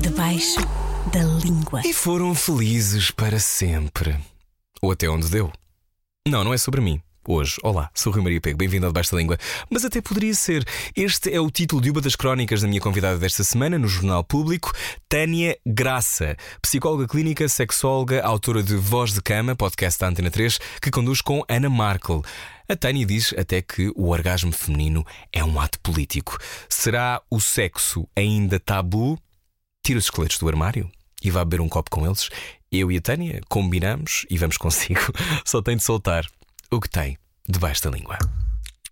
Debaixo da língua. E foram felizes para sempre. Ou até onde deu. Não, não é sobre mim. Hoje, olá, sou Rui Maria Pego, bem-vindo ao Debaixo da Língua. Mas até poderia ser. Este é o título de uma das crónicas da minha convidada desta semana no Jornal Público, Tânia Graça, psicóloga clínica, sexóloga, autora de Voz de Cama, podcast da Antena 3, que conduz com Ana Markel. A Tânia diz até que o orgasmo feminino é um ato político. Será o sexo ainda tabu? Tira os esqueletos do armário e vá beber um copo com eles. Eu e a Tânia combinamos e vamos consigo. Só tem de soltar o que tem debaixo da língua.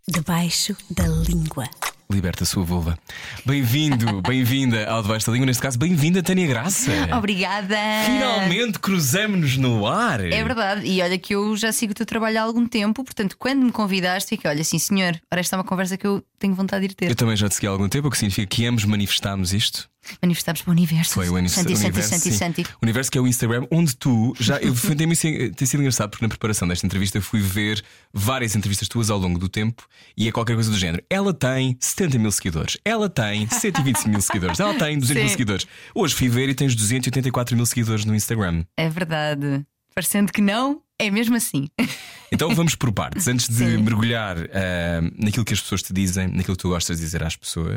Debaixo da língua. Liberta a sua vulva. Bem-vindo, bem-vinda ao Debaixo da Língua. Neste caso, bem-vinda, Tânia Graça. Obrigada! Finalmente cruzamos-nos no ar. É verdade, e olha que eu já sigo o teu trabalho há algum tempo, portanto, quando me convidaste, fiquei, olha, sim senhor, ora, esta é uma conversa que eu tenho vontade de ir ter. Eu também já te segui há algum tempo, o que significa que ambos manifestámos isto. Manifestámos para o universo. Foi o. Santi, Santi, universo, Santi, sim. Santi. O universo que é o Instagram, onde tu já. Eu tem, tem sido engraçado porque na preparação desta entrevista fui ver várias entrevistas tuas ao longo do tempo e é qualquer coisa do género. Ela tem 70 mil seguidores, ela tem 120 mil seguidores, ela tem 200 mil Sim. seguidores. Hoje fui ver e tens 284 mil seguidores no Instagram. É verdade. Parecendo que não, é mesmo assim. Então vamos por partes. Antes de Sim. mergulhar ah, naquilo que as pessoas te dizem, naquilo que tu gostas de dizer às pessoas,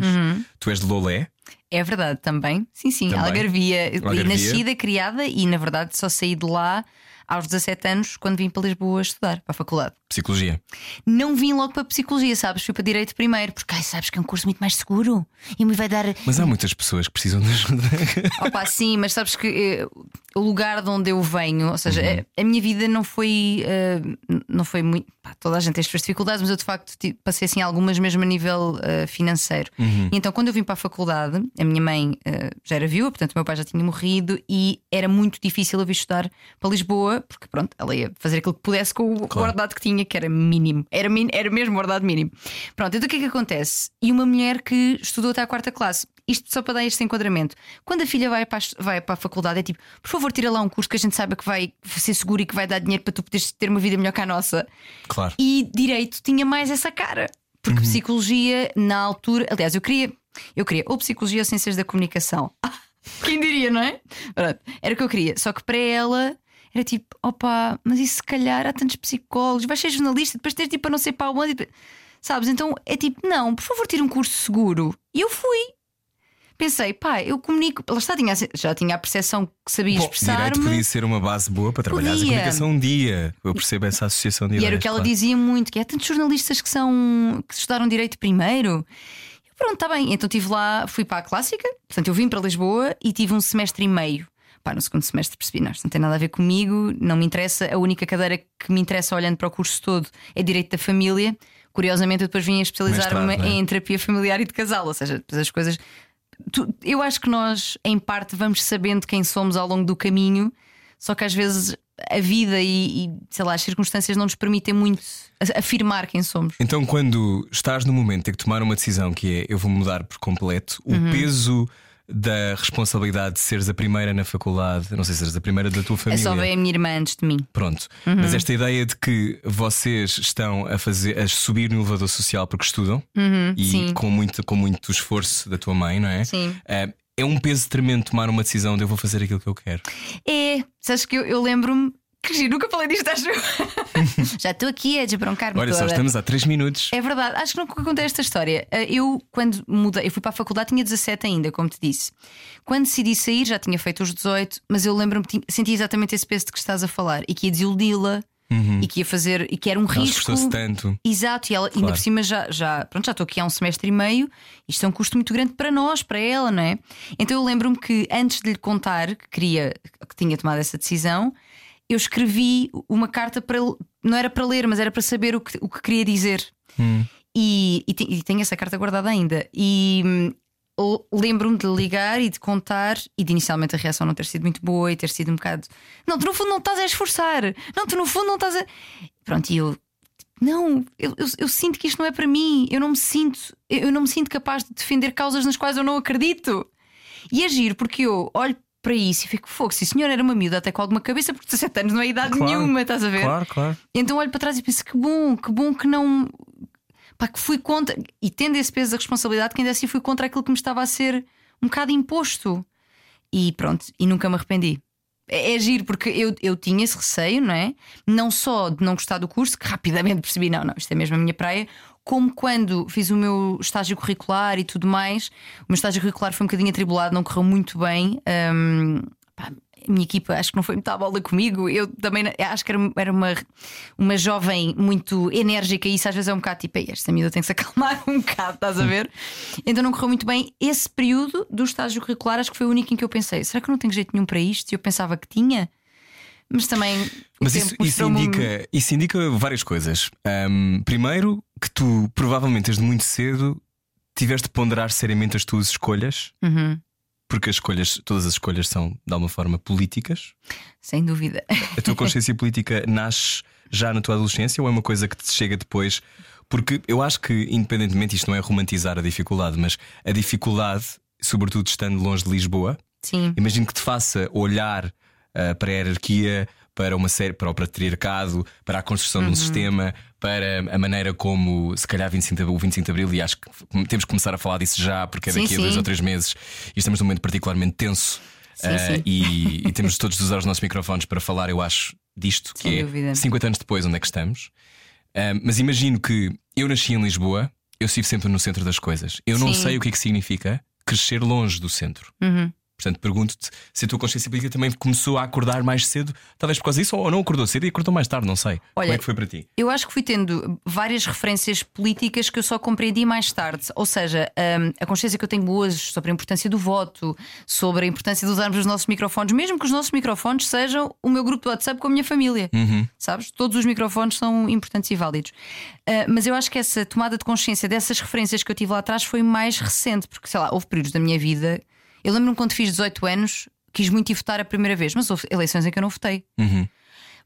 tu és de Lolé. É verdade também. Sim, sim, Também. Algarvia. Algarvia. Nascida, criada, e na verdade só saí de lá aos 17 anos quando vim para Lisboa estudar, para a faculdade. Psicologia. Não vim logo para a psicologia, sabes? Fui para direito primeiro, porque ai, sabes que é um curso muito mais seguro e me vai dar. Mas há muitas pessoas que precisam de ajuda. Opa, sim, mas sabes que eh, o lugar de onde eu venho, ou seja, Uhum. eh, a minha vida não foi, eh, não foi muito. pá, toda a gente tem as suas dificuldades, mas eu de facto passei assim algumas mesmo a nível eh, financeiro. Uhum. E então, quando eu vim para a faculdade, a minha mãe já era viúva, portanto, o meu pai já tinha morrido e era muito difícil eu vir estudar para Lisboa, porque pronto, ela ia fazer aquilo que pudesse com o Claro. ordenado que tinha, que era mínimo. Era, min- era mesmo o ordenado mínimo. Pronto, então o que é que acontece? E uma mulher que estudou até à quarta classe. Isto só para dar este enquadramento. Quando a filha vai para, a, vai para a faculdade, é tipo, por favor, tira lá um curso que a gente saiba que vai ser seguro e que vai dar dinheiro para tu poderes ter uma vida melhor que a nossa. Claro. E direito tinha mais essa cara. Porque psicologia, na altura. Aliás, eu queria. Eu queria ou psicologia ou ciências da comunicação. Quem diria, não é? Pronto, era o que eu queria. Só que para ela era tipo, opa, mas isso se calhar há tantos psicólogos, vais ser jornalista, depois tens tipo a não sei para onde. Sabes? Então é tipo, não, por favor, tira um curso seguro. E eu fui. Pensei, pá, eu comunico. Lá está, tinha, já tinha a percepção que sabia Bom, direito podia ser uma base boa para trabalhar a comunicação um dia. Eu percebo essa associação de E era o ideias, que ela claro. dizia muito: que há tantos jornalistas que são que estudaram direito primeiro. Pronto, está bem. Então estive lá, fui para a clássica, portanto eu vim para Lisboa e tive um semestre e meio. Pá, no segundo semestre percebi, não, isto não tem nada a ver comigo, não me interessa. A única cadeira que me interessa olhando para o curso todo é Direito da Família. Curiosamente, eu depois vim a especializar-me é? em terapia familiar e de casal, ou seja, as coisas. Tu- eu acho que nós, em parte, vamos sabendo quem somos ao longo do caminho, só que às vezes a vida e, e, sei lá, as circunstâncias não nos permitem muito afirmar quem somos. Então, quando estás no momento de ter que tomar uma decisão que é eu vou mudar por completo, o Uhum. peso da responsabilidade de seres a primeira na faculdade, não sei se seres a primeira da tua É família. só ver a minha irmã antes de mim. Pronto, Uhum. mas esta ideia de que vocês estão a fazer a subir no elevador social porque estudam e Uhum, sim. com muito, com muito esforço da tua mãe, não é? Sim. Eh, é um peso tremendo tomar uma decisão de eu vou fazer aquilo que eu quero. É, sabes que eu, eu lembro-me que giro, nunca falei disto, acho. Já estou aqui a desbroncar-me Olha, toda. só estamos há 3 minutos. É verdade, acho que nunca contei esta história. Eh, Eu, quando mudei, eu fui para a faculdade, tinha 17 ainda, como te disse. Quando decidi sair, já tinha feito os 18, mas eu lembro-me, senti exatamente esse peso de que estás a falar e que ia desiludi-la e que ia fazer, e que era um Ela risco. tanto. Exato, e ela ainda Claro. por cima já, já, pronto, já estou aqui há um semestre e meio. Isto é um custo muito grande para nós, para ela, não é? Então eu lembro-me que antes de lhe contar que queria, que tinha tomado essa decisão, eu escrevi uma carta para não era para ler, mas era para saber o que, o que queria dizer. E, e, te- e tenho essa carta guardada ainda. E hum, lembro-me de ligar e de contar, e de inicialmente a reação não ter sido muito boa e ter sido um bocado. Não, tu no fundo não estás a esforçar. Não, tu no fundo não estás a. Pronto, e eu. Não, eu, eu, eu sinto que isto não é para mim. Eu não me sinto, eu não me sinto capaz de defender causas nas quais eu não acredito. E agir, porque eu olho para isso e fico fogo. Se o senhor era uma miúda até com alguma cabeça, porque 17 anos não é idade Claro, nenhuma, estás a ver? Claro, claro. Então olho para trás e penso que bom, que bom que não. pá, que fui contra, e tendo esse peso da responsabilidade, que ainda assim fui contra aquilo que me estava a ser um bocado imposto. E pronto, e nunca me arrependi. É, é giro, porque eu, eu tinha esse receio, não é? Não só de não gostar do curso, que rapidamente percebi, não, não, isto é mesmo a minha praia, como quando fiz o meu estágio curricular e tudo mais. O meu estágio curricular foi um bocadinho atribulado, não correu muito bem. Hum, pá, a minha equipa acho que não foi muito à bola comigo. Eu também acho que era, era uma, uma jovem muito enérgica e isso às vezes é um bocado tipo, esta miúda tem que se acalmar um bocado, estás a ver? Então não correu muito bem. Esse período do estágio curricular acho que foi o único em que eu pensei: será que eu não tenho jeito nenhum para isto? E eu pensava que tinha. Mas também. Mas isso, isso, indica, isso indica várias coisas. Um, primeiro, que tu provavelmente desde muito cedo tiveste de ponderar seriamente as tuas escolhas. Uhum. Porque as escolhas, todas as escolhas são de alguma forma políticas. Sem dúvida. A tua consciência política nasce já na tua adolescência ou é uma coisa que te chega depois? Porque eu acho que, independentemente, isto não é romantizar a dificuldade, mas a dificuldade, sobretudo estando longe de Lisboa, Sim. imagino que te faça olhar uh, para a hierarquia, para uma série, para o patriarcado, para a construção uhum. de um uhum. sistema, para a maneira como, se calhar, 25 de, o 25 de Abril, e acho que temos que começar a falar disso já, porque é daqui sim, a dois sim. ou três meses e estamos num momento particularmente tenso. Sim, uh, e, e, temos todos de usar os nossos microfones para falar, eu acho, disto, que Sem é dúvida. 50 anos depois, onde é que estamos. Uh, mas imagino que eu nasci em Lisboa, eu estive sempre no centro das coisas. Eu não sei o que é que significa crescer longe do centro. Uhum. Portanto, pergunto-te se a tua consciência política também começou a acordar mais cedo, talvez por causa disso, ou não acordou cedo e acordou mais tarde, não sei. Olha, Como é que foi para ti? Eu acho que fui tendo várias referências políticas que eu só compreendi mais tarde. Ou seja, um, a consciência que eu tenho hoje sobre a importância do voto, sobre a importância de usarmos os nossos microfones, mesmo que os nossos microfones sejam o meu grupo do WhatsApp com a minha família. Uhum. Sabes? Todos os microfones são importantes e válidos. Uh, mas eu acho que essa tomada de consciência dessas referências que eu tive lá atrás foi mais recente, porque sei lá, houve períodos da minha vida eu lembro-me quando fiz 18 anos, quis muito ir votar a primeira vez, mas houve eleições em que eu não votei. Uhum.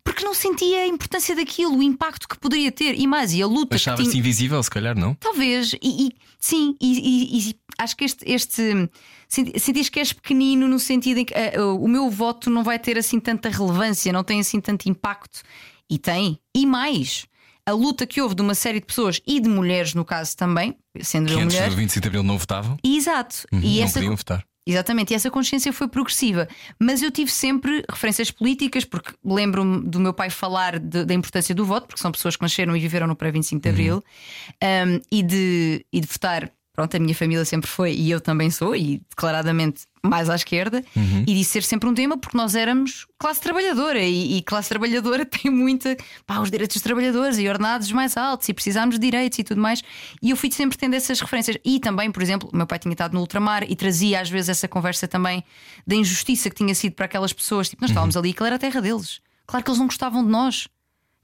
Porque não sentia a importância daquilo, o impacto que poderia ter e mais, e a luta Achava-se tinha... invisível, se calhar, não? Talvez, e, e sim, e, e, acho que este, este sentires que és pequenino no sentido em que uh, o meu voto não vai ter assim tanta relevância, não tem assim tanto impacto, e tem, e mais a luta que houve de uma série de pessoas e de mulheres, no caso também, sendo que eu antes mulher. do 25 de Abril não votavam? Exato. Uhum, e não essa, podiam votar. Exatamente, e essa consciência foi progressiva. Mas eu tive sempre referências políticas, porque lembro-me do meu pai falar de, da importância do voto, porque são pessoas que nasceram e viveram no pré-25 de Abril, uhum. um, e, de, e de votar pronto, a minha família sempre foi, e eu também sou, e declaradamente mais à esquerda, uhum. e disse ser sempre um tema porque nós éramos classe trabalhadora, e, e, classe trabalhadora tem muita, pá, os direitos dos trabalhadores e ordenados mais altos, e precisámos de direitos e tudo mais, e eu fui sempre tendo essas referências. E também, por exemplo, meu pai tinha estado no ultramar e trazia às vezes essa conversa também da injustiça que tinha sido para aquelas pessoas, tipo, nós estávamos uhum. ali, que era a terra deles. Claro que eles não gostavam de nós.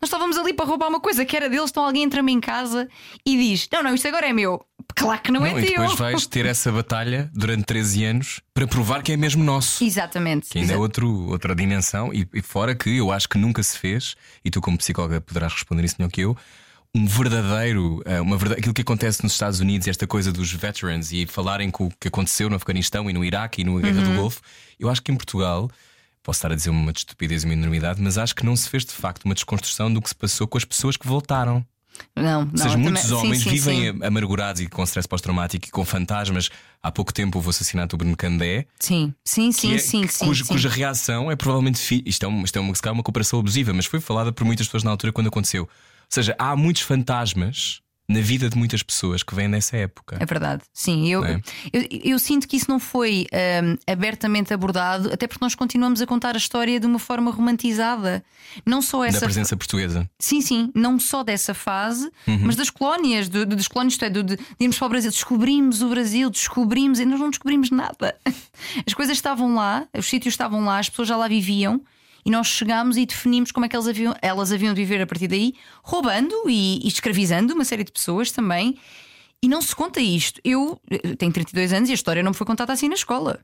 Nós estávamos ali para roubar uma coisa que era deles, então alguém entra-me em casa e diz: Não, não, isto agora é meu. Claro que não, não é e teu. E depois vais ter essa batalha durante 13 anos para provar que é mesmo nosso. Exatamente. Que ainda é outro, outra dimensão. E, e fora que eu acho que nunca se fez, e tu, como psicóloga, poderás responder isso melhor que eu um verdadeiro, eh, uma verdade, aquilo que acontece nos Estados Unidos, esta coisa dos veterans e falarem com o que aconteceu no Afeganistão e no Iraque e na Guerra uhum. do Golfo, eu acho que em Portugal posso estar a dizer uma estupidez e uma enormidade, mas acho que não se fez de facto uma desconstrução do que se passou com as pessoas que voltaram. Não, não. Ou seja, muitos também... homens sim, sim, vivem sim. amargurados e com stress pós-traumático e com fantasmas. Há pouco tempo houve o assassinato do Bruno Candé. Sim, sim, sim, é, sim, sim, cuja, reação é provavelmente. Fi... Isto é, uma, isto é uma, uma cooperação abusiva, mas foi falada por muitas pessoas na altura quando aconteceu. Ou seja, há muitos fantasmas na vida de muitas pessoas que vêm nessa época. É verdade, sim. Eu, é? eu, eu, sinto que isso não foi um, abertamente abordado, até porque nós continuamos a contar a história de uma forma romantizada. Não só essa. Da presença portuguesa. Sim, sim. Não só dessa fase, uhum. mas das colónias, do, dos colónios, isto é, de, de, de irmos para o Brasil. Descobrimos o Brasil, descobrimos, e nós não descobrimos nada. As coisas estavam lá, os sítios estavam lá, as pessoas já lá viviam e nós chegámos e definimos como é que elas haviam, elas haviam de viver a partir daí, roubando e, e escravizando uma série de pessoas também. E não se conta isto. Eu, eu tenho 32 anos e a história não me foi contada assim na escola.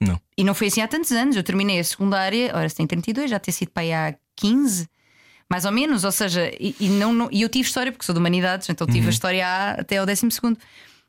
Não. E não foi assim há tantos anos. Eu terminei a secundária, ora, se tem 32, já ter sido para aí há 15, mais ou menos. Ou seja, e, e não, não, e eu tive história porque sou de humanidades, então tive Uhum. a história A até ao 12.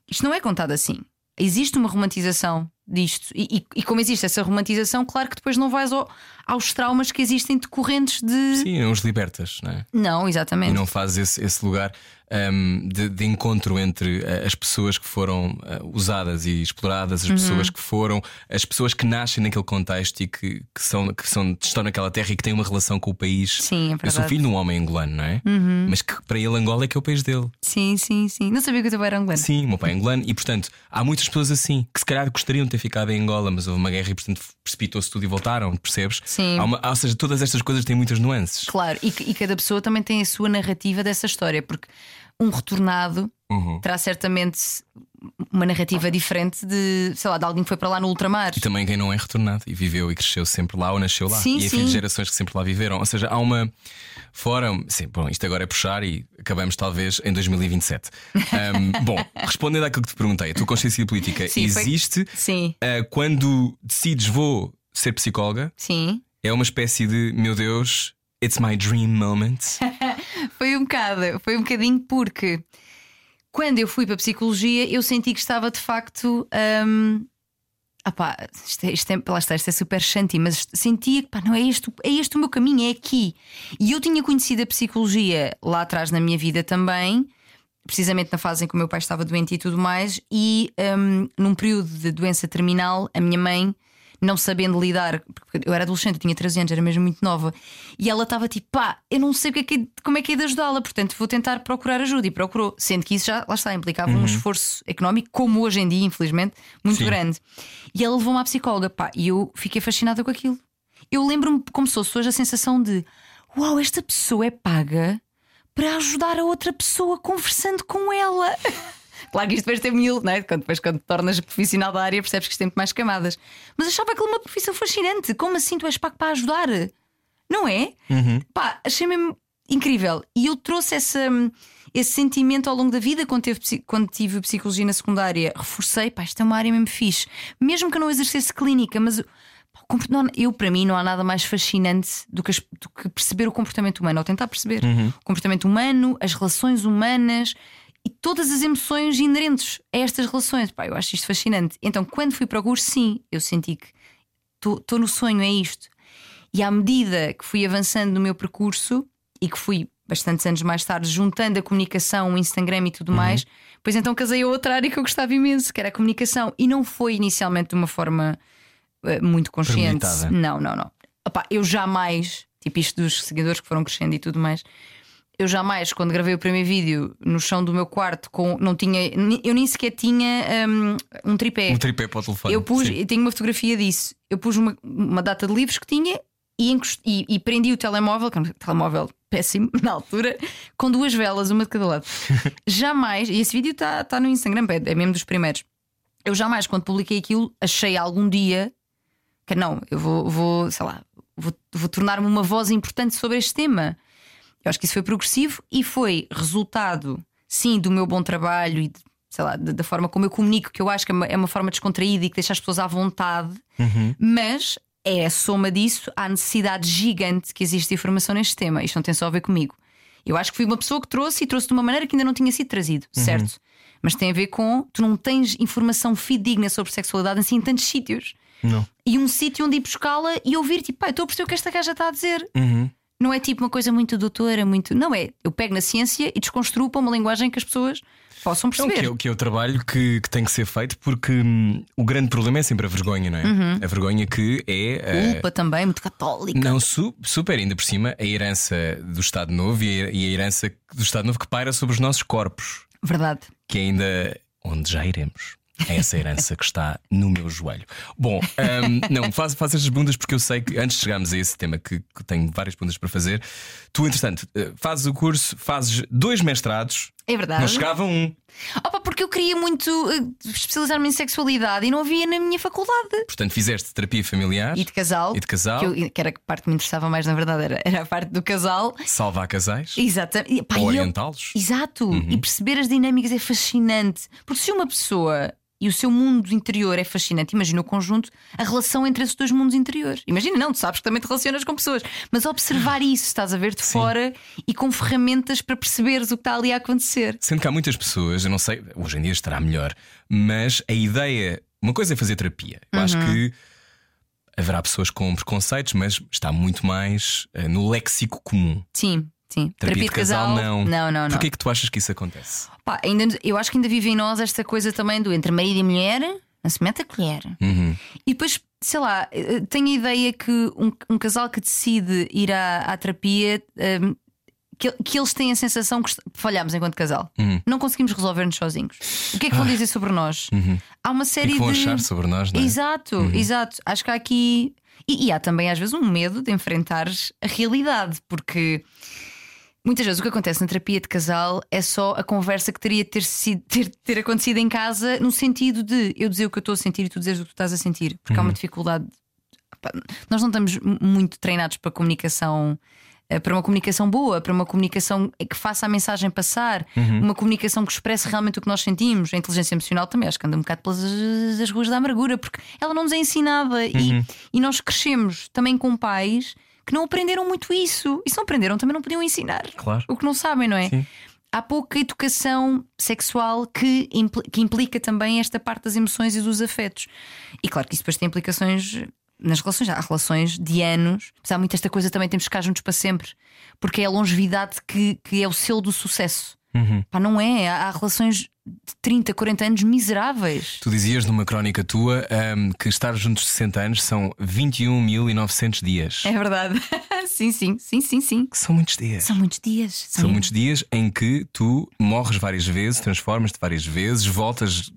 Isto não é contado assim. Existe uma romantização disto. E, e, e como existe essa romantização, claro que depois não vais ao- aos traumas que existem decorrentes de. Sim, não os libertas, não é? Não, exatamente. E não fazes esse, esse lugar. Um, de, de encontro entre uh, as pessoas que foram uh, usadas e exploradas, as pessoas que foram, as pessoas que nascem naquele contexto e que, que, são, que são, estão naquela terra e que têm uma relação com o país. Sim, é Eu sou verdade. filho de um homem angolano, não é? Mas que para ele Angola é que é o país dele. Sim, sim, sim. Não sabia que o teu pai era angolano. Sim, o meu pai é angolano e, portanto, há muitas pessoas assim que se calhar gostariam de ter ficado em Angola, mas houve uma guerra e, portanto, precipitou-se tudo e voltaram, percebes? Sim. Uma- ou seja, todas estas coisas têm muitas nuances. Claro, e, e cada pessoa também tem a sua narrativa dessa história, porque um retornado Uhum. terá certamente uma narrativa diferente de, sei lá, de alguém que foi para lá no ultramar. E também quem não é retornado e viveu e cresceu sempre lá ou nasceu lá. Sim, e sim. de gerações que sempre lá viveram. Ou seja, há uma. Fora. Sim, bom, isto agora é puxar e acabamos talvez em 2027. Ahm, bom, respondendo àquilo que te perguntei, a tua consciência política Sim, foi- existe Sim, ah, quando decides vou ser psicóloga, sim. é uma espécie de meu Deus, it's my dream moment. Foi um bocado, foi um bocadinho porque quando eu fui para a psicologia eu senti que estava de facto. hum, ah pá, isto é, isto, é, lá está, isto é super shanty, mas sentia que pá, não é este, é este o meu caminho, é aqui. E eu tinha conhecido a psicologia lá atrás na minha vida também, precisamente na fase em que o meu pai estava doente e tudo mais, e hum, num período de doença terminal, a minha mãe, não sabendo lidar, porque eu era adolescente, eu tinha 13 anos, era mesmo muito nova, e ela estava tipo, pá, eu não sei o que é que é- como é que é de ajudá-la, portanto vou tentar procurar ajuda. E procurou, sendo que isso já, lá está, implicava um esforço económico, como hoje em dia, infelizmente, muito Sim. grande. E ela levou-me à psicóloga, pá, e eu fiquei fascinada com aquilo. Eu lembro-me como se fosse hoje a sensação de: uau, esta pessoa é paga para ajudar a outra pessoa conversando com ela. Claro que isto depois tem mil, não é? Quando, depois, quando te tornas profissional da área, percebes que isto tem mais camadas. Mas achava aquilo uma profissão fascinante. Como assim tu és pago para ajudar? Não é? Pá, achei mesmo incrível. E eu trouxe essa, esse sentimento ao longo da vida quando, teve, quando tive psicologia na secundária. Reforcei, pá, isto é uma área mesmo fixe. Mesmo que eu não exercesse clínica, mas. eu, para mim, não há nada mais fascinante do que, do que perceber o comportamento humano, ou tentar perceber o comportamento humano, as relações humanas e todas as emoções inerentes a estas relações. Pá, eu acho isto fascinante. Então, quando fui para o curso, sim, eu senti que estou no sonho, é isto. E à medida que fui avançando no meu percurso e que fui bastantes anos mais tarde juntando a comunicação, o Instagram e tudo mais, pois então casei a outra área que eu gostava imenso, que era a comunicação. E não foi inicialmente de uma forma eh, muito consciente. Não, não, não. Opá, eu jamais, tipo isto dos seguidores que foram crescendo e tudo mais. Eu jamais, quando gravei o primeiro vídeo no chão do meu quarto, com, não tinha, eu nem sequer tinha hum, um tripé. Um tripé para o telefone. Eu pus, Sim. eu tenho uma fotografia disso. Eu pus uma, uma data de livros que tinha e, encost- e- e prendi o telemóvel, que era um telemóvel péssimo na altura, com duas velas, uma de cada lado. jamais, e esse vídeo está tá no Instagram, é, é mesmo dos primeiros. Eu jamais, quando publiquei aquilo, achei algum dia que não, eu vou, vou sei lá, vou, vou tornar-me uma voz importante sobre este tema. Eu acho que isso foi progressivo e foi resultado, sim, do meu bom trabalho e de- sei lá, da forma como eu comunico, que eu acho que é uma, é uma forma descontraída e que deixa as pessoas à vontade, mas é a soma disso à necessidade gigante que existe de informação neste tema. Isto não tem só a ver comigo. Eu acho que fui uma pessoa que trouxe e trouxe de uma maneira que ainda não tinha sido trazido, certo? Mas tem a ver com tu não tens informação fidedigna sobre sexualidade assim em tantos sítios. Não. E um sítio onde ir buscá-la e ouvir, tipo, pá, estou a perceber o que esta gaja está a dizer. Uhum. Não é tipo uma coisa muito doutora, muito. Não é. Eu pego na ciência e desconstruo para uma linguagem que as pessoas possam Então, perceber. que, é, o- que é o trabalho que, que tem que ser feito porque hum, o grande problema é sempre a vergonha, não é? A vergonha que é. eh, Culpa também, muito católica. Não, su- super ainda por cima, a herança do Estado Novo e a, e a herança do Estado Novo que paira sobre os nossos corpos, Verdade. que ainda. onde já iremos. É essa herança que está no meu joelho. Bom, hum, não, faz, faz estas perguntas porque eu sei que antes de chegarmos a esse tema, que, que tenho várias perguntas para fazer, tu, entretanto, eh, fazes o curso, fazes dois mestrados, É verdade. não chegava um. Opa, porque eu queria muito eh, especializar-me em sexualidade e não havia na minha faculdade. Portanto, fizeste terapia familiar, E de casal. E de casal. Que, eu- que era a parte que me interessava mais, na verdade, era, era a parte do casal. salvar casais, Exatamente. E, pá, ou orientá-los. Exato. E perceber as dinâmicas é fascinante. Porque se uma pessoa e o seu mundo interior é fascinante, imagina o conjunto, a relação entre esses dois mundos interiores. Imagina, não, tu sabes que também te relacionas com pessoas, mas observar isso, estás a ver de fora e com ferramentas para perceberes o que está ali a acontecer. Sendo que há muitas pessoas, eu não sei, hoje em dia estará melhor, mas a ideia. Uma coisa é fazer terapia. Eu acho Uhum. que haverá pessoas com preconceitos, mas está muito mais eh, no léxico comum. Sim, sim. Terapia, de casal, não. Não, não, não. Porquê é que tu achas que isso acontece? Pá, ainda, eu acho que ainda vive em nós esta coisa também do entre marido e mulher, não se mete a colher. Uhum. E depois, sei lá, eh, tenho a ideia que um, um casal que decide ir à, à terapia. hum, que, que eles têm a sensação que falhamos enquanto casal. Uhum. Não conseguimos resolver-nos sozinhos. O que é que vão dizer sobre nós? Há uma O que é série que vão de. achar sobre nós, não é? Exato, exato. Acho que há aqui. E, e há também, às vezes, um medo de enfrentar a realidade, porque muitas vezes o que acontece na terapia de casal é só a conversa que teria de ter, sido, ter, ter acontecido em casa, no sentido de eu dizer o que eu estou a sentir e tu dizeres o que tu estás a sentir, porque há uma dificuldade. Pá, Nós não estamos muito treinados para comunicação. eh, Para uma comunicação boa, para uma comunicação que faça a mensagem passar, uma comunicação que expresse realmente o que nós sentimos. A inteligência emocional também acho que anda um bocado pelas as ruas da amargura, porque ela não nos é ensinada e, e nós crescemos também com pais que não aprenderam muito isso. E se não aprenderam, também não podiam ensinar Claro. o que não sabem, não é? Sim. Há pouca educação sexual que, impli- que implica também esta parte das emoções e dos afetos. E claro que isso depois tem implicações nas relações. Há relações de anos, mas há muito esta coisa também temos que ficar juntos para sempre, porque é a longevidade que, que é o selo do sucesso. Pá, não é? Há, há relações de 30, 40 anos miseráveis. Tu dizias numa crónica tua ahm, que estar juntos de 60 anos são 21.900 dias. É verdade. sim, sim, sim, sim, sim. São muitos dias. São muitos dias. São muitos dias em que tu morres várias vezes, transformas-te várias vezes, voltas.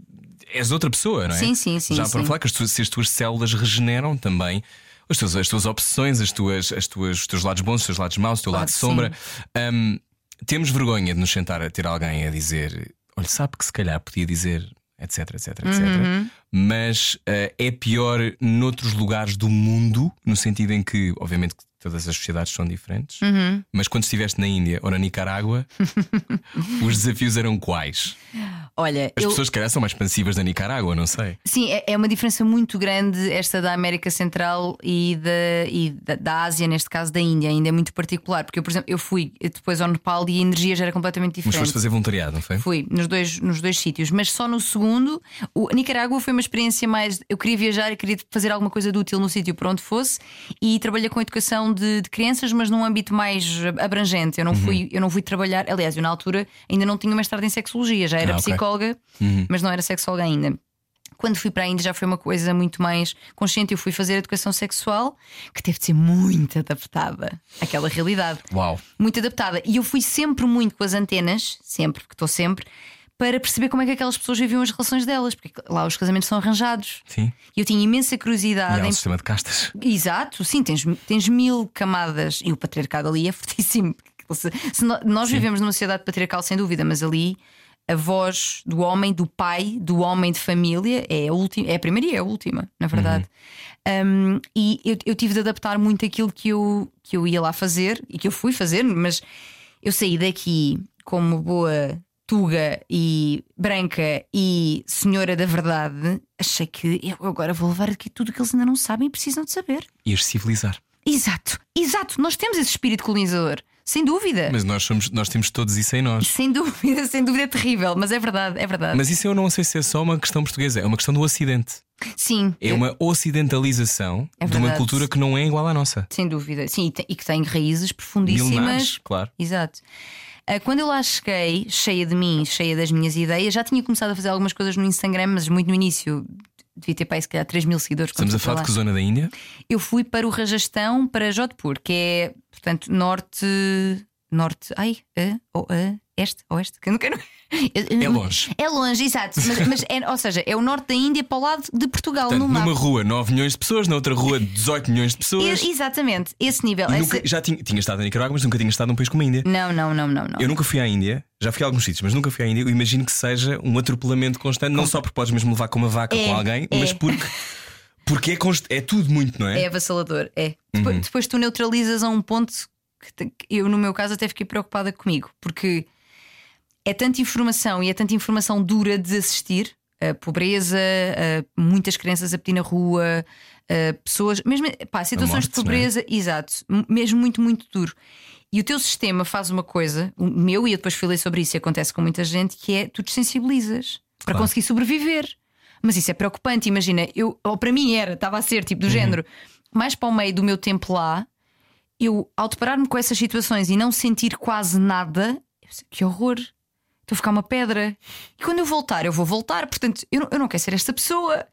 És outra pessoa, não é? Sim, sim, sim, Já sim. para falar que as tuas, se as tuas células regeneram também. As tuas, as tuas obsessões, as tuas, as tuas, os teus lados bons, os teus lados maus, o teu Claro lado sombra. Ahm, temos vergonha de nos sentar a ter alguém a dizer: olha, sabe que se calhar podia dizer, etc, etc, etc. Uhum. Mas ah, é pior noutros lugares do mundo, no sentido em que, obviamente, todas as sociedades são diferentes, Uhum. mas quando estiveste na Índia ou na Nicarágua, os desafios eram quais? Olha, As eu, pessoas, se calhar, são mais expansivas da Nicarágua, não sei. Sim, é, é uma diferença muito grande esta da América Central e, da, e da, da Ásia, neste caso da Índia, ainda é muito particular, porque eu, por exemplo, eu fui depois ao Nepal e a energia já era completamente Mas diferente. foste fazer voluntariado, não foi? Fui nos dois, nos dois sítios, mas só no segundo. O a Nicarágua foi uma experiência mais. Eu queria viajar, eu queria fazer alguma coisa de útil no sítio por onde fosse e trabalhei com educação de, de crianças, mas num âmbito mais abrangente. Eu Uhum. não, fui, eu não fui trabalhar. Aliás, eu na altura ainda não tinha mestrado em sexologia, já era Ah, psicóloga, mas não era sexóloga ainda. Quando fui para a Índia já foi uma coisa muito mais consciente. Eu fui fazer educação sexual que teve de ser muito adaptada àquela realidade Uau. muito adaptada. E eu fui sempre muito com as antenas, sempre, porque estou sempre, para perceber como é que aquelas pessoas viviam as relações delas, porque lá os casamentos são arranjados. Sim. E eu tinha imensa E curiosidade há um em. sistema de castas. Exato, sim, tens, tens mil camadas e o patriarcado ali é fortíssimo. Se, se nós vivemos numa sociedade patriarcal, sem dúvida, mas ali a voz do homem, do pai, do homem de família é a última, é a primeira e é a última, na verdade. Um, e eu, eu tive de adaptar muito aquilo que eu, que eu ia lá fazer e que eu fui fazer, mas eu saí daqui como boa tuga e branca e senhora da verdade. Achei que eu agora vou levar aqui tudo o que eles ainda não sabem e precisam de saber. Ias civilizar. Exato, exato. Nós temos esse espírito colonizador, sem dúvida. Mas nós, somos, nós temos todos isso em nós. Sem dúvida, sem dúvida é terrível, mas é verdade, é verdade. Mas isso eu não sei se é só uma questão portuguesa, é uma questão do Ocidente. Sim, É uma ocidentalização É de uma cultura que não é igual à nossa. sem dúvida. Sim, e tem- e que tem raízes profundíssimas. Milenares, claro. Exato. Ah, Quando eu lá cheguei, cheia de mim, cheia das minhas ideias, já tinha começado a fazer algumas coisas no Instagram, mas muito no início. Devia ter para aí, se calhar 3 mil seguidores. Estamos a falar de que zona da Índia? Eu fui para o Rajastão, para Jodhpur, que é, portanto, norte. Norte. Ai, a, ou a, este, oeste. Que eu nunca. É longe. É longe, exato. Mas, mas é, ou seja, é o norte da Índia para o lado de Portugal, Portanto, numa rua 9 milhões de pessoas, na outra rua 18 milhões de pessoas. E- exatamente, esse nível. E Essa- nunca, já tinha, tinha estado na Nicarágua, mas nunca tinha estado num país como a Índia. Não, não, não, não, não. Eu nunca fui à Índia, já fui a alguns sítios, mas nunca fui à Índia. Eu imagino que seja um atropelamento constante, não só porque podes mesmo levar com uma vaca É, com alguém, é. mas porque, porque é, const... é tudo muito, não é? É avassalador, é. Depois, Uhum. depois tu neutralizas a um ponto que eu, no meu caso, até fiquei preocupada comigo, porque é tanta informação e é tanta informação dura de assistir. A pobreza, a muitas crianças a pedir na rua, pessoas, mesmo pá, situações morte, de pobreza, exato, m- mesmo muito, muito duro. E o teu sistema faz uma coisa, o meu, e eu depois falei sobre isso e acontece com muita gente, que é tu te sensibilizas para Claro. conseguir sobreviver. Mas isso é preocupante, imagina, eu, ou para mim era, estava a ser tipo do género, mais para o meio do meu tempo lá, eu, ao deparar-me com essas situações e não sentir quase nada, eu sei, que horror. Estou a ficar uma pedra. E quando eu voltar, eu vou voltar. Portanto, eu não, eu não quero ser esta pessoa.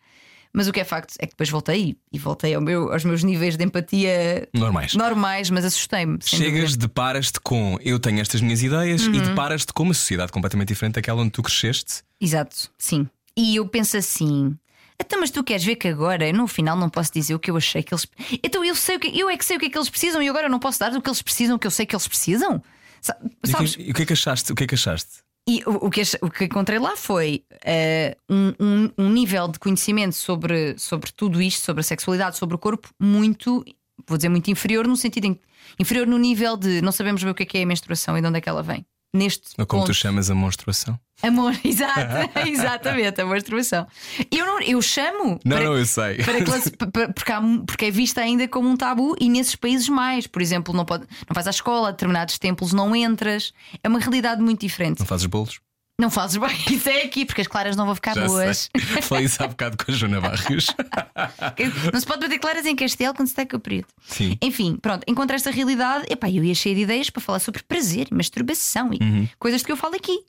Mas o que é facto é que depois voltei e voltei ao meu, aos meus níveis de empatia Normais. normais, mas assustei-me. Chegas, deparas-te com eu tenho estas minhas ideias Uhum. e deparas-te com uma sociedade completamente diferente daquela onde tu cresceste. Exato, sim. E eu penso assim. Então, mas tu queres ver que agora, no final, não posso dizer o que eu achei que eles. Então eu sei o que eu é que sei o que é que eles precisam e agora eu não posso dar o que eles precisam, o que eu sei que eles precisam. Sa- E o que-? E o que é que achaste? O que é que achaste? E o, o que, o que encontrei lá foi eh, um, um- um nível de conhecimento sobre, sobre tudo isto, sobre a sexualidade, sobre o corpo, muito, vou dizer, muito inferior, no sentido em, inferior no nível de não sabemos bem o que é que é a menstruação e de onde é que ela vem. Neste Ou como ponto. tu chamas a monstruação? Amor, exato, exatamente, a menstruação. Eu, não, eu chamo. Não, para- não, eu sei. para classe- pa- pa- porque, há porque é vista ainda como um tabu e nesses países mais. Por exemplo, não, pode, não vais à escola, determinados templos não entras. É uma realidade muito diferente. Não fazes bolos? Não fazes bem, isso é aqui, porque as claras não vão ficar Já boas. sei. Falei isso há bocado com a Joana Barrios. Não se pode bater claras em castelo quando se está com o período. Sim. Enfim, pronto, encontrei esta realidade. Epá, eu ia cheia de ideias para falar sobre prazer masturbação e Uhum. coisas de que eu falo aqui.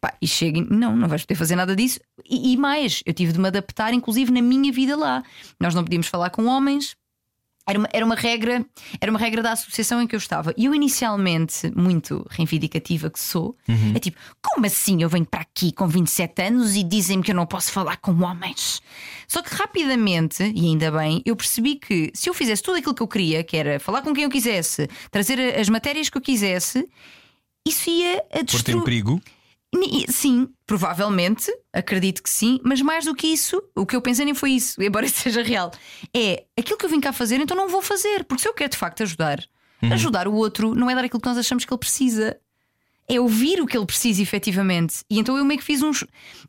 Pá, e chego, e- não, não vais poder fazer nada disso. E, e mais, eu tive de me adaptar, inclusive na minha vida lá. Nós não podíamos falar com homens. Era uma, era uma regra, era uma regra da associação em que eu estava. E eu inicialmente, muito reivindicativa que sou, é tipo, como assim eu venho para aqui com 27 anos e dizem-me que eu não posso falar com homens? Só que rapidamente, e ainda bem, eu percebi que se eu fizesse tudo aquilo que eu queria, que era falar com quem eu quisesse, trazer as matérias que eu quisesse, isso ia a Por ter destruir. em perigo. Sim, provavelmente, acredito que sim, mas mais do que isso, o que eu pensei nem foi isso, embora isso seja real. É aquilo que eu vim cá fazer, então não vou fazer, porque se eu quero de facto ajudar, ajudar o outro não é dar aquilo que nós achamos que ele precisa. É ouvir o que ele precisa efetivamente. E então eu meio que fiz uns.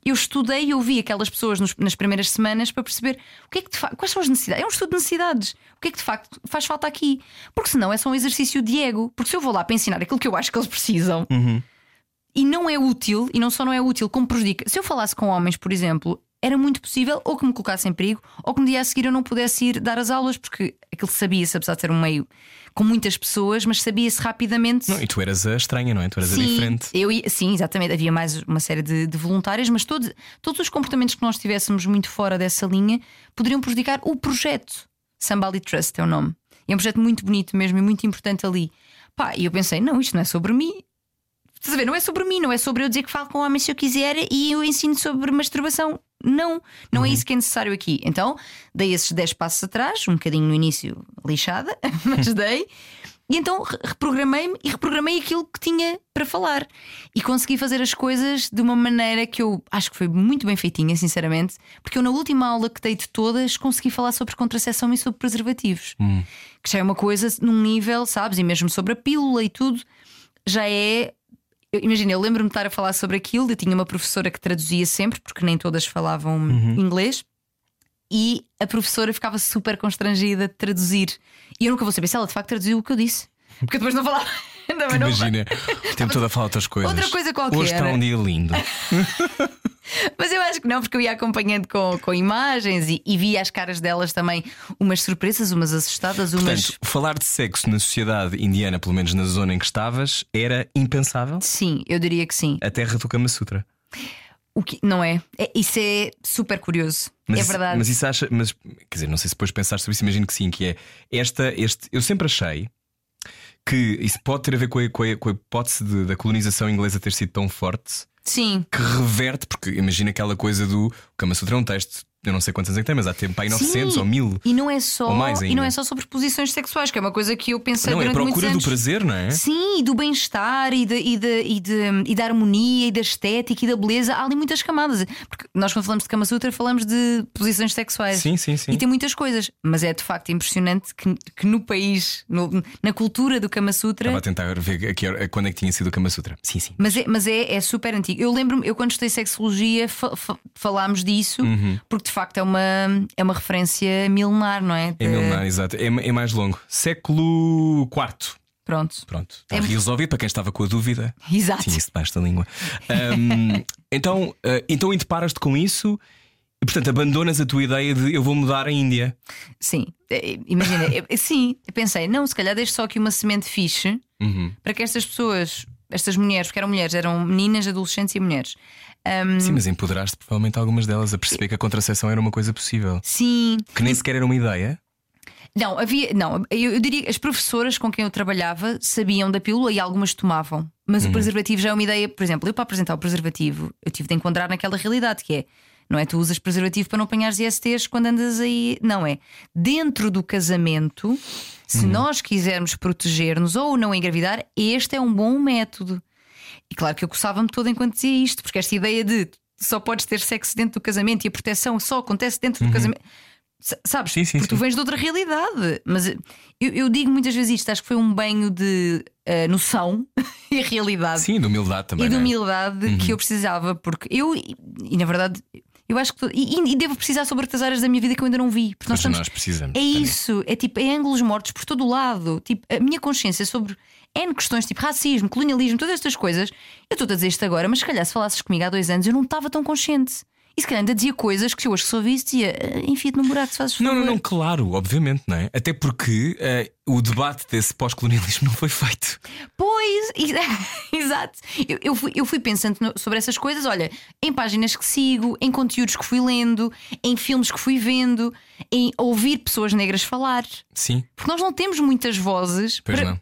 Eu estudei e ouvi aquelas pessoas nos- nas primeiras semanas para perceber o que é que fa... quais são as necessidades. É um estudo de necessidades. O que é que de facto faz falta aqui? Porque senão é só um exercício de ego. Porque se eu vou lá para ensinar aquilo que eu acho que eles precisam, e não é útil, e não só não é útil, como prejudica. Se eu falasse com homens, por exemplo, era muito possível ou que me colocasse em perigo, ou que no dia a seguir eu não pudesse ir dar as aulas, porque aquilo sabia-se, apesar de ser um meio com muitas pessoas, mas sabia-se rapidamente. Não, e tu eras a estranha, não é? Tu eras a Sim, diferente. eu sim, exatamente. Havia mais uma série de, de voluntários, mas todos, todos os comportamentos que nós tivéssemos muito fora dessa linha poderiam prejudicar o projeto. Somebody Trust é o nome. É um projeto muito bonito mesmo e muito importante ali. Pá, e eu pensei: não, isto não é sobre mim. Estás a ver? Não é sobre mim, não é sobre eu dizer que falo com homens se eu quiser e eu ensino sobre masturbação. Não, não é isso que é necessário aqui. Então, dei esses 10 passos atrás, um bocadinho no início lixada, mas dei. E então re- reprogramei-me e reprogramei aquilo que tinha para falar. E consegui fazer as coisas de uma maneira que eu acho que foi muito bem feitinha, sinceramente, porque eu na última aula que dei de todas consegui falar sobre contracepção e sobre preservativos. Que já é uma coisa num nível, sabes? E mesmo sobre a pílula e tudo, já é Imagina, eu lembro-me de estar a falar sobre aquilo. Eu tinha uma professora que traduzia sempre, porque nem todas falavam inglês, e a professora ficava super constrangida de traduzir. E eu nunca vou saber se ela de facto traduziu o que eu disse, porque depois não falava. Também Imagina, o tempo todo a falar outras coisas. Outra coisa qualquer. Hoje está um dia lindo. Mas eu acho que não, porque eu ia acompanhando com, com imagens e, e via as caras delas também, umas surpresas, umas assustadas, umas. Portanto, falar de sexo na sociedade indiana, pelo menos na zona em que estavas, era impensável. Sim, eu diria que sim. A terra do Kama Sutra. O que, não é? É- Isso é super curioso. Mas é isso- verdade. Mas isso acha, mas quer dizer, não sei se depois pensaste sobre isso, imagino que sim, que é esta, este. Eu sempre achei que isso pode ter a ver com a, com a- com a hipótese de- da colonização inglesa ter sido tão forte Sim. que reverte, porque imagina aquela coisa do o Kama Sutra é um texto, eu não sei quantos anos é que tem, mas há tempo aí 900 Sim. ou 1000. E não é só Ou mais e não é só sobre posições sexuais, que é uma coisa que eu pensei Não, é a procura do prazer, não é? Sim, e do bem-estar e, de, e, de, e, de, e da harmonia e da estética e da beleza. Há ali muitas camadas. Porque nós, quando falamos de Kama Sutra, falamos de posições sexuais. Sim, sim, sim. E tem muitas coisas. Mas é de facto impressionante que, que no país, no- na cultura do Kama Sutra. Estava a tentar ver aqui, quando é que tinha sido o Kama Sutra. Sim, sim. Mas, é, mas é, é super antigo. Eu lembro-me, eu quando estudei sexologia fa- fa- falámos disso, Uhum. porque de facto é uma, é uma referência milenar, não é? É De- milenar, exato. É, é mais longo. Século IV. Pronto. Pronto, está É- resolvido para quem estava com a dúvida. Exato. Tinha isso debaixo da língua. Ahm, então, ah, então, e deparas-te com isso. E portanto abandonas a tua ideia de eu vou mudar a Índia. Sim, Eh, imagina, eu- sim, pensei, não, se calhar deixo só aqui uma semente fixe Uhum. para que estas pessoas, estas mulheres, porque eram mulheres, eram meninas, adolescentes e mulheres. Ahm, Sim, mas empoderaste provavelmente algumas delas a perceber que a contracepção era uma coisa possível. sim, Que nem sequer era uma ideia. Não, havia. Não, eu, eu diria que as professoras com quem eu trabalhava sabiam da pílula e algumas tomavam. Mas o preservativo já é uma ideia. Por exemplo, eu para apresentar o preservativo, eu tive de encontrar naquela realidade que é. Não é tu usas preservativo para não apanhares ISTs quando andas aí. Não é. Dentro do casamento, se nós quisermos proteger-nos ou não engravidar, este é um bom método. E claro que eu coçava-me toda enquanto dizia isto, porque esta ideia de só podes ter sexo dentro do casamento e a proteção só acontece dentro do casamento. S- Sabes? Sim, sim, porque tu sim. vens de outra realidade. Mas eu, eu digo muitas vezes isto, acho que foi um banho de eh, noção e realidade Sim, de humildade também. e de é? humildade que eu precisava, porque eu, e, na verdade, eu acho que. E, e devo precisar sobre outras áreas da minha vida que eu ainda não vi. Porque nós estamos, nós precisamos. é Tânia. isso, é tipo, é ângulos mortos por todo o lado. Tipo, a minha consciência sobre N questões, tipo racismo, colonialismo, todas estas coisas. Eu estou a dizer isto agora, mas se calhar se falasses comigo há dois anos eu não estava tão consciente. E se calhar ainda dizia coisas que se eu hoje que só visse, dizia, "Ah, enfia-te num buraco se fazes Não, não, favor." não, claro, obviamente, não é? Até porque eh, o debate desse pós-colonialismo não foi feito. Pois, ex- exato. Eu, eu fui, eu fui pensando no- sobre essas coisas, olha, em páginas que sigo, em conteúdos que fui lendo, em filmes que fui vendo, em ouvir pessoas negras falar. Sim, Porque nós não temos muitas vozes. pois para- não.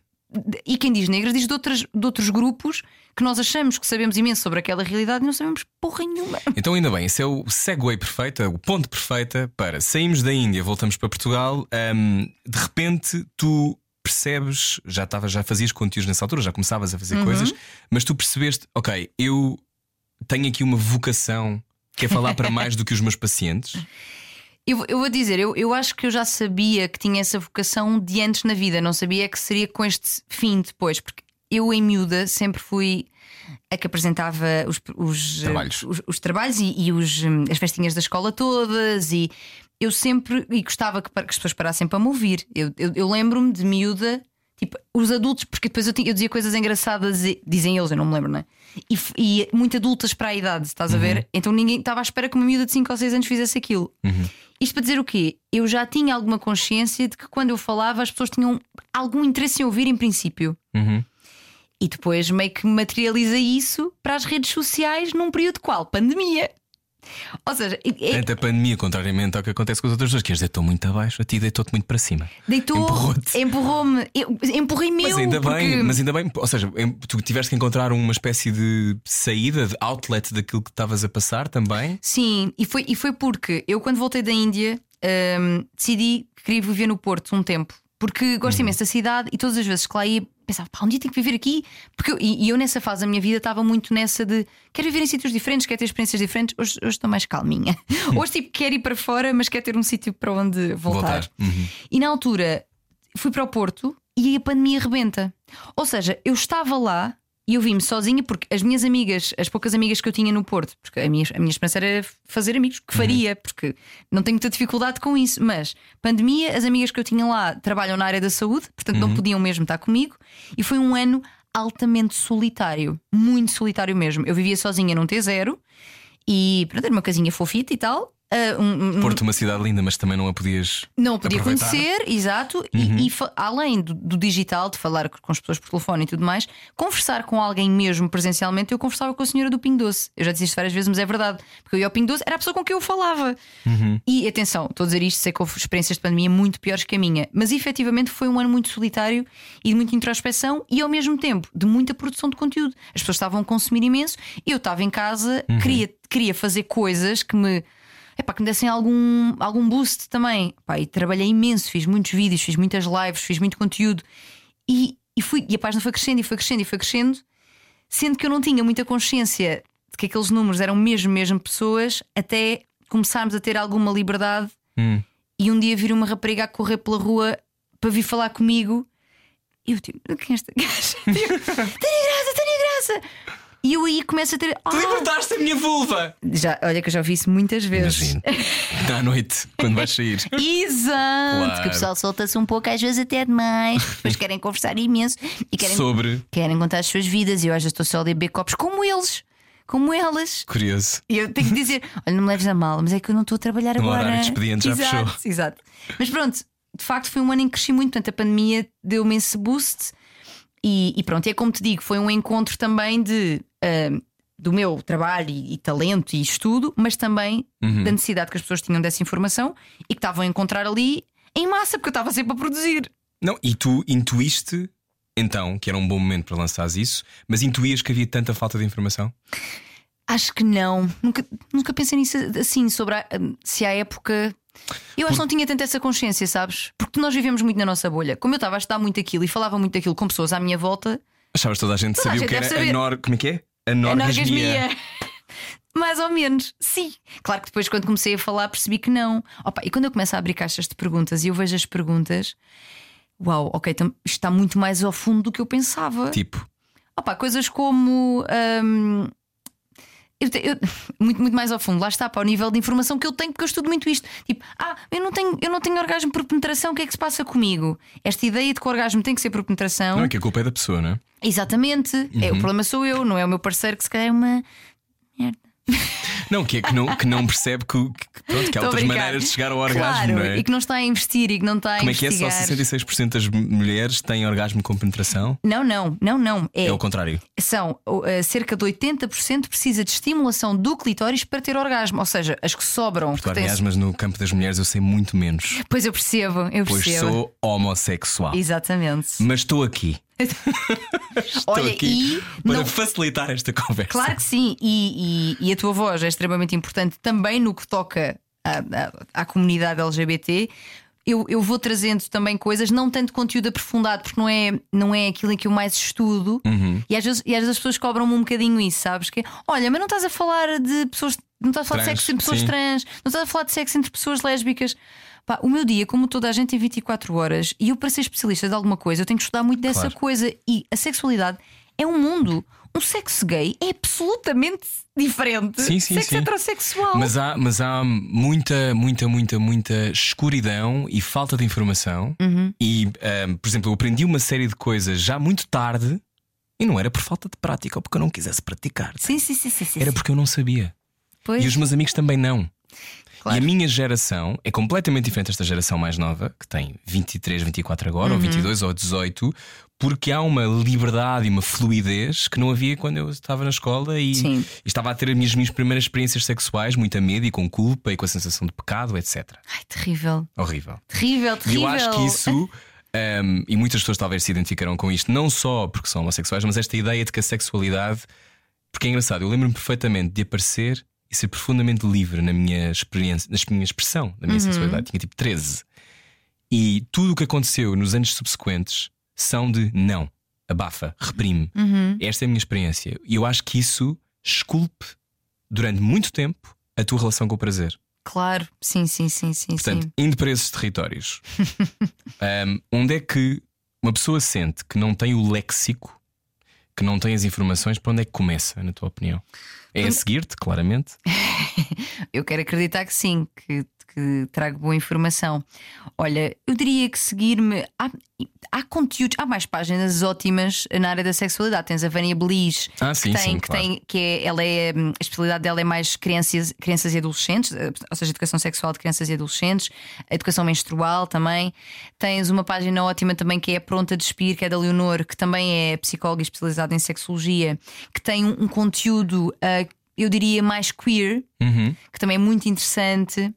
E quem diz negras diz de, outras, de outros grupos que nós achamos que sabemos imenso sobre aquela realidade e não sabemos porra nenhuma. Então, ainda bem, esse é o segue perfeito, o ponto perfeito para saímos da Índia, voltamos para Portugal. ahm, de repente, tu percebes, já, tava, já fazias conteúdos nessa altura, já começavas a fazer Uhum. coisas, mas tu percebeste, ok, eu tenho aqui uma vocação que é falar para mais do que os meus pacientes. Eu, vou- eu vou dizer, eu, eu acho que eu já sabia que tinha essa vocação de antes na vida, não sabia que seria com este fim depois, porque eu, em miúda, sempre fui a que apresentava os, os Trabalhos. os, os trabalhos e, e os, hum, as festinhas da escola todas, e eu sempre e gostava que, que as pessoas parassem para me ouvir. Eu, eu, eu lembro-me de miúda. Tipo, os adultos, porque depois eu, tinha- eu dizia coisas engraçadas, e- dizem eles, eu não me lembro, não é? E, e muito adultas para a idade, estás a ver? Então ninguém estava à espera que uma miúda de 5 ou 6 anos fizesse aquilo. Isto para dizer o quê? Eu já tinha alguma consciência de que quando eu falava as pessoas tinham algum interesse em ouvir em princípio. Uhum. E depois meio que materializa isso para as redes sociais num período qual? Pandemia. Ou seja, é- Durante a pandemia, contrariamente ao que acontece com as outras pessoas, que as deitou muito abaixo, a ti deitou-te muito para cima. deitou, empurrou-me, eu- empurrei meu. Mas ainda porque... bem, mas ainda bem, ou seja, tu tiveste que encontrar uma espécie de saída, de outlet daquilo que estavas a passar também. Sim, e foi, e foi porque eu, quando voltei da Índia, hum, decidi que queria viver no Porto um tempo. Porque gosto Uhum. imenso da cidade e todas as vezes que lá ia, pensava, pá, um dia tenho que viver aqui. Porque eu- e, e eu, nessa fase da minha vida, estava muito nessa de quero viver em sítios diferentes, quero ter experiências diferentes. Hoje, hoje estou mais calminha. Hoje, tipo, quero ir para fora, mas quero ter um sítio para onde voltar. Voltar. Uhum. E na altura fui para o Porto e a pandemia rebenta. Ou seja, eu estava lá e eu vim-me sozinha porque as minhas amigas, as poucas amigas que eu tinha no Porto, porque a minha, a minha esperança era fazer amigos, que faria, porque não tenho muita dificuldade com isso. Mas pandemia, as amigas que eu tinha lá trabalham na área da saúde, portanto não podiam mesmo estar comigo, e foi um ano altamente solitário, muito solitário mesmo. Eu vivia sozinha num T0 e pronto, era uma casinha fofita e tal. Ah, um- um- Porto, uma cidade linda, mas também não a podias. não podia aproveitar. conhecer, exato, e- e, fa- além do, do digital, de falar com as pessoas por telefone e tudo mais, conversar com alguém mesmo presencialmente, eu conversava com a senhora do Ping Doce. Eu já disse isto várias vezes, mas é verdade, porque eu ia ao Ping Doce, era a pessoa com quem eu falava. E atenção, estou a dizer isto, sei que houve experiências de pandemia muito piores que a minha, mas efetivamente foi um ano muito solitário e de muita introspeção e ao mesmo tempo de muita produção de conteúdo. As pessoas estavam a consumir imenso, eu estava em casa, queria, queria fazer coisas que me. Epá, que me dessem algum, algum boost também. Epá, e trabalhei imenso, fiz muitos vídeos, fiz muitas lives, fiz muito conteúdo e, e, fui, e a página foi crescendo e foi crescendo e foi crescendo, sendo que eu não tinha muita consciência de que aqueles números eram mesmo, mesmo pessoas, até começarmos a ter alguma liberdade Hum. e um dia vir uma rapariga a correr pela rua para vir falar comigo. E eu tipo, quem é esta gaja? Tenho graça, tenho graça. E eu aí começo a ter. Ah, Libertaste a minha vulva! já, olha que eu já ouvi isso muitas vezes. Imagino. À noite, quando vais sair. Exato, Claro. que o pessoal solta-se um pouco, às vezes até demais. Depois querem conversar imenso e querem, Sobre. querem contar as suas vidas. E eu às vezes estou só a beber copos como eles. como elas. Curioso. E eu tenho que dizer: olha, não me leves a mal, mas é que eu não estou a trabalhar No agora. horário de expediente já exato, fechou. Exato. Mas pronto, de facto foi um ano em que cresci muito, portanto a pandemia deu-me esse boost. E, e pronto, é como te digo, foi um encontro também de. ah, do meu trabalho e, e talento e estudo, mas também Uhum. da necessidade que as pessoas tinham dessa informação e que estavam a encontrar ali em massa, porque eu estava sempre a produzir. Não, e tu intuíste então que era um bom momento para lançares isso, mas intuías que havia tanta falta de informação? Acho que não. Nunca, nunca pensei nisso assim, sobre a- se à época. Eu acho que não tinha tanto essa consciência, sabes? Porque nós vivemos muito na nossa bolha. Como eu estava a estudar muito aquilo e falava muito aquilo com pessoas à minha volta, Achavas toda a gente Toda a sabia gente o que era deve saber. a nor... Como é que é? A a norgasmia. norgasmia. Mais ou menos, sim. Claro que depois, quando comecei a falar, percebi que não. Opa, e quando eu começo a abrir caixas de perguntas e eu vejo as perguntas, uau, ok, isto está muito mais ao fundo do que eu pensava. Tipo, Opa, coisas como. hum, eu eu- muito, muito mais ao fundo, lá está, para o nível de informação que eu tenho, porque eu estudo muito isto. Tipo, ah, eu não tenho, eu não tenho orgasmo por penetração, o que é que se passa comigo? Esta ideia de que o orgasmo tem que ser por penetração. não é que a culpa é da pessoa, não é? Exatamente. É, o problema sou eu, não é o meu parceiro que se calhar é uma. merda. Não, que é que não, que não percebe que, que- pronto, que há outras maneiras de chegar ao orgasmo, claro, não é? E que não está a investir e que não está a Como é que é? Só investigar. 66% das mulheres têm orgasmo com penetração? Não, não, não, não. É, É o contrário. são uh, cerca de 80% precisa de estimulação do clitóris para ter orgasmo. Ou seja, as que sobram. Tu que orgasmas no campo das mulheres eu sei muito menos. Pois eu percebo, eu Pois percebo. sou homossexual. Exatamente. Mas estou aqui. Estou Olha, aqui para não- facilitar esta conversa. Claro que sim, e, e- e a tua voz é extremamente importante também no que toca à, à- à comunidade LGBT. Eu, eu vou trazendo também coisas, não tanto conteúdo aprofundado, porque não é, não é aquilo em que eu mais estudo. Uhum. E, às vezes, e às vezes as pessoas cobram-me um bocadinho isso, sabes? Que, olha, mas não estás a falar de pessoas, não estás a falar Trans, de sexo entre pessoas sim. trans, não estás a falar de sexo entre pessoas lésbicas. Pá, o meu dia, como toda a gente, tem 24 horas e eu, para ser especialista de alguma coisa, eu tenho que estudar muito dessa Claro. coisa. E a sexualidade é um mundo. Um sexo gay é absolutamente diferente. Sim, sim, sexo sim. heterossexual. Mas há, mas há muita, muita, muita, muita escuridão e falta de informação. Uhum. E, ahm, por exemplo, eu aprendi uma série de coisas já muito tarde e não era por falta de prática ou porque eu não quisesse praticar. Sim, sim, sim, sim, sim. Era porque eu não sabia. Pois, E os meus amigos também não. claro. E a minha geração é completamente diferente desta geração mais nova, que tem 23, 24 agora, Uhum. ou 22 ou 18, porque há uma liberdade e uma fluidez que não havia quando eu estava na escola e, e estava a ter as minhas, minhas primeiras experiências sexuais, muito a medo e com culpa e com a sensação de pecado, etc. Ai, terrível. Horrível. Terrível, E terrível. eu acho que isso. um, e muitas pessoas talvez se identificaram com isto, não só porque são homossexuais, mas esta ideia de que a sexualidade. Porque é engraçado, eu lembro-me perfeitamente de aparecer e ser profundamente livre na minha experiência, na minha expressão, na minha sexualidade. Tinha tipo 13. E tudo o que aconteceu nos anos subsequentes são de não, abafa, reprime. Esta é a minha experiência. E eu acho que isso esculpe durante muito tempo a tua relação com o prazer. Claro, sim, sim, sim, sim. Portanto, sim. indo para esses territórios, um, onde é que uma pessoa sente que não tem o léxico, que não tem as informações, para onde é que começa, na tua opinião? É a seguir-te, claramente. Eu quero acreditar que sim, que, que trago boa informação. Olha, eu diria que seguir-me. Há, há conteúdos, há mais páginas ótimas na área da sexualidade. Tens a Vânia Belis, Ah, sim, que tem, sim, que, claro. tem, que é, ela é, hum, a especialidade dela é mais crianças, crianças e adolescentes, eh, ou seja, educação sexual de crianças e adolescentes, a educação menstrual também. Tens uma página ótima também que é a Pronta de Despir, que é da Leonor, que também é psicóloga especializada em sexologia, que tem um, um conteúdo, ah, eu diria, mais queer, Uhum. que também é muito interessante.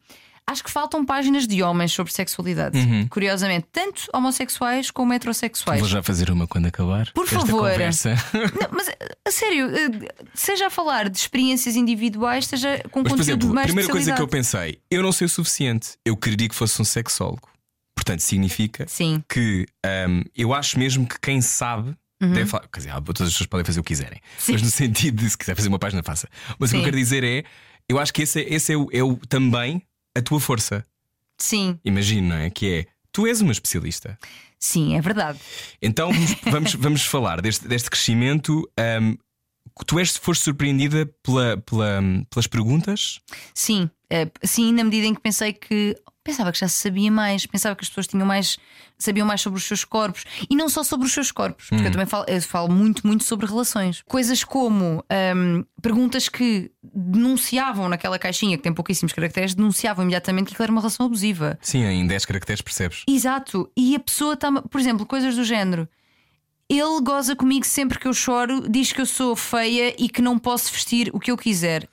Acho que faltam páginas de homens sobre sexualidade. Curiosamente, tanto homossexuais como heterossexuais. Vou já fazer uma quando acabar. Por favor. Não, mas a sério, eh, seja a falar de experiências individuais, seja com Mas, por conteúdo exemplo, a mais primeira coisa que eu pensei, eu não sei o suficiente. Eu queria que fosse um sexólogo. Portanto, significa Sim, que um, eu acho mesmo que quem sabe deve falar. Quer dizer, todas as pessoas podem fazer o que quiserem. Uhum. Sim. Mas no sentido de se quiser fazer uma página, faça. Mas o que eu Sim. quero dizer é: eu acho que esse, é- esse é, o, é o- também a tua força. sim, Imagino, não é? Que é. Tu és uma especialista. sim, é verdade. Então vamos, vamos, vamos falar deste, deste crescimento. um, tu és, foste surpreendida pela, pela- pelas perguntas? Sim, eh, sim, na medida em que pensei que pensava que já se sabia mais, pensava que as pessoas tinham mais, sabiam mais sobre os seus corpos e não só sobre os seus corpos, porque eu também falo, eu falo muito, muito sobre relações. Coisas como hum, perguntas que denunciavam naquela caixinha que tem pouquíssimos caracteres, denunciavam imediatamente que aquilo era uma relação abusiva. Sim, em 10 caracteres percebes. Exato. E a pessoa está, por exemplo, coisas do género. Ele goza comigo sempre que eu choro, diz que eu sou feia e que não posso vestir o que eu quiser.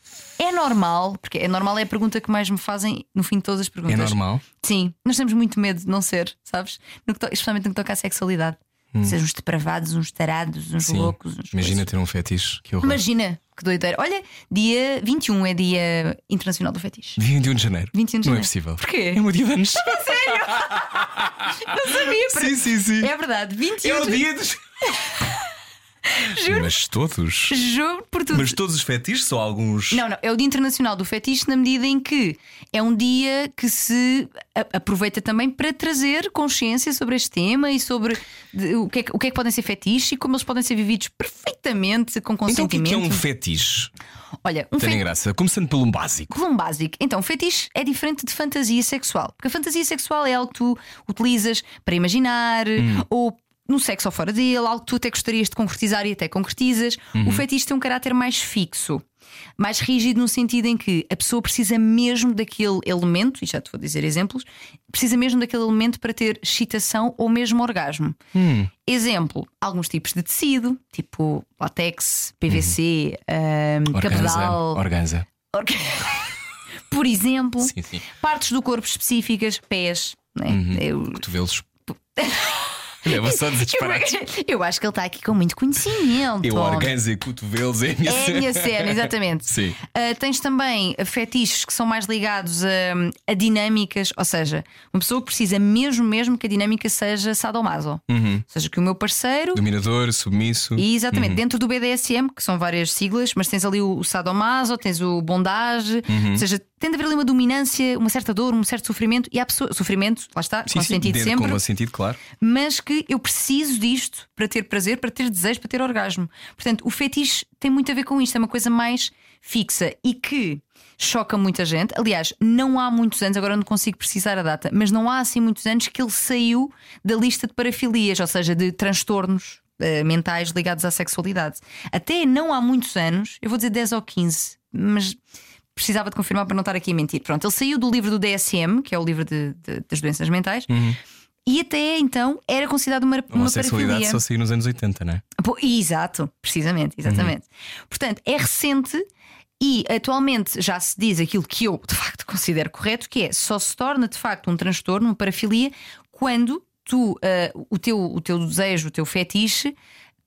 É normal, porque é normal, é a pergunta que mais me fazem no fim de todas as É perguntas. normal. Sim, nós temos muito medo de não ser, sabes? No to- especialmente no que toca à sexualidade. Ser uns depravados, uns tarados, uns Sim. loucos. Uns Imagina coisas. ter um fetiche. Que horror. Imagina, que doideira. Olha, dia 21 é dia internacional do fetiche. 21 de janeiro. 21 de Não é janeiro. possível. Porquê? É o meu dia de anos. Não sabia, sim, sim, sim. É verdade, 21 É o dia dos. Juro. Mas todos. Juro por tudo. Mas todos os fetiches ou alguns. Não, não, é o Dia Internacional do Fetiche na medida em que é um dia que se aproveita também para trazer consciência sobre este tema e sobre o, que é, que- o que é que podem ser fetiches e como eles podem ser vividos perfeitamente com Então o que é, consentimento. que é um fetiche? Olha, um Tem graça. Começando pelo básico. Um básico. Então, fetiche é diferente de fantasia sexual. Porque a fantasia sexual é algo que tu utilizas para imaginar Hum. ou no sexo ou fora dele, algo que tu até gostarias de concretizar e até concretizas. Uhum. O fetiche tem um caráter mais fixo. Mais rígido no sentido em que a pessoa precisa mesmo daquele elemento, e já te vou dizer exemplos, precisa mesmo daquele elemento para ter excitação ou mesmo orgasmo. Hum. Exemplo, alguns tipos de tecido, tipo látex, PVC, Uhum. Organza. cabedal, Organza. Orga- Por exemplo, Sim, sim. partes do corpo específicas, pés. Né? Eu, Cotovelos. Olha, só dizer disparates. eu acho que ele está aqui com muito conhecimento. Eu organza e cotovelos é a minha É a cena. minha cena, exatamente. Sim. Ah, tens também fetiches que são mais ligados a, a dinâmicas, ou seja, uma pessoa que precisa mesmo, mesmo que a dinâmica seja sadomaso. Uhum. Ou seja, que o meu parceiro. Dominador, submisso. E exatamente, dentro do BDSM, que são várias siglas, mas tens ali o, o sadomaso, tens o bondage, Uhum. ou seja, tem de haver ali uma dominância, uma certa dor, um certo sofrimento, e há pessoa, sofrimento, lá está, Sim, sim, consentido dentro- sempre, Com sentido, claro. mas que eu preciso disto para ter prazer, para ter desejo, para ter orgasmo. Portanto, o fetiche tem muito a ver com isto, é uma coisa mais fixa e que choca muita gente. Aliás, não há muitos anos, agora não consigo precisar a data, mas não há assim muitos anos que ele saiu da lista de parafilias, ou seja, de transtornos eh, mentais ligados à sexualidade. Até não há muitos anos, eu vou dizer 10 ou 15, mas precisava de confirmar para não estar aqui a mentir. Pronto, ele saiu do livro do DSM, que é o livro de- de- das doenças mentais. E até então era considerado uma, Uma sexualidade só saiu nos anos 80, não é? Pô, Exato, precisamente, exatamente. Portanto, é recente e atualmente já se diz aquilo que eu de facto considero correto, que é só se torna de facto um transtorno, uma parafilia, quando tu, ah, o, teu, o teu desejo, o teu fetiche.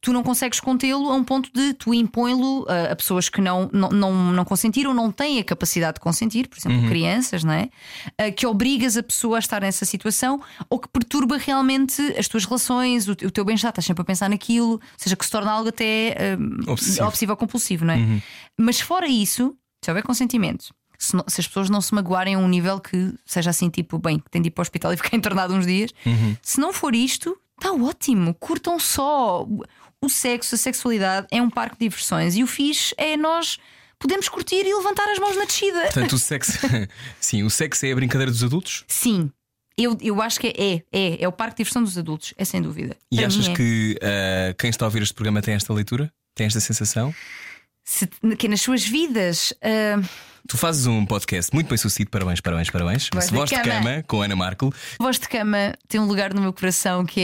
Tu não consegues contê-lo a um ponto de tu impõe-lo ah, a pessoas que não, não, não, não consentiram, não têm a capacidade de consentir, por exemplo, crianças, não é? Ah, que obrigas a pessoa a estar nessa situação ou que perturba realmente as tuas relações, o, o teu bem-estar, estás sempre a pensar naquilo, ou seja, que se torna algo até ah, Obsessivo. obsessivo ou compulsivo, não é? Mas fora isso, se houver consentimento, se, não- se as pessoas não se magoarem a um nível que seja assim, tipo, bem, que tem de ir para o hospital e ficar internado uns dias, se não for isto, está ótimo, curtam só. O sexo, a sexualidade é um parque de diversões e o fixe é nós podemos curtir e levantar as mãos na descida. Portanto, o sexo. Sim, o sexo é a brincadeira dos adultos? Sim. Eu, eu acho que é, é, é o parque de diversão dos adultos, é sem dúvida. E Para achas é. que ah, quem está a ouvir este programa tem esta leitura? Tem esta sensação? Se- que nas suas vidas ah, Tu fazes um podcast muito bem sucedido, parabéns, parabéns, parabéns. Voz de Voz de cama. cama com Ana Markel. Voz de Cama tem um lugar no meu coração que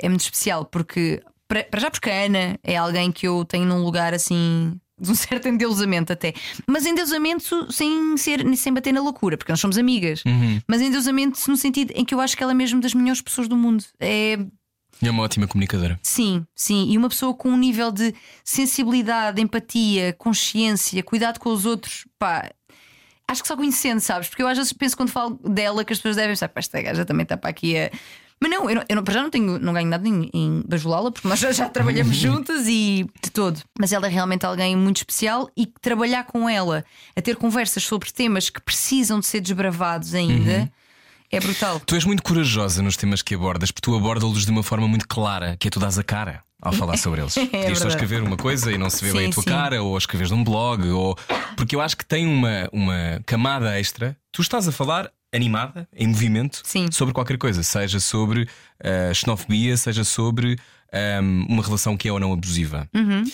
é, é muito especial, porque, para, para já, porque a Ana é alguém que eu tenho num lugar assim. De um certo endeusamento até. Mas endeusamento sem, ser, sem bater na loucura, porque nós somos amigas. Mas endeusamento no sentido em que eu acho que ela é mesmo das melhores pessoas do mundo. É, E é uma ótima comunicadora. Sim, sim. E uma pessoa com um nível de sensibilidade, empatia, consciência, cuidado com os outros, pá. Acho que só conhecendo, sabes? Porque eu às vezes penso quando falo dela que as pessoas devem pensar, pá, esta gaja também está para aqui a. Mas não, eu, não, eu não, para já não, tenho, não ganho nada em, em bajulá-la, porque nós já, já trabalhamos juntas e de todo. Mas ela é realmente alguém muito especial e trabalhar com ela, a ter conversas sobre temas que precisam de ser desbravados ainda, é brutal. Tu és muito corajosa nos temas que abordas, porque tu abordas-los de uma forma muito clara, que é tu dás a cara ao falar sobre eles. Podias só É escrever uma coisa e não se vê bem a Sim, tua sim. cara, ou escreves num blog, ou. Porque eu acho que tem uma, uma camada extra. Tu estás a falar animada, em movimento, Sim. sobre qualquer coisa, seja sobre uh, xenofobia, seja sobre um, uma relação que é ou não abusiva. Uhum.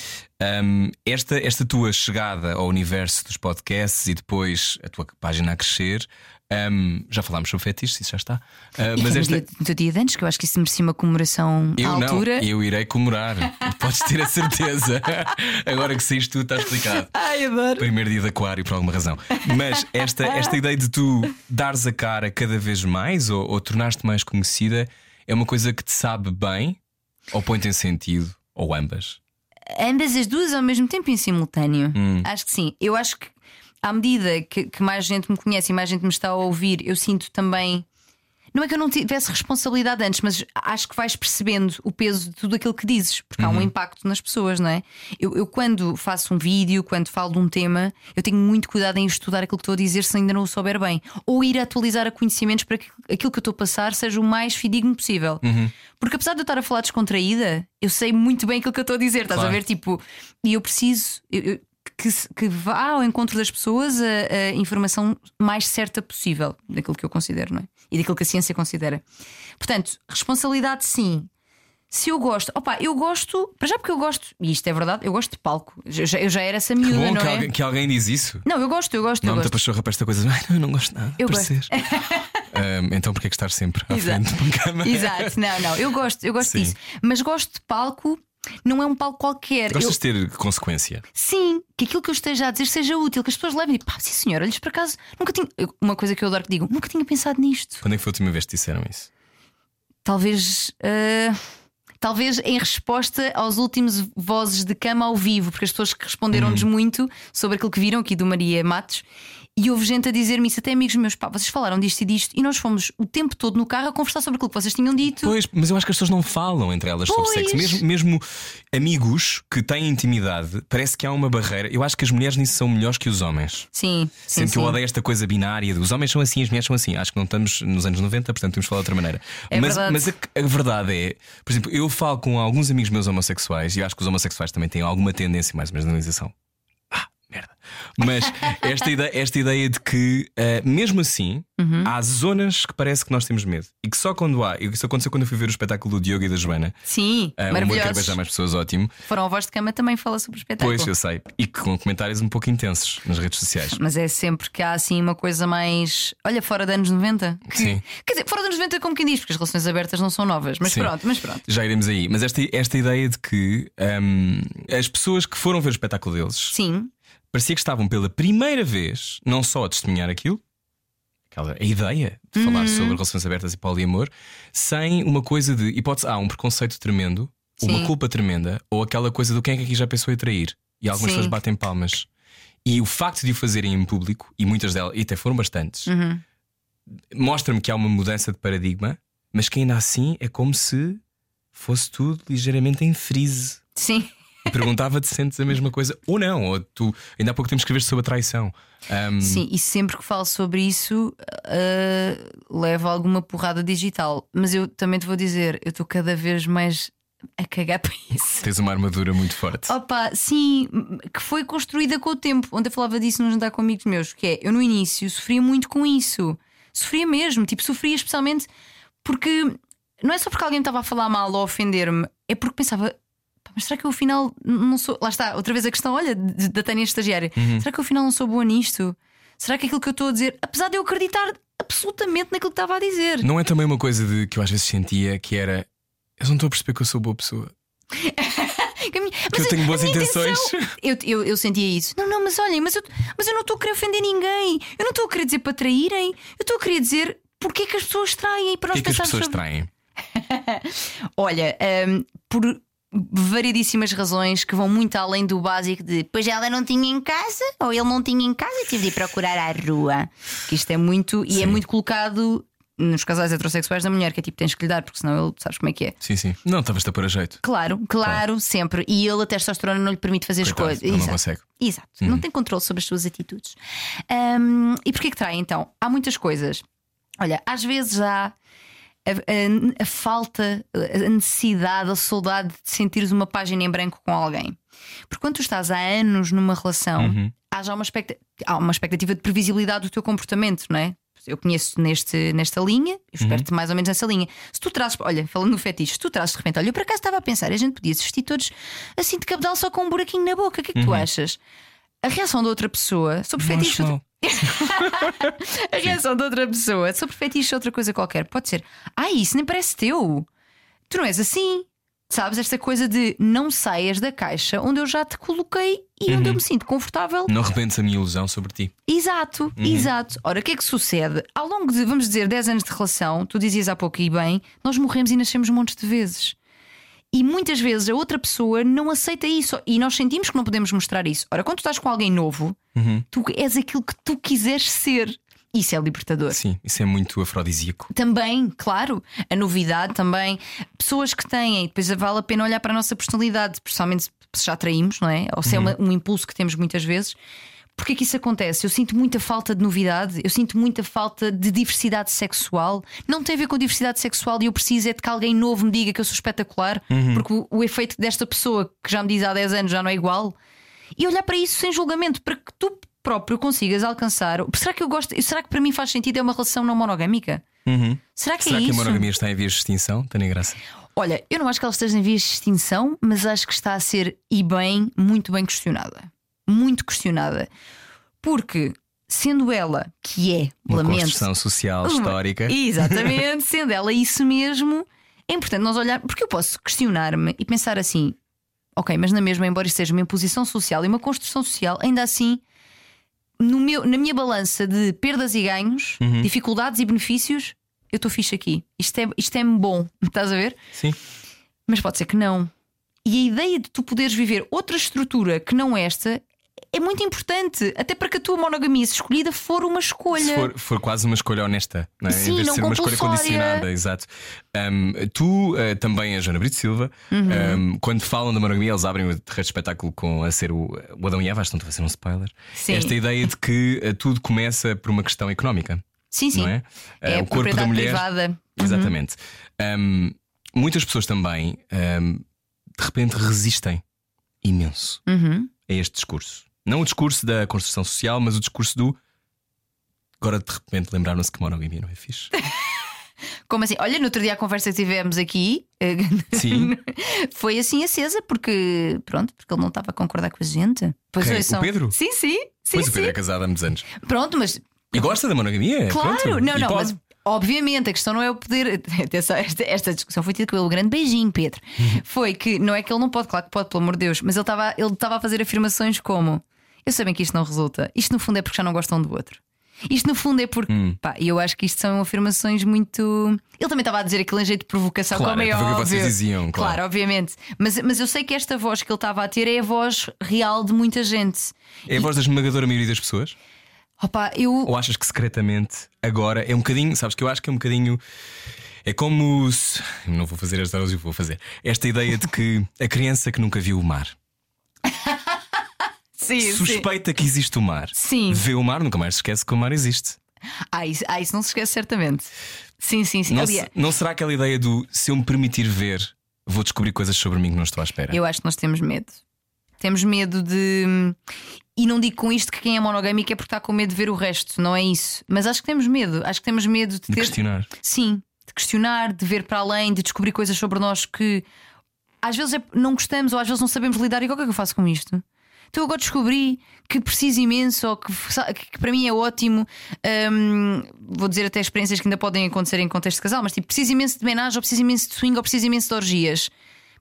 Um, esta, esta tua chegada ao universo dos podcasts e depois a tua página a crescer. Um, já falámos sobre fetiches, isso já está. Uh, mas esta, dia, no dia de antes, que eu acho que isso merecia uma comemoração eu à não, altura. eu irei comemorar. Podes ter a certeza. Agora que saíste tu, está explicado. Ai, adoro. Primeiro dia de aquário, por alguma razão. Mas esta, esta ideia de tu dares a cara cada vez mais ou, ou tornar-te mais conhecida é uma coisa que te sabe bem ou põe-te em sentido, ou ambas. Ambas as duas ao mesmo tempo em simultâneo. Hum. Acho que sim. Eu acho que à medida que, que mais gente me conhece e mais gente me está a ouvir, eu sinto também. Não é que eu não tivesse responsabilidade antes, mas acho que vais percebendo o peso de tudo aquilo que dizes, porque há um impacto nas pessoas, não é? Eu, eu, quando faço um vídeo, quando falo de um tema, eu tenho muito cuidado em estudar aquilo que estou a dizer se ainda não o souber bem, ou ir atualizar a conhecimentos para que aquilo que eu estou a passar seja o mais fidedigno possível. Porque apesar de eu estar a falar descontraída, eu sei muito bem aquilo que eu estou a dizer, estás Claro. a ver? Tipo, e eu preciso. eu- eu- que, que vá ao encontro das pessoas a, a informação mais certa possível daquilo que eu considero, não é? E daquilo que a ciência considera. Portanto, responsabilidade sim. Se eu gosto, opa, eu gosto, para já porque eu gosto, e isto é verdade, eu gosto de palco. Eu já, eu já era essa Que miúda, bom não que, é? alguém, que alguém diz isso. Não, eu gosto, eu gosto, Não eu muita pachorra para esta coisa. Ai, não, eu não gosto nada. Eu gosto. Ahm, então porquê é que estás sempre à Exato. frente de uma câmara? Exato, não, não, eu gosto, eu gosto Sim. disso. Mas gosto de palco, não é um palco qualquer. Gostas Eu- de ter consequência? Sim, que aquilo que eu esteja a dizer seja útil, que as pessoas levem e pá, sim senhor, olhas por acaso, nunca tinha. Uma coisa que eu adoro que digam, nunca tinha pensado nisto. Quando é que foi a última vez que disseram isso? Talvez. ah, Talvez em resposta aos últimos vozes de cama ao vivo, porque as pessoas responderam-nos Uhum. muito sobre aquilo que viram aqui do Maria Matos, e houve gente a dizer-me isso, até amigos meus, pá, vocês falaram disto e disto, e nós fomos o tempo todo no carro a conversar sobre aquilo que vocês tinham dito. Pois, mas eu acho que as pessoas não falam entre elas sobre Pois. sexo. Mesmo, mesmo amigos que têm intimidade, parece que há uma barreira. Eu acho que as mulheres nisso são melhores que os homens. Sim, sim. Que eu sim. odeio esta coisa binária de os homens são assim, as mulheres são assim. Acho que não estamos nos anos 90, portanto temos de falar de outra maneira. É mas verdade. mas a, a verdade é, por exemplo, eu falo com alguns amigos meus homossexuais e eu acho que os homossexuais também têm alguma tendência, mais ou menos, na organização. Mas esta ideia, esta ideia de que, eh, mesmo assim, Uhum. há zonas que parece que nós temos medo. E que só quando há. e Isso aconteceu quando eu fui ver o espetáculo do Diogo e da Joana. Sim, Uh, o amor quer maravilhosos. beijar mais pessoas, ótimo. Foram a voz de cama também fala sobre o espetáculo. Pois, eu sei. E com comentários um pouco intensos nas redes sociais. Mas é sempre que há assim uma coisa mais. Olha, fora de anos 90. Que- Sim. Quer dizer, fora de anos 90, como quem diz, porque as relações abertas não são novas. Mas Sim. pronto, mas pronto. Já iremos aí. Mas esta, esta ideia de que hum, as pessoas que foram ver o espetáculo deles Sim, parecia que estavam pela primeira vez não só a testemunhar aquilo, aquela, a ideia de falar Uhum. sobre relações abertas e poliamor, sem uma coisa de hipótese, há um preconceito tremendo, uma Sim. culpa tremenda, ou aquela coisa do quem é que aqui já pensou em trair. E algumas Sim. pessoas batem palmas. E o facto de o fazerem em público, e muitas delas, e até foram bastantes, Uhum. mostra-me que há uma mudança de paradigma, mas que ainda assim é como se fosse tudo ligeiramente em freeze. sim. E perguntava-te se sentes a mesma coisa ou não, ou tu ainda há pouco tempo escreveste sobre a traição. Ahm, Sim, e sempre que falo sobre isso, uh, levo alguma porrada digital. Mas eu também te vou dizer, eu estou cada vez mais a cagar para isso. Tens uma armadura muito forte. Opa, sim, que foi construída com o tempo. Ontem eu falava disso num jantar com amigos meus, que é, eu no início sofria muito com isso. Sofria mesmo, tipo, sofria especialmente porque não é só porque alguém estava a falar mal ou a ofender-me, é porque pensava, "Pá, mas será que eu afinal não sou. Lá está, outra vez a questão, olha, da Tânia estagiária, será que eu afinal não sou boa nisto? Será que aquilo que eu estou a dizer, apesar de eu acreditar absolutamente naquilo que estava a dizer, Não é também uma coisa de, que eu às vezes sentia que era. Eu não estou a perceber que eu sou boa pessoa. Que minha- Que eu tenho boas intenções. intenção- Eu, eu, eu sentia isso. Não, não, mas olhem, mas eu, mas eu não estou a querer ofender ninguém. Eu não estou a querer dizer para traírem. Eu estou a querer dizer porque é que as pessoas traem para nós que é que as pessoas sobre- traem? Olha, hum, por variedíssimas razões que vão muito além do básico de pois ela não tinha em casa ou ele não tinha em casa e tive de ir procurar à rua. Que isto é muito e é muito colocado nos casais heterossexuais da mulher, que é tipo tens que lhe dar, porque senão ele sabes como é que é. Sim, sim. Não, estavas-te a pôr a jeito. Claro, claro, sempre. E ele a testosterona não lhe permite fazer as Coitado, coisas. ele não Exato. consegue. Exato, não tem controle sobre as suas atitudes. Hum, e porquê que trai então? Há muitas coisas. Olha, às vezes há a, a- a falta, a necessidade, a saudade de sentires uma página em branco com alguém. Porque quando tu estás há anos numa relação, há já uma, expecta- há uma expectativa de previsibilidade do teu comportamento, não é? eu conheço neste, nesta linha, eu espero-te mais ou menos nessa linha. Se tu trazes, olha, falando no fetiche, se tu trazes de repente, olha, eu por acaso estava a pensar, a gente podia assistir todos assim de cabedal só com um buraquinho na boca, o que é que tu achas? A reação da outra pessoa sobre fetiche. mal. A reação de outra pessoa sobre fetiche outra coisa qualquer pode ser: Ah, isso nem parece teu. Tu não és assim. Sabes, esta coisa de não saias da caixa onde eu já te coloquei e onde eu me sinto confortável. Não arrebendes a minha ilusão sobre ti. Exato, exato. Ora, o que é que sucede? Ao longo de, vamos dizer, 10 anos de relação, tu dizias há pouco e bem, nós morremos e nascemos montes de vezes. E muitas vezes a outra pessoa não aceita isso e nós sentimos que não podemos mostrar isso. Ora, quando tu estás com alguém novo, tu és aquilo que tu quiseres ser. Isso é libertador. Sim, isso é muito afrodisíaco. Também, claro, a novidade também. Pessoas que têm, depois vale a pena olhar para a nossa personalidade, principalmente se já traímos, não é? Ou se é uma- um impulso que temos muitas vezes. Porquê que isso acontece? Eu sinto muita falta de novidade, eu sinto muita falta de diversidade sexual. Não tem a ver com diversidade sexual e eu preciso é de que alguém novo me diga que eu sou espetacular, porque o, o efeito desta pessoa que já me diz há 10 anos já não é igual. E olhar para isso sem julgamento, para que tu próprio consigas alcançar. Será que eu gosto? Será que para mim faz sentido é uma relação não monogâmica? Será que Será é que a isso? monogamia está em vias de extinção? Tânia Graça. Olha, eu não acho que ela esteja em vias de extinção, mas acho que está a ser e bem, muito bem questionada. Muito questionada. Porque, sendo ela, que é, Uma lamento. construção social, uma- histórica. Exatamente, sendo ela isso mesmo, é importante nós olhar. Porque eu posso questionar-me e pensar assim: ok, mas na mesma, embora isto seja uma imposição social e uma construção social, ainda assim. No meu, na minha balança de perdas e ganhos, Uhum. dificuldades e benefícios, eu estou fixe aqui. Isto é, isto é bom, estás a ver? Sim. Mas pode ser que não. E a ideia de tu poderes viver outra estrutura que não esta é muito importante, até para que a tua monogamia se escolhida for uma escolha. Se for, for quase uma escolha honesta, não é? Sim, em vez de ser uma escolha condicionada, exato. Um, tu, uh, também a Joana Brito Silva, Uhum. um, quando falam da monogamia, eles abrem o terreiro de espetáculo com a ser o, o Adão e Eva, estão a fazer um spoiler. Sim. Esta ideia de que uh, tudo começa por uma questão económica, sim, sim. não é? É Uh, o corpo da mulher. privada. Uhum. Exatamente. Um, muitas pessoas também, de repente, resistem imenso Uhum. a este discurso. Não o discurso da construção social, mas o discurso do. Agora de repente lembraram-se que monogamia não é fixe. Como assim? Olha, no outro dia a conversa que tivemos aqui eh, Sim. foi assim acesa, porque pronto, porque ele não estava a concordar com a gente. Pois Quem? ouçam. O Pedro? Sim, sim. sim, pois o sim. Pedro é casado há muitos anos. Pronto, mas E gosta da monogamia? Claro, Pronto. não, E não, pode. mas obviamente a questão não é o poder. Atenção, esta, esta discussão foi tida com ele, um grande beijinho, Pedro. Foi que não é que ele não pode, claro que pode, pelo amor de Deus, mas ele estava ele estava a fazer afirmações como: Eu sei bem que isto não resulta, isto no fundo é porque já não gostam do outro. Isto no fundo é porque. Hum. Pá, e eu acho que isto são afirmações muito. Ele também estava a dizer aquilo em jeito de provocação, Claro, como é é óbvio. vocês diziam, claro. obviamente. Mas, mas eu sei que esta voz que ele estava a ter é a voz real de muita gente. É a voz da esmagadora maioria das pessoas? Opa, eu. Ou achas que secretamente agora é um bocadinho, sabes que eu acho que é um bocadinho. É como se. Não vou fazer esta hoje, vou fazer. Esta ideia de que a criança que nunca viu o mar Sim, sim. suspeita que existe o mar. Sim. Vê o mar, nunca mais se esquece que o mar existe. Ah, isso, ah, isso não se esquece certamente. Sim, sim, sim. Não, se- não será aquela ideia do se eu me permitir ver, vou descobrir coisas sobre mim que não estou à espera? eu acho que nós temos medo. Temos medo de. E não digo com isto que quem é monogâmico é porque está com medo de ver o resto, não é isso. Mas acho que temos medo. Acho que temos medo de de ter. questionar. Sim, de questionar, de ver para além, de descobrir coisas sobre nós que às vezes é- não gostamos ou às vezes não sabemos lidar. E o que é que eu faço com isto? Então agora descobri que preciso imenso ou que, que para mim é ótimo. hum, vou dizer até experiências que ainda podem acontecer em contexto de casal, mas tipo, preciso imenso de homenagem, ou preciso imenso de swing, ou preciso imenso de orgias.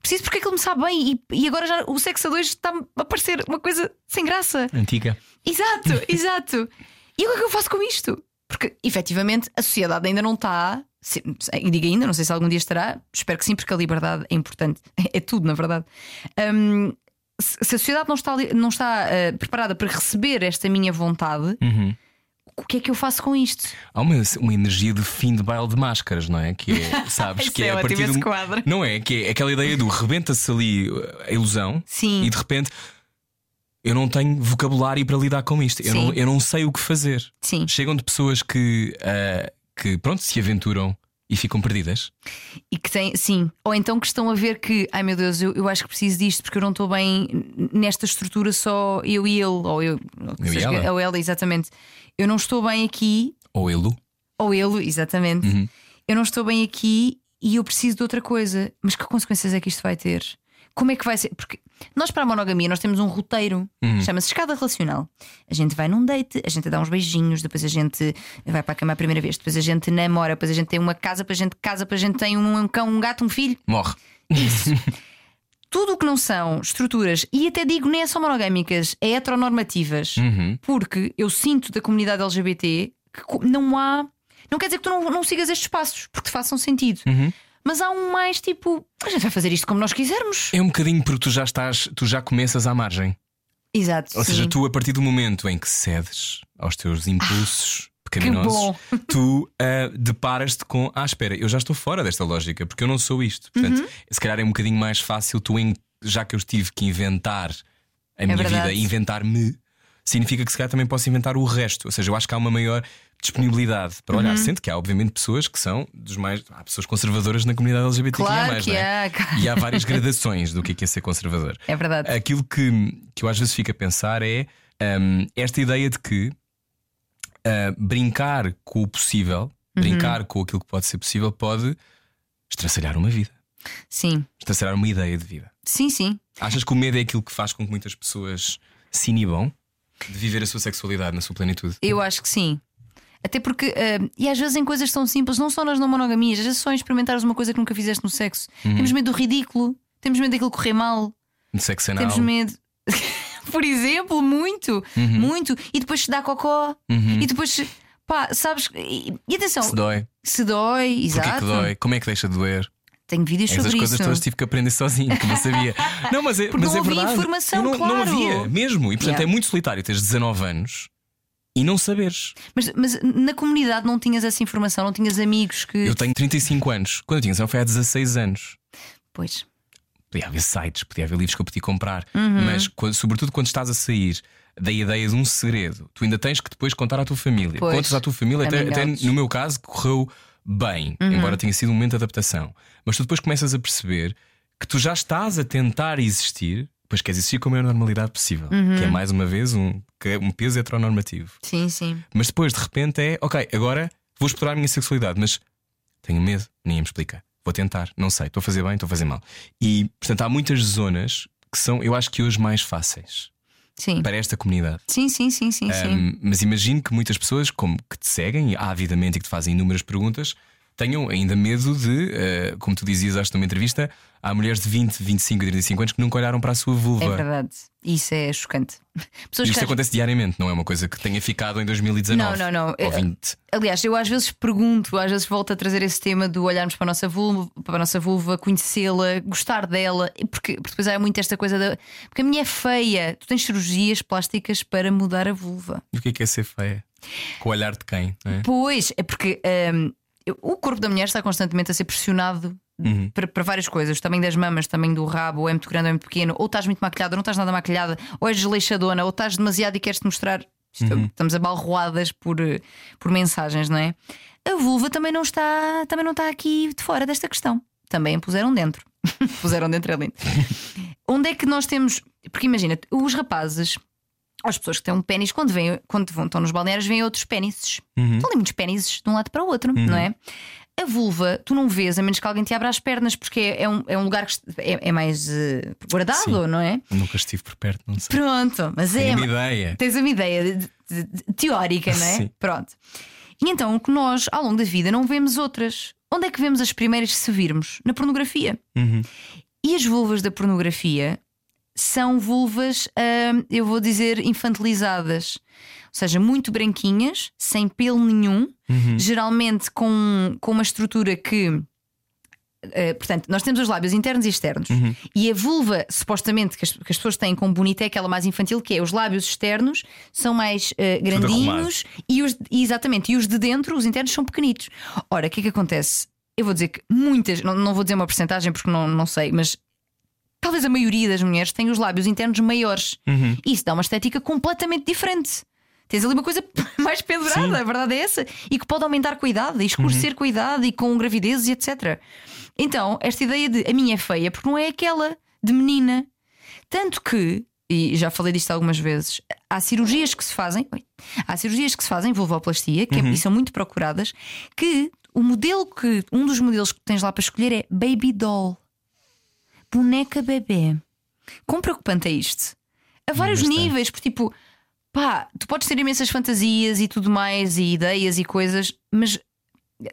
Preciso porque aquilo me sabe bem e, e agora já o sexo a dois está a parecer uma coisa sem graça. Antiga. Exato, exato. E o que é que eu faço com isto? Porque efetivamente a sociedade ainda não está. se- E digo ainda, não sei se algum dia estará, espero que sim, porque a liberdade é importante, é tudo, na verdade. Hum, se a sociedade não está, não está eh, preparada para receber esta minha vontade, Uhum. o que é que eu faço com isto? Há uma, uma energia de fim de baile de máscaras, não é? Que é, sabes, que é é a partir do. quadro. Não é? Que é aquela ideia do rebenta-se ali uh, a ilusão Sim. e de repente eu não tenho vocabulário para lidar com isto. Eu não, eu não sei o que fazer. Sim. Chegam de pessoas que, uh, que pronto, se aventuram e ficam perdidas. E que tem, sim. Ou então que estão a ver que, ai meu Deus, eu, eu acho que preciso disto porque eu não estou bem nesta estrutura só eu e ele, ou eu, ou, Eu e ela. ou ela, exatamente. Eu não estou bem aqui Ou ele. Ou ele, exatamente. Uhum. Eu não estou bem aqui e eu preciso de outra coisa. Mas que consequências é que isto vai ter? Como é que vai ser? Porque nós, para a monogamia, nós temos um roteiro, Uhum. chama-se escada relacional. A gente vai num date, a gente dá uns beijinhos, depois a gente vai para a cama a primeira vez, depois a gente namora, depois a gente tem uma casa, depois a gente casa, depois a gente tem um, cão, um gato, um filho. Morre. Tudo o que não são estruturas, e até digo nem é só monogâmicas, é heteronormativas, Uhum. porque eu sinto da comunidade LGBT que não há. Não quer dizer que tu não, não sigas estes passos, porque te façam sentido. Uhum. Mas há um mais tipo, a gente vai fazer isto como nós quisermos. É um bocadinho porque tu já estás, tu já começas à margem. Exato. Ou sim. seja, tu, a partir do momento em que cedes aos teus impulsos que pecaminosos, tu ah, deparas-te com: ah, espera, eu já estou fora desta lógica, porque eu não sou isto. Portanto, Uhum. se calhar é um bocadinho mais fácil tu, já que eu tive que inventar a minha É verdade. vida, inventar-me, significa que se calhar também posso inventar o resto. Ou seja, eu acho que há uma maior disponibilidade para Uhum. olhar. Sendo que há, obviamente, pessoas que são dos mais. Há pessoas conservadoras na comunidade LGBT Claro mais, que é? cara. E há várias gradações do que é, que é ser conservador. É verdade. Aquilo que, que eu às vezes fico a pensar é hum, esta ideia de que ah, brincar com o possível, Uhum. brincar com aquilo que pode ser possível, pode estraçalhar uma vida, Sim, estraçalhar uma ideia de vida. sim, sim. Achas que o medo é aquilo que faz com que muitas pessoas se inibam de viver a sua sexualidade na sua plenitude? Eu acho que sim. Até porque, ah, e às vezes em coisas tão simples, não só nas não monogamias, às vezes só em experimentares uma coisa que nunca fizeste no sexo. Uhum. Temos medo do ridículo, temos medo daquilo correr mal, De sexo anal? temos medo. Por exemplo, muito, Uhum. muito. E depois se dá cocó, e depois, pá, sabes? E, e atenção, Se dói. se dói, Porquê exato. que dói? Como é que deixa de doer? Tenho vídeos Essas sobre coisas isso. todas tive que aprender sozinho, que não sabia. Não, mas é, Porque mas não é havia verdade. informação, não, não claro. havia mesmo. E portanto Yeah. é muito solitário teres 19 anos e não saberes. Mas, mas na comunidade não tinhas essa informação, não tinhas amigos que. Eu tenho 35 anos. Quando eu tinha 19 foi há 16 anos. Pois. Podia haver sites, podia haver livros que eu podia comprar. Uhum. Mas, quando- sobretudo quando estás a sair da ideia de um segredo, tu ainda tens que depois contar à tua família. Pois. Contas à tua família, até, até Amigados. no meu caso, correu bem, Uhum. embora tenha sido um momento de adaptação. Mas tu depois começas a perceber que tu já estás a tentar existir, pois queres existir com a maior normalidade possível, Uhum. que é mais uma vez um, que é um peso heteronormativo. Sim, sim. Mas depois de repente é, ok, agora vou explorar a minha sexualidade, mas tenho medo, ninguém me explica. Vou tentar, não sei, estou a fazer bem, estou a fazer mal. E portanto há muitas zonas que são, eu acho que hoje mais fáceis Sim. para esta comunidade. Sim, sim, sim, sim, sim. Um, mas imagino que muitas pessoas como que te seguem avidamente e que te fazem inúmeras perguntas tenham ainda medo de, eh, como tu dizias, acho numa entrevista, há mulheres de 20, 25 e 35 anos que nunca olharam para a sua vulva. É verdade. Isso é chocante. Pessoas E isto que. acontece diariamente, não é uma coisa que tenha ficado em 2019 Não, não, não. ou 20. Aliás, eu às vezes pergunto, às vezes volto a trazer esse tema do olharmos para a nossa vulva, para a nossa vulva, conhecê-la, gostar dela, porque, porque depois há muito esta coisa da. Porque a minha é feia. Tu tens cirurgias plásticas para mudar a vulva. E o que é que é ser feia? Com o olhar de quem? é? Pois, é porque hum, o corpo da mulher está constantemente a ser pressionado. Uhum. Para, para várias coisas, também das mamas, também do rabo, ou é muito grande ou é muito pequeno, ou estás muito maquilhada, ou não estás nada maquilhada, ou és desleixadona, ou estás demasiado e queres-te mostrar. Uhum. Estamos abalroadas por, por mensagens, não é? A vulva também não está, também não está aqui de fora desta questão. Também a puseram dentro. puseram dentro ali. Onde é que nós temos. Porque imagina, os rapazes, as pessoas que têm um pênis, quando, vêm, quando vão, estão nos balneários, vêm outros pênises. Uhum. Estão ali muitos pênises de um lado para o outro, não é? A vulva, tu não vês, a menos que alguém te abra as pernas, porque é, é um, é um lugar que é, é mais eh, guardado, Sim. não é? Nunca estive por perto, não sei. Pronto, mas é. Tenho uma ideia. Tens uma ideia de- de- de- teórica, não é? Sim. Pronto. E então o que nós, ao longo da vida, não vemos outras. Onde é que vemos as primeiras se virmos? Na pornografia. Uhum. E as vulvas da pornografia são vulvas, hum, eu vou dizer, infantilizadas. Ou seja, muito branquinhas, sem pelo nenhum, geralmente com, com uma estrutura que. eh, portanto, nós temos os lábios internos e externos. E a vulva, supostamente, que as, que as pessoas têm como bonita, é aquela mais infantil, que é os lábios externos são mais eh, grandinhos e os, exatamente, e os de dentro, os internos, são pequenitos. Ora, o que é que acontece? Eu vou dizer que muitas, não, não vou dizer uma porcentagem porque não, não sei, mas talvez a maioria das mulheres tem os lábios internos maiores. E isso dá uma estética completamente diferente. Tens ali uma coisa mais pendurada, a verdade é essa. E que pode aumentar com a idade, e escurecer com a idade e com gravidezes e etc. Então, esta ideia de a minha é feia porque não é aquela de menina. Tanto que e já falei disto algumas vezes, há cirurgias que se fazem, há cirurgias que se fazem, vulvoplastia, que é- Uhum. e são muito procuradas, que o modelo que, um dos modelos que tens lá para escolher é Baby Doll, boneca bebê. Quão preocupante é isto? A vários Bastante. níveis, porque tipo, pá, tu podes ter imensas fantasias e tudo mais, e ideias e coisas, mas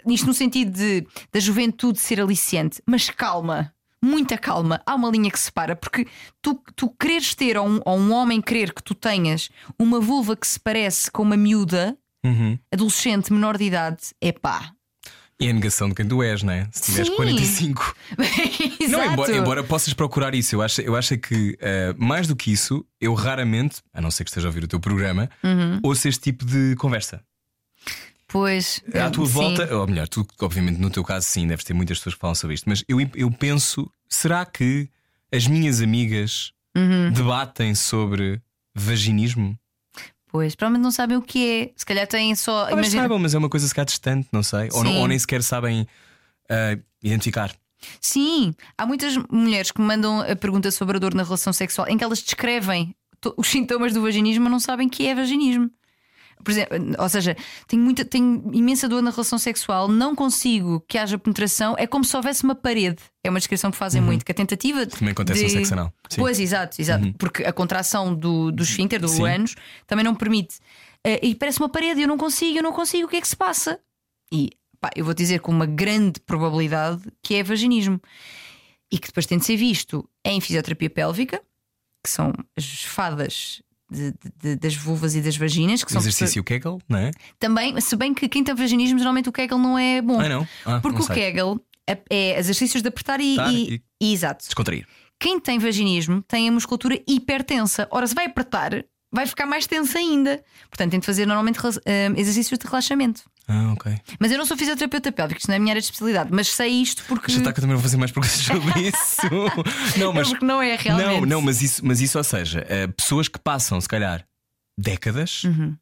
isto no sentido de da juventude ser aliciante, mas calma, muita calma. Há uma linha que separa, porque tu, tu quereres ter, ou um, ou um homem querer que tu tenhas uma vulva que se parece com uma miúda, Uhum. adolescente, menor de idade, é pá. E a negação de quem tu és, não é? Se tiveres Sim. 45. Não, embora, embora possas procurar isso, eu acho, eu acho que eh, mais do que isso, eu raramente, a não ser que esteja a ouvir o teu programa, Uhum. ouço este tipo de conversa. Pois. À tua sim. volta, ou melhor, tu, obviamente, no teu caso, sim, deves ter muitas pessoas que falam sobre isto, mas eu, eu penso: será que as minhas amigas Uhum. debatem sobre vaginismo? Pois, provavelmente não sabem o que é. Se calhar têm só. Talvez imagina- saibam, mas é uma coisa se calhar distante, não sei. Ou, ou nem sequer sabem ah, identificar. Sim, há muitas mulheres que me mandam a pergunta sobre a dor na relação sexual em que elas descrevem os sintomas do vaginismo, mas não sabem que é vaginismo. Por exemplo, ou seja, tenho, muita, tenho imensa dor na relação sexual, não consigo que haja penetração, é como se houvesse uma parede. É uma descrição que fazem muito, que a tentativa Uhum. Também acontece de... no sexo anal. Sim. Pois, exato, exato. Porque a contração do, do esfíncter, do Sim. ânus, também não permite. Eh, e parece uma parede, eu não consigo, eu não consigo, o que é que se passa? E pá, eu vou dizer com uma grande probabilidade que é vaginismo. E que depois tem de ser visto em fisioterapia pélvica, que são as fadas de- de- das vulvas e das vaginas, que O são exercício Kegel, não é? também, se bem que quem tem vaginismo, geralmente o Kegel não é bom. Ah, não? Ah, Porque não o. Kegel é, é exercícios de apertar e, Apertar e- e- exato. Descontrair. Quem tem vaginismo tem a musculatura hipertensa. Ora, se vai apertar, vai ficar mais tensa ainda. Portanto, tem de fazer normalmente eh, exercícios de relaxamento. Ah, ok. Mas eu não sou fisioterapeuta pélvica, isto não é a minha área de especialidade, mas sei isto porque. Já está que eu também vou fazer mais perguntas sobre isso. não, mas. É porque não é realmente. Não, não, mas isso, mas isso ou seja, eh, pessoas que passam, se calhar, décadas Uhum.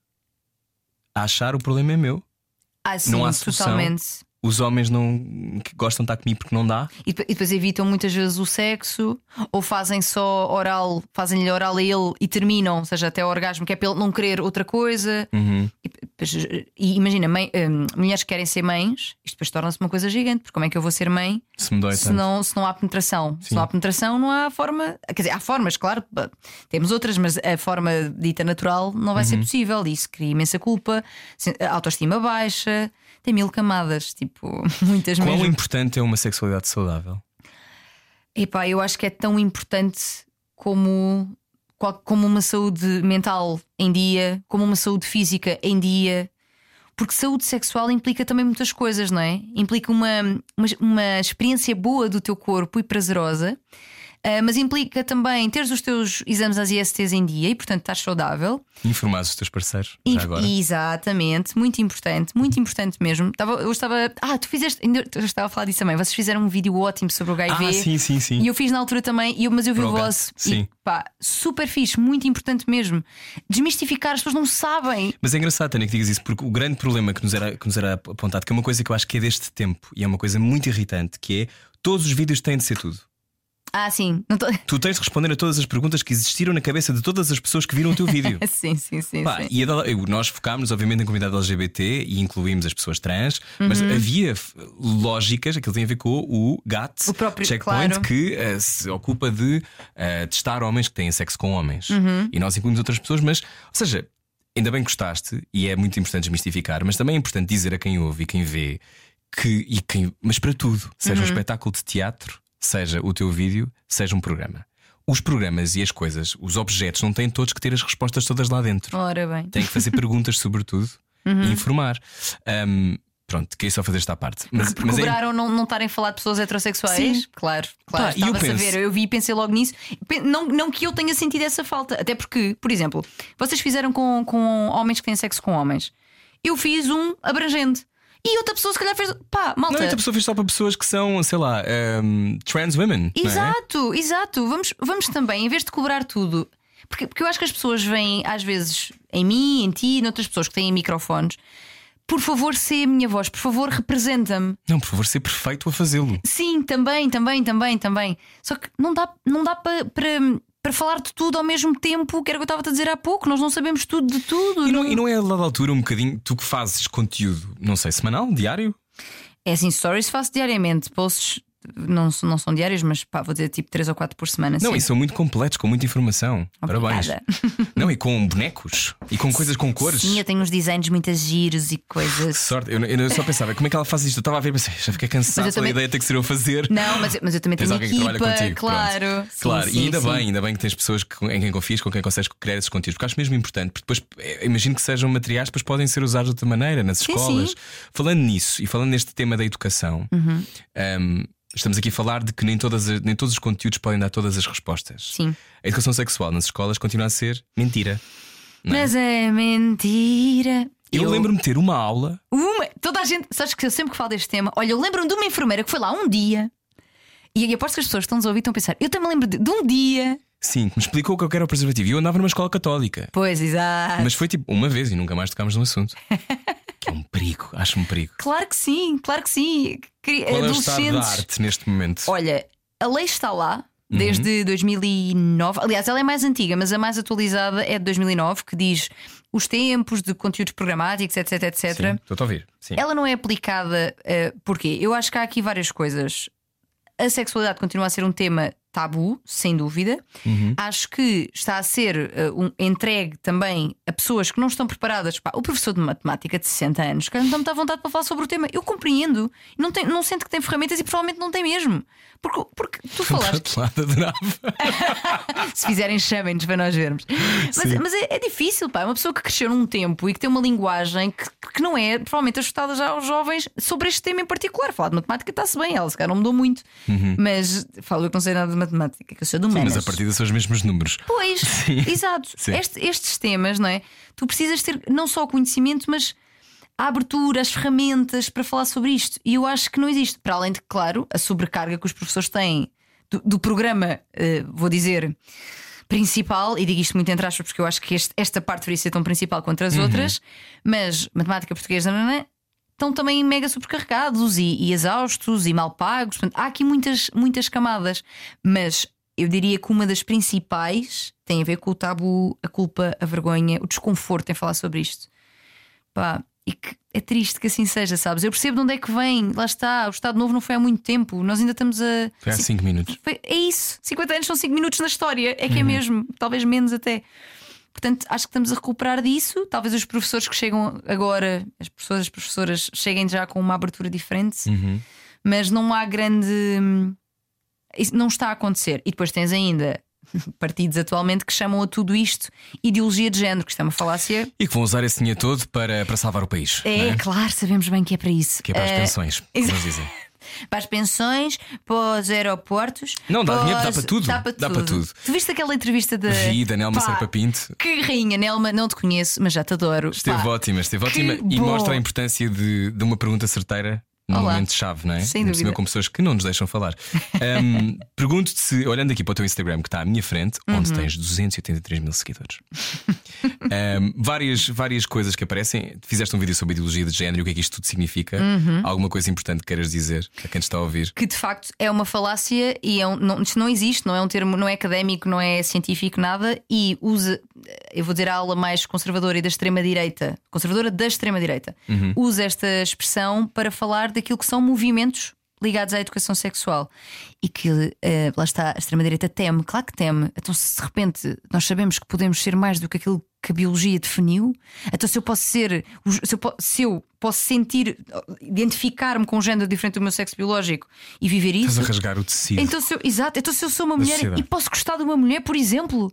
a achar o problema é meu. Ah, sim, não há solução. totalmente. Os homens não que gostam de estar comigo porque não dá. E, depois- evitam muitas vezes o sexo, ou fazem só oral, fazem-lhe oral a ele e terminam, ou seja, até o orgasmo, que é ele não querer outra coisa. Uhum. E, e imagina, mãe- hum, mulheres que querem ser mães, isto depois torna-se uma coisa gigante, porque como é que eu vou ser mãe Se me dói se tanto. não, se não há penetração? Se Sim. não há penetração, não há forma. Quer dizer, há formas, claro, temos outras, mas a forma dita natural não vai ser Uhum. possível. Isso cria imensa culpa, se- autoestima baixa, tem mil camadas, tipo, muitas Quão mesmo. importante é uma sexualidade saudável? Epá, eu acho que é tão importante como, qual- como uma saúde mental em dia, como uma saúde física em dia. Porque saúde sexual implica também muitas coisas, não é? Implica uma, uma, uma experiência boa do teu corpo e prazerosa, mas implica também teres os teus exames às ISTs em dia e, portanto, estás saudável. Informar os teus parceiros, já agora. Exatamente, muito importante, muito importante mesmo. Estava, eu estava. Ah, tu fizeste. Eu estava a falar disso também. Vocês fizeram um vídeo ótimo sobre o HIV. Ah, sim, sim, sim. E eu fiz na altura também, e eu- mas eu vi Para o vosso. sim. E pá, super fixe, muito importante mesmo. Desmistificar, as pessoas não sabem. Mas é engraçado, Tânia, que digas isso, porque o grande problema que nos, era, que nos era apontado, que é uma coisa que eu acho que é deste tempo e é uma coisa muito irritante, que é todos os vídeos têm de ser tudo. Ah, sim. Tô... Tu tens de responder a todas as perguntas que existiram na cabeça de todas as pessoas que viram o teu vídeo. sim, sim, sim. Pá, sim. e eu- nós focámos, obviamente, em comunidade LGBT e incluímos as pessoas trans, mas Uhum. havia f- lógicas, aquilo tem a ver com o GATT, O próprio- checkpoint, claro. que eh, se ocupa de eh, testar homens que têm sexo com homens. Uhum. E nós incluímos outras pessoas, mas, ou seja, ainda bem que gostaste, e é muito importante desmistificar, mas também é importante dizer a quem ouve e quem vê que, e quem, mas para tudo, seja Uhum. um espetáculo de teatro, seja o teu vídeo, seja um programa. Os programas e as coisas, os objetos, não têm todos que ter as respostas todas lá dentro. Ora bem. Tem que fazer perguntas, sobretudo, Uhum. e informar. Ahm, pronto, queria só fazer esta parte. Mas, mas é- cobraram não, não estarem a falar de pessoas heterossexuais? Sim. Claro, claro. Pá, e eu a penso- ver, eu vi e pensei logo nisso. Não, não que eu tenha sentido essa falta. Até porque, por exemplo, vocês fizeram com, com homens que têm sexo com homens. Eu fiz um abrangente. E outra pessoa, se calhar, fez. Pá, malta. Não, outra pessoa fez só para pessoas que são, sei lá, ahm, trans women. é? Exato, exato. Vamos, vamos também, em vez de cobrar tudo, porque, porque eu acho que as pessoas veem, às vezes, em mim, em ti, noutras pessoas que têm microfones. Por favor, sê a minha voz, por favor, representa-me. Não, por favor, ser perfeito a fazê-lo. Sim, também, também, também, também. Só que não dá, não dá para, para, falar de tudo ao mesmo tempo, que era o que eu estava a dizer há pouco. Nós não sabemos tudo de tudo. E não, e não é a dada altura um bocadinho tu que fazes conteúdo, não sei, semanal, diário? É assim, stories faço diariamente, posts não, são- não são diários, mas pá, vou dizer tipo 3 ou 4 por semana. Não, sim. e são muito completos, com muita informação. Parabéns. Obrigada. Não, e com bonecos e com coisas com cores. Sim, eu tenho uns designs muito giros e Que coisas. sorte, eu, eu só pensava como é que ela faz isto. Eu estava a ver, pensei, já fiquei cansado Mas da também- ideia de ter que ser eu a fazer. Não, mas, mas eu também Tens tenho alguém que equipa, trabalha contigo. claro. Claro, sim, e ainda sim. bem, ainda bem que tens pessoas que- em quem confias, com quem consegues criar esses conteúdos, porque acho mesmo importante, porque depois eh, imagino que sejam materiais que depois podem ser usados de outra maneira nas escolas. Falando nisso e falando neste tema da educação, Uhum. ehm, estamos aqui a falar de que nem, todas as- nem todos os conteúdos podem dar todas as respostas. Sim. A educação sexual nas escolas continua a ser mentira. É? Mas é mentira. Eu, lembro-me de ter uma aula. Uma, toda a gente, sabes que eu sempre que falo deste tema, olha, eu lembro-me de uma enfermeira que foi lá um dia. E eu aposto que as pessoas estão-nos a ouvir estão a pensar, eu também lembro de, de um dia. Sim, que me explicou o que eu quero o preservativo. E eu andava numa escola católica. Pois, exato. Mas foi tipo uma vez e nunca mais tocámos no assunto. que é um perigo, acho um perigo. Claro que sim, claro que sim. Qual é o estado da arte neste momento? Olha, a lei está lá Uhum. desde 2009. Aliás, ela é mais antiga, mas a mais atualizada é de 2009, que diz os tempos de conteúdos programáticos, etc, etc. Sim, Estou a ouvir. Sim. Ela não é aplicada. eh, porquê? Eu acho que há aqui várias coisas. A sexualidade continua a ser um tema tabu, sem dúvida. Uhum. Acho que está a ser eh, um- entregue também a pessoas que não estão preparadas. Pá, o professor de matemática de 60 anos, que não está à vontade para falar sobre o tema. Eu compreendo. Não, tem, não sente que tem ferramentas e provavelmente não tem mesmo. Porque, porque tu falaste. Se fizerem, chamem-nos para nós vermos. Mas, mas é, é difícil, pá. Uma pessoa que cresceu num tempo e que tem uma linguagem que, que não é provavelmente ajustada já aos jovens sobre este tema em particular. Falar de matemática está-se bem, ela se calhar não mudou muito. Mas falo eu que não sei nada de matemática, que eu sou de humanas. Uhum. Mas a partida são os mesmos números. Pois, exato. Sim. Este- estes temas, não é? Tu precisas ter não só o conhecimento, mas a abertura, as ferramentas para falar sobre isto. E eu acho que não existe. Para além de, claro, a sobrecarga que os professores têm do, do programa, eh, vou dizer. Principal, e digo isto muito entre aspas porque eu acho que este- esta parte deveria ser tão principal quanto as outras, mas matemática portuguesa nananã, estão também mega sobrecarregados e, e exaustos e mal pagos. Portanto, há aqui muitas, muitas camadas, mas eu diria que uma das principais tem a ver com o tabu, a culpa, a vergonha, o desconforto em falar sobre isto. Pá, e que é triste que assim seja, sabes? Eu percebo de onde é que vem, lá está, o Estado Novo não foi há muito tempo, nós ainda estamos a. Foi há Sim, 5 minutos. É isso, 50 anos são 5 minutos na história, é que Uhum. é mesmo, talvez menos até. Portanto, acho que estamos a recuperar disso. Talvez os professores que chegam agora, as pessoas, as professoras, cheguem já com uma abertura diferente, Uhum. mas não há grande. hum, Isso não está a acontecer. E depois tens ainda partidos atualmente que chamam a tudo isto ideologia de género, que isto é uma falácia. E que vão usar esse dinheiro todo para, para salvar o país. É, é? claro, sabemos bem que é para isso. Que é para as Eh, pensões, como eles dizem. Para as pensões, para os aeroportos. Não, dá dinheiro, dá os- para tudo, Dá para dá tudo. para tudo. Tu viste aquela entrevista da. Vi da Nelma Serpa Pinto. Que rainha, Nelma, não te conheço, mas já te adoro. Esteve Pá, ótima, esteve que ótima e bom. mostra a importância de, de uma pergunta certeira num Olá. momento-chave, não é? Sem dúvida. Com pessoas que não nos deixam falar. Ahm, Pergunto-te se, olhando aqui para o teu Instagram, que está à minha frente, onde Uhum. tens 283 mil seguidores, ahm, várias, várias coisas que aparecem. Fizeste um vídeo sobre ideologia de género e o que é que isto tudo significa. Uhum. Alguma coisa importante que queiras dizer a quem te está a ouvir? que de facto é uma falácia e é um- não, isto não existe, não é um termo, não é académico, não é científico, nada, e usa, eu vou dizer a aula mais conservadora e da extrema-direita, conservadora da extrema-direita, usa esta expressão para falar daquilo que são movimentos ligados à educação sexual e que eh, lá está, a extrema-direita teme, claro que teme. Então, se de repente nós sabemos que podemos ser mais do que aquilo que a biologia definiu, então se eu posso ser, se eu, se eu posso sentir, identificar-me com um género diferente do meu sexo biológico e viver Estás isso. a rasgar o tecido. Então, se eu, exato, então se eu sou uma mulher e posso gostar de uma mulher, por exemplo,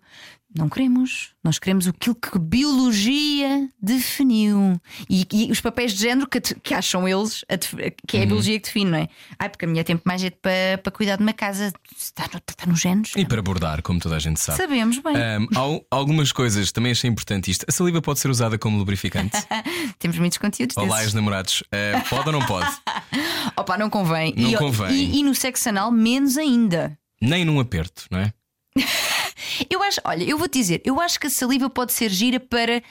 não queremos. Nós queremos aquilo que a biologia definiu. E, e os papéis de género que, que acham eles a que Uhum. é a biologia que define, não é? Ai, porque a mulher tem mais jeito para, para cuidar de uma casa. Está, no, está nos genes. E para bordar, como toda a gente sabe. Sabemos bem. Al- algumas coisas também achei importante isto. A saliva pode ser usada como lubrificante. Temos muitos conteúdos Olá, desses. ex-namorados. Ah, pode ou não pode? Opa, não convém. Não e, convém. E, e no sexo anal, menos ainda. Nem num aperto, não é? Eu acho, olha, eu vou te dizer, eu acho que a saliva pode ser gira para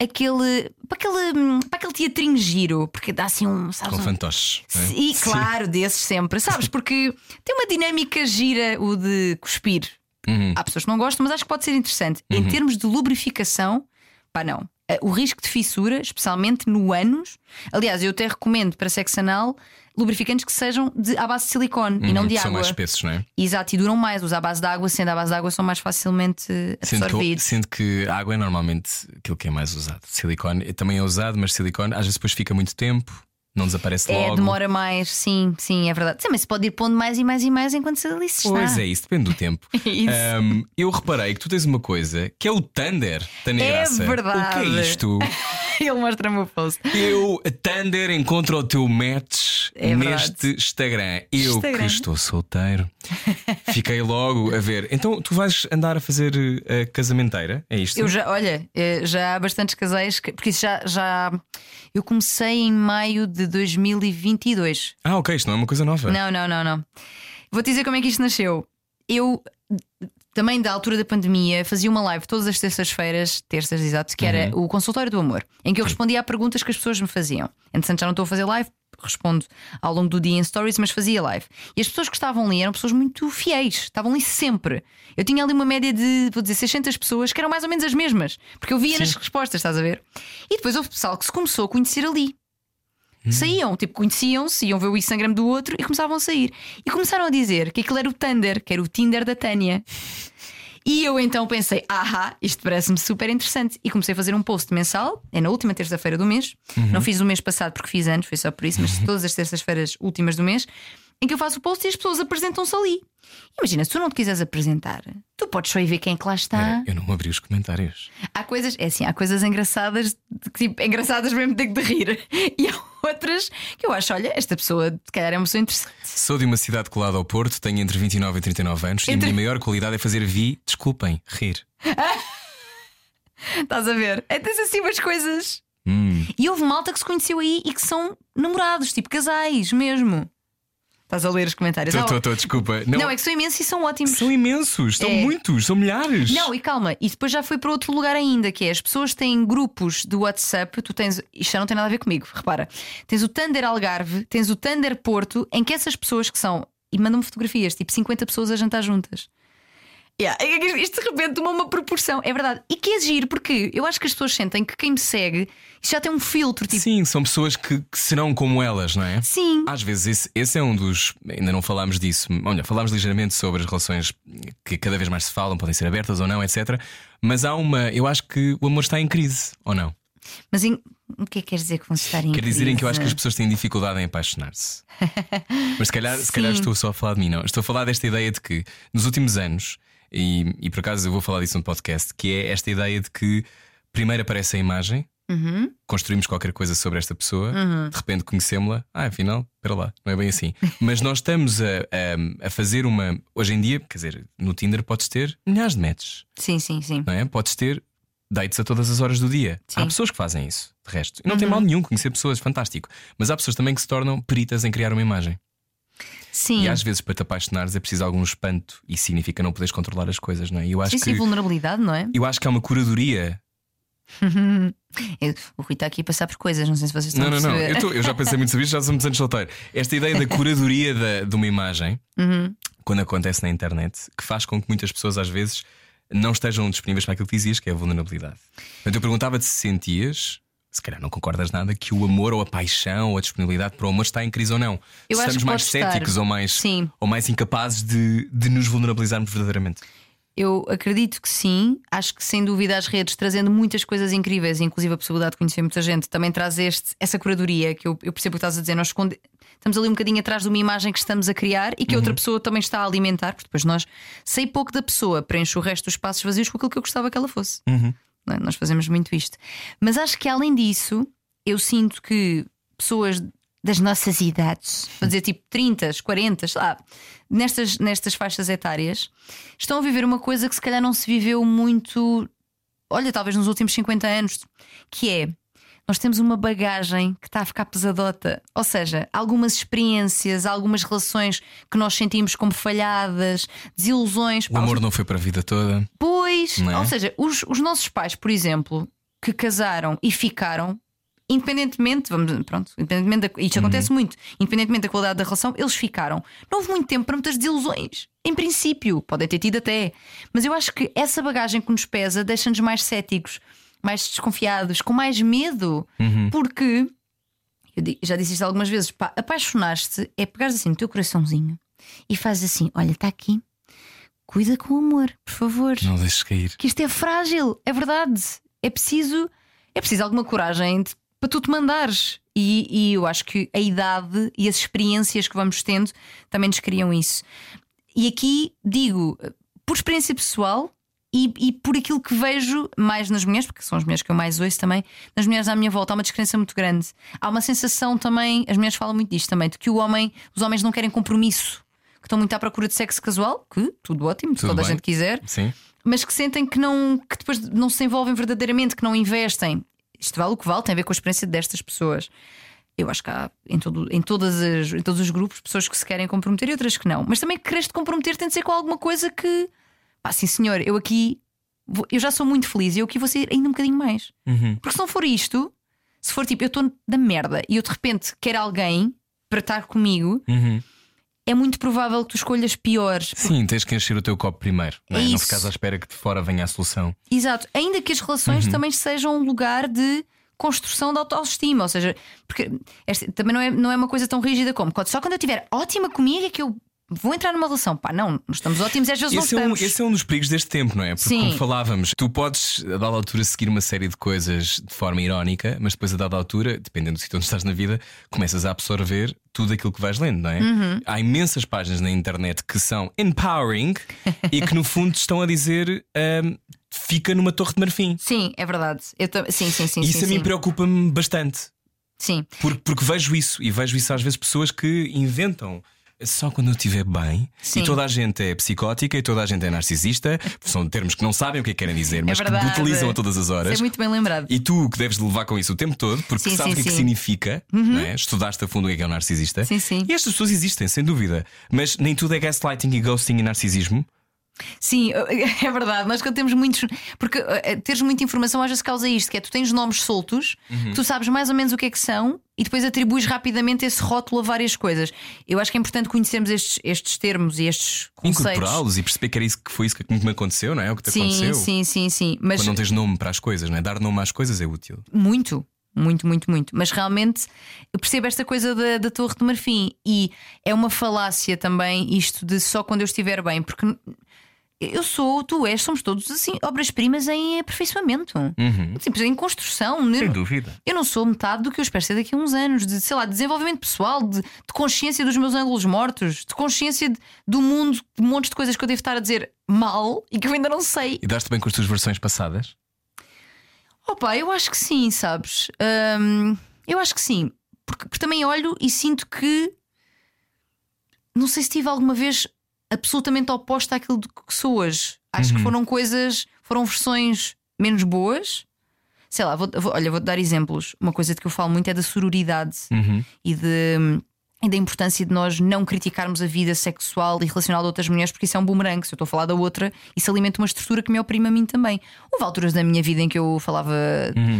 aquele, para aquele, para aquele teatrinho giro, porque dá assim um, sabes, um- fantoches. não é? Sim, claro, desses sempre, sabes? Porque tem uma dinâmica gira o de cuspir. Uhum. Há pessoas que não gostam, mas acho que pode ser interessante. Em termos de lubrificação, pá, não. Eh, O risco de fissura, especialmente no ânus. Aliás, eu até recomendo para sexo anal lubrificantes que sejam de, à base de silicone e não Uhum, de São água. mais espessos, não é? Exato, e duram mais. Os à base de água, sendo à base de água, são mais facilmente Sendo que, absorvidos. sendo que água é normalmente aquilo que é mais usado. Silicone também é usado, mas silicone às vezes depois fica muito tempo, não desaparece É, logo. demora mais, sim, sim, é verdade. Sim, mas se pode ir pondo mais e mais e mais enquanto se ali está. Pois é, isso depende do tempo. Isso. Ahm, eu reparei que tu tens uma coisa que é o Thunder da Negraça. verdade. O que é isto? Ele mostra-me o post. Eu, Thunder, encontro o teu match É neste Instagram. Eu Instagram. que estou solteiro, fiquei logo a ver. Então tu vais andar a fazer a casamenteira? É isto? Eu já, olha, eh, já há bastantes casais, que- porque isso já, já. Eu comecei em maio de 2022. Ah, ok, isto não é uma coisa nova. Não, não, não, não. Vou-te dizer como é que isto nasceu. Eu, também da altura da pandemia, fazia uma live todas as terças-feiras, terças exato, que era o consultório do amor, em que eu respondia a perguntas que as pessoas me faziam. Entretanto, já não estou a fazer live, respondo ao longo do dia em stories, mas fazia live. E as pessoas que estavam ali eram pessoas muito fiéis, estavam ali sempre. Eu tinha ali uma média de, vou dizer, 600 pessoas que eram mais ou menos as mesmas, porque eu via nas respostas, estás a ver? E depois houve pessoal que se começou a conhecer ali. Saíam, tipo, conheciam-se, iam ver o Instagram do outro e começavam a sair. E começaram a dizer que aquilo era o Thunder, que era o Tinder da Tânia. E eu então pensei, ahá, isto parece-me super interessante. E comecei a fazer um post mensal, é na última terça-feira do mês. Não fiz o mês passado porque fiz anos, foi só por isso, mas todas as terças-feiras últimas do mês, em que eu faço o post e as pessoas apresentam-se ali. Imagina, se tu não te quiseres apresentar, tu podes só ir ver quem é que lá está. Espera, eu não abri os comentários. Há coisas, é assim, há coisas engraçadas, tipo, engraçadas mesmo de, de rir. E há outras que eu acho, olha, esta pessoa, se calhar é uma pessoa interessante. Sou de uma cidade colada ao Porto, tenho entre 29 e 39 anos e a Entre- minha maior qualidade é fazer vi, desculpem, rir. Estás a ver? É tens assim umas coisas. Hum. E houve malta que se conheceu aí e que são namorados, tipo casais mesmo. Estás a ler os comentários? Tô, tô, desculpa. Não, não, é que são imensos e são ótimos. São imensos, são É. muitos, são milhares. Não, e calma, e depois já foi para outro lugar ainda, que é as pessoas têm grupos do WhatsApp, tu tens, isto já não tem nada a ver comigo, repara. Tens o Thunder Algarve, tens o Thunder Porto, em que essas pessoas que são, e mandam-me fotografias, tipo 50 pessoas a jantar juntas. Yeah, é isto de repente toma uma proporção, é verdade. E que é giro, porque eu acho que as pessoas sentem que quem me segue isto já tem um filtro, tipo, Sim, são pessoas que, que serão como elas, não é? sim, Às vezes esse, esse é um dos. Ainda não falámos disso. Olha, falámos ligeiramente sobre as relações que cada vez mais se falam, podem ser abertas ou não, etc. Mas há uma. Eu acho que o amor está em crise, ou não? mas em- o que é que queres dizer que vão estar em Quer dizer em que eu acho que as pessoas têm dificuldade em apaixonar-se. Mas se calhar, se calhar estou só a falar de mim, não. Estou a falar desta ideia de que nos últimos anos, e, e por acaso eu vou falar disso no podcast, que é esta ideia de que primeiro aparece a imagem, Uhum. construímos qualquer coisa sobre esta pessoa, de repente conhecemos-la, ah, afinal, espera lá, não é bem assim. Mas nós estamos a, a, a fazer uma. Hoje em dia, quer dizer, no Tinder podes ter milhares de matches, Sim, sim, sim. não é? Podes ter dates a todas as horas do dia. Sim. Há pessoas que fazem isso, de resto. E não tem mal nenhum conhecer pessoas, fantástico. Mas há pessoas também que se tornam peritas em criar uma imagem. Sim, E às vezes, para te apaixonares, é preciso algum espanto e significa não poderes controlar as coisas, não é? Eu acho sim, que. sim, vulnerabilidade, não é? Eu acho que há uma curadoria. Eu- o Rui está aqui a passar por coisas, não sei se vocês estão Não, não, a não. perceber. Eu, tô- eu já pensei muito sobre isto, já sou muitos anos solteiro. Esta ideia da curadoria da- de uma imagem, Uhum. quando acontece na internet, que faz com que muitas pessoas, às vezes, não estejam disponíveis para aquilo que dizias, que é a vulnerabilidade. Portanto, eu perguntava-te se sentias. Se calhar não concordas nada que o amor ou a paixão ou a disponibilidade para o amor está em crise ou não. Eu estamos que mais estar. céticos ou mais, Sim. ou mais incapazes de, de nos vulnerabilizarmos verdadeiramente. Eu acredito que sim. Acho que sem dúvida as redes trazendo muitas coisas incríveis, inclusive a possibilidade de conhecer muita gente, também traz este, essa curadoria que eu, eu percebo o que estás a dizer. Nós esconde- estamos ali um bocadinho atrás de uma imagem que estamos a criar e que outra pessoa também está a alimentar, porque depois nós sei pouco da pessoa, preencho o resto dos espaços vazios com aquilo que eu gostava que ela fosse. Não é? Nós fazemos muito isto. Mas acho que além disso, eu sinto que pessoas das nossas idades, vou dizer tipo 30, 40, sei lá, nestas, nestas faixas etárias, estão a viver uma coisa que se calhar não se viveu muito, olha, talvez nos últimos 50 anos, que é. Nós temos uma bagagem que está a ficar pesadota. Ou seja, algumas experiências, algumas relações que nós sentimos como falhadas, desilusões. O amor não foi para a vida toda. Pois, é? ou seja, os, os nossos pais, por exemplo, que casaram e ficaram, independentemente, vamos, pronto, independentemente da, isto acontece muito, independentemente da qualidade da relação, eles ficaram. Não houve muito tempo para muitas desilusões. Em princípio, podem ter tido até. Mas eu acho que essa bagagem que nos pesa deixa-nos mais céticos, mais desconfiados, com mais medo. Porque, eu já disse isto algumas vezes, pá, apaixonar-te é pegares assim no teu coraçãozinho e fazes assim: olha, está aqui, cuida com amor, por favor Não deixes cair. que isto é frágil, é verdade. É preciso, é preciso alguma coragem de- para tu te mandares. E, e eu acho que a idade e as experiências que vamos tendo também nos criam isso. E aqui digo, por experiência pessoal e, e por aquilo que vejo mais nas mulheres, porque são as mulheres que eu mais ouço também, nas mulheres à minha volta, há uma descrença muito grande. Há uma sensação também, as mulheres falam muito disto também, de que o homem, os homens não querem compromisso, que estão muito à procura de sexo casual, que tudo ótimo, se Tudo toda a bem. gente quiser Sim. mas que sentem que não que depois não se envolvem verdadeiramente, que não investem. Isto vale o que vale, tem a ver com a experiência destas pessoas. Eu acho que há em, todo, em, todas as, em todos os grupos pessoas que se querem comprometer e outras que não. Mas também queres te comprometer tem de ser com alguma coisa que, pá, sim senhor, eu aqui vou- eu já sou muito feliz e eu aqui vou ser ainda um bocadinho mais. Uhum. Porque se não for isto, se for tipo, eu estou da merda e eu de repente quero alguém para estar comigo, Uhum. É muito provável que tu escolhas piores. Sim, tens que encher o teu copo primeiro. Não, é? É não ficares à espera que de fora venha a solução. Exato, ainda que as relações Uhum. também sejam um lugar de construção da autoestima, ou seja, porque esta- também não é, não é uma coisa tão rígida como só quando eu estiver ótima comigo é que eu vou entrar numa relação. Pá, não, nós estamos ótimos às vezes Esse é, não um, estamos. esse é um dos perigos deste tempo, não é? Porque, Sim. como falávamos, tu podes, a dada altura, seguir uma série de coisas de forma irónica, mas depois, a dada altura, dependendo do sítio onde estás na vida, começas a absorver tudo aquilo que vais lendo, não é? Uhum. Há imensas páginas na internet que são empowering e que, no fundo, estão a dizer ahm, fica numa torre de marfim. Sim, é verdade. Eu sim, sim, sim. E isso sim, a mim preocupa-me bastante. Sim. Porque, porque vejo isso e vejo isso às vezes pessoas que inventam. Só quando eu estiver bem Sim. e toda a gente é psicótica e toda a gente é narcisista, são termos que não sabem o que é que querem dizer, mas que É verdade. utilizam a todas as Isso horas. é muito bem lembrado. E tu que deves levar com isso o tempo todo, porque Sim, sabes o que é que significa, não é? estudaste a fundo o que é que é o narcisista. Sim, sim. E estas pessoas existem, sem dúvida. Mas nem tudo é gaslighting e ghosting e narcisismo. Sim, é verdade. Nós quando temos muitos. Porque eh, teres muita informação às vezes causa isto: que é tu tens nomes soltos, Uhum. tu sabes mais ou menos o que é que são e depois atribuis rapidamente esse rótulo a várias coisas. Eu acho que é importante conhecermos estes, estes termos e estes conceitos. Incorporá-los e perceber que era isso que foi isso que me aconteceu, não é? O que te Sim, aconteceu. sim, sim, sim. Mas Quando não tens nome para as coisas, não é? Dar nome às coisas é útil. Muito, muito, muito, muito. Mas realmente eu percebo esta coisa da, da Torre de Marfim e é uma falácia também isto de só quando eu estiver bem, porque eu sou, tu és, somos todos assim, obras-primas em aperfeiçoamento, Tipo, em construção. Uhum. Sem Eu, dúvida. eu não sou metade do que eu espero ser daqui a uns anos, de sei lá, de desenvolvimento pessoal, de, de consciência dos meus ângulos mortos, de consciência de- do mundo, de montes de coisas que eu devo estar a dizer mal e que eu ainda não sei. E daste bem com as tuas versões passadas? Opa, eu acho que sim, sabes? Hum, eu acho que sim. Porque, porque também olho e sinto que. Não sei se tive alguma vez absolutamente oposta àquilo de que sou hoje. Acho que foram coisas. Foram versões menos boas. Sei lá, vou, vou- olha, vou-te dar exemplos. Uma coisa de que eu falo muito é da sororidade e de. E da importância de nós não criticarmos a vida sexual e relacional de outras mulheres, porque isso é um boomerang. Se eu estou a falar da outra, isso alimenta uma estrutura que me oprime a mim também. Houve alturas da minha vida em que eu falava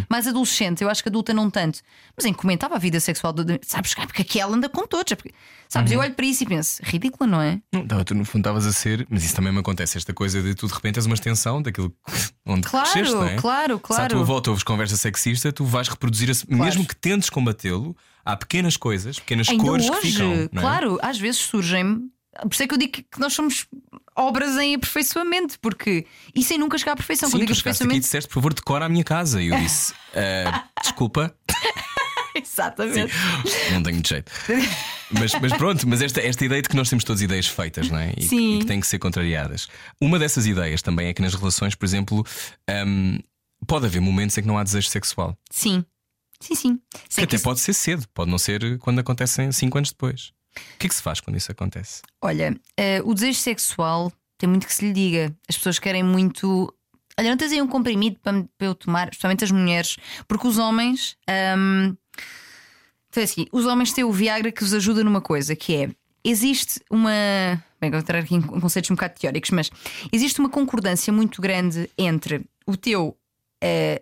mais adolescente, eu acho que adulta não tanto, mas em que comentava a vida sexual, de, sabes, porque aquela anda com todos. porque- sabes, eu olho para isso e penso, ridícula, não é? Não, tu no fundo estavas a ser, mas isso também me acontece, esta coisa de tu de repente és uma extensão daquilo onde Claro, cresceste, não é? claro, Se à tua claro. volta ouves conversa sexista, tu vais reproduzir, esse- mesmo que tentes combatê-lo, há pequenas coisas, pequenas Ainda cores hoje, que ficam. é? claro, às vezes surgem. Por isso é que eu digo que que nós somos obras em aperfeiçoamento, porque isso sem nunca chegar à perfeição. Sim, Quando tu chegaste aqui e aperfeiçoamento. disseste, por favor, decora a minha casa. E eu disse, "Ah, desculpa, Exatamente. não tenho jeito. Mas, mas pronto, mas esta, esta ideia de que nós temos todas ideias feitas, não é? E, que- Sim. e que têm que ser contrariadas. Uma dessas ideias também é que nas relações, por exemplo, hum, pode haver momentos em que não há desejo sexual. Sim. Sim, sim. Sei até que pode ser cedo, pode não ser quando acontecem 5 anos depois. O que é que se faz quando isso acontece? Olha, eh, o desejo sexual tem muito que se lhe diga. As pessoas querem muito. Olha, não tens aí um comprimido para, para eu tomar, especialmente as mulheres, porque os homens. ahm, Então é assim, os homens têm o Viagra que vos ajuda numa coisa, que é. Existe uma. Bem, vou entrar aqui em conceitos um bocado teóricos, mas existe uma concordância muito grande entre o teu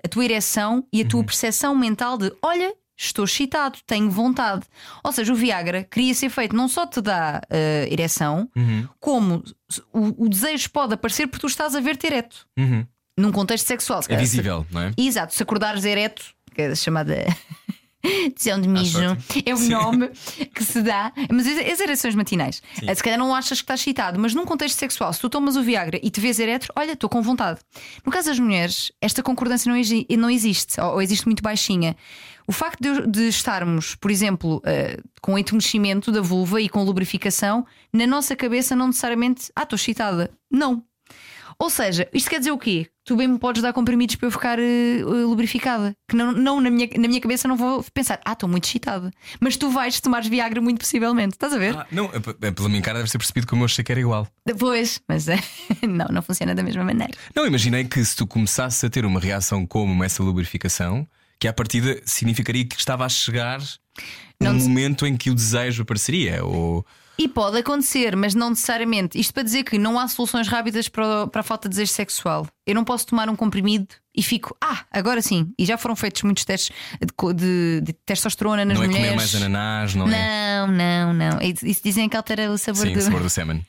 a tua ereção e a tua percepção mental de olha. Estou excitado, tenho vontade. Ou seja, o Viagra queria ser feito, não só te dá eh, ereção, como o, o desejo pode aparecer porque tu estás a ver-te ereto. Uhum. Num contexto sexual. se É visível, não é? Exato, se acordares ereto, que é a chamada decisão de mijo, sorte. é o Sim. nome que se dá, mas as ereções matinais. Se calhar não achas que estás excitado, mas num contexto sexual, se tu tomas o Viagra e te vês ereto, olha, estou com vontade. No caso das mulheres, esta concordância não, não existe, ou, existe muito baixinha. O facto de, de estarmos, por exemplo, eh, com entumecimento da vulva e com lubrificação, na nossa cabeça não necessariamente, ah, estou excitada. Não. Ou seja, isto quer dizer o quê? Tu bem me podes dar comprimidos para eu ficar eh, lubrificada. Que não, não na, minha, na minha cabeça não vou pensar, ah, estou muito excitada. Mas tu vais tomar Viagra muito possivelmente. Estás a ver? Ah, não, é- é pela minha cara deve ser percebido como eu achei que era igual. Depois, mas eh, não, não funciona da mesma maneira. Não, imaginei que se tu começasses a ter uma reação como essa lubrificação, que à partida significaria que estava a chegar um Não te- momento em que o desejo apareceria. Ou... E pode acontecer, mas não necessariamente. Isto para dizer que não há soluções rápidas para, para a falta de desejo sexual. Eu não posso tomar um comprimido e fico, ah, agora sim. E já foram feitos muitos testes de, de- de testosterona nas não é mulheres. comer mais ananás, não, é? Não, não, não. Isso dizem que altera o sabor Sim, do. o sabor do semen.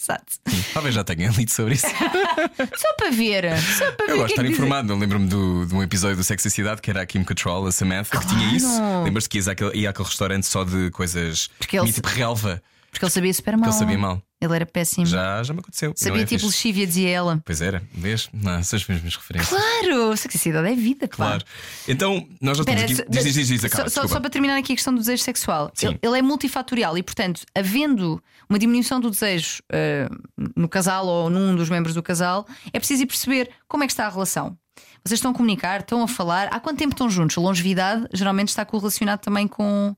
Exato. Talvez já tenha lido sobre isso. Só para ver. Só para ver. Eu gosto de é estar dizem. informado. Eu lembro-me de um episódio do Sex e Cidade que era a Kim Cattrall, a Samantha, que tinha isso. Lembras-te que ia àquele, ia àquele restaurante só de coisas. Porque ele tipo relva, Porque ele sabia super mal. que ele sabia mal. Ele era péssimo. Já, já me aconteceu. Sabia é tipo fixe. lexívia, dizia ela. Pois era, vês? Não, são as mesmas referências. Claro, sexualidade é vida, pá. Claro. Então, nós já estamos Espera, aqui. Diz, diz, diz, acaba, só, só para terminar aqui a questão do desejo sexual. Ele, ele é multifatorial e, portanto, havendo uma diminuição do desejo eh, no casal ou num dos membros do casal, é preciso ir perceber como é que está a relação. Vocês estão a comunicar, estão a falar. Há quanto tempo estão juntos? Longevidade geralmente está correlacionado também com,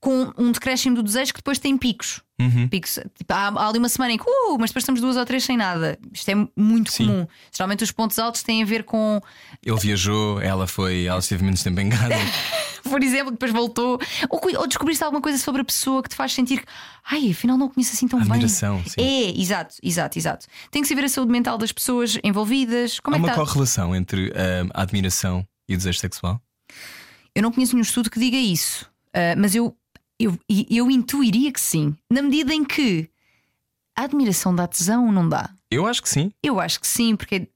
com um decréscimo do desejo que depois tem picos. Uhum. Picos tipo, há, há ali uma semana em que, uh, mas depois estamos duas ou três sem nada. Isto é muito Sim. comum. Geralmente os pontos altos têm a ver com Ele viajou, ela foi, ela esteve menos tempo em casa. por exemplo, depois voltou, ou, ou descobriste alguma coisa sobre a pessoa que te faz sentir que, ai, afinal não conheço assim tão Admiração, bem. sim. É, exato, exato, exato. Tem que saber a saúde mental das pessoas envolvidas. Como Há é que uma está? correlação entre ah, a admiração e o desejo sexual? Eu não conheço nenhum estudo que diga isso, ah, mas eu, eu, eu intuiria que sim, na medida em que a admiração dá tesão ou não dá? Eu acho que sim. Eu acho que sim, porque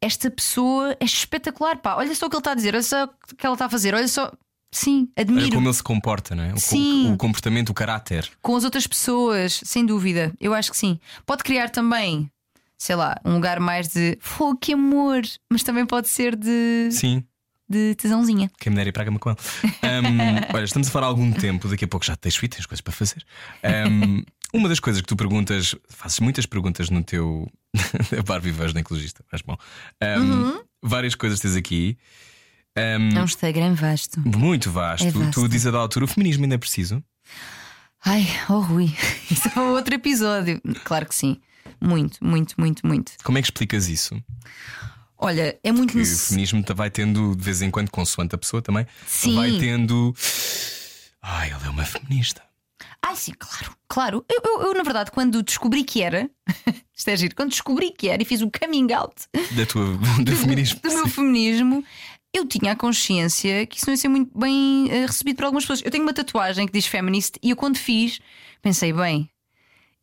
esta pessoa é espetacular, pá. Olha só o que ele está a dizer, olha só o que ela está a fazer, olha só. Sim, Olha admiro. como ele se comporta, não é? O, com- Sim. o comportamento, o caráter. com as outras pessoas, sem dúvida. Eu acho que sim. Pode criar também, sei lá, um lugar mais de oh, que amor, mas também pode ser de, Sim. De tesãozinha. Quem me der ir para a cama com ele. Ahm, olha, estamos a falar há algum tempo, daqui a pouco já te deixo ir, tens coisas para fazer. Ahm, uma das coisas que tu perguntas, fazes muitas perguntas no teu. a Barbie Voz da Ecologista, mas bom. Ahm, Várias coisas tens aqui. Ahm, É um Instagram vasto. muito vasto. É vasto. Tu dizes a da altura, o feminismo ainda é preciso. Ai, oh Rui, isso é outro episódio. Claro que sim. Muito, muito, muito, muito. Como é que explicas isso? Olha, é muito Que o necessário. feminismo vai tendo, de vez em quando, consoante a pessoa também, Sim. vai tendo. Ai, ela é uma feminista. Ai, sim, claro, claro. Eu, eu, eu, na verdade, quando descobri que era, isto é giro, quando descobri que era e fiz o coming out Da tua, do feminismo. do meu sim. feminismo, eu tinha a consciência que isso não ia ser muito bem eh, recebido por algumas pessoas. Eu tenho uma tatuagem que diz feminist e eu, quando fiz, pensei, bem.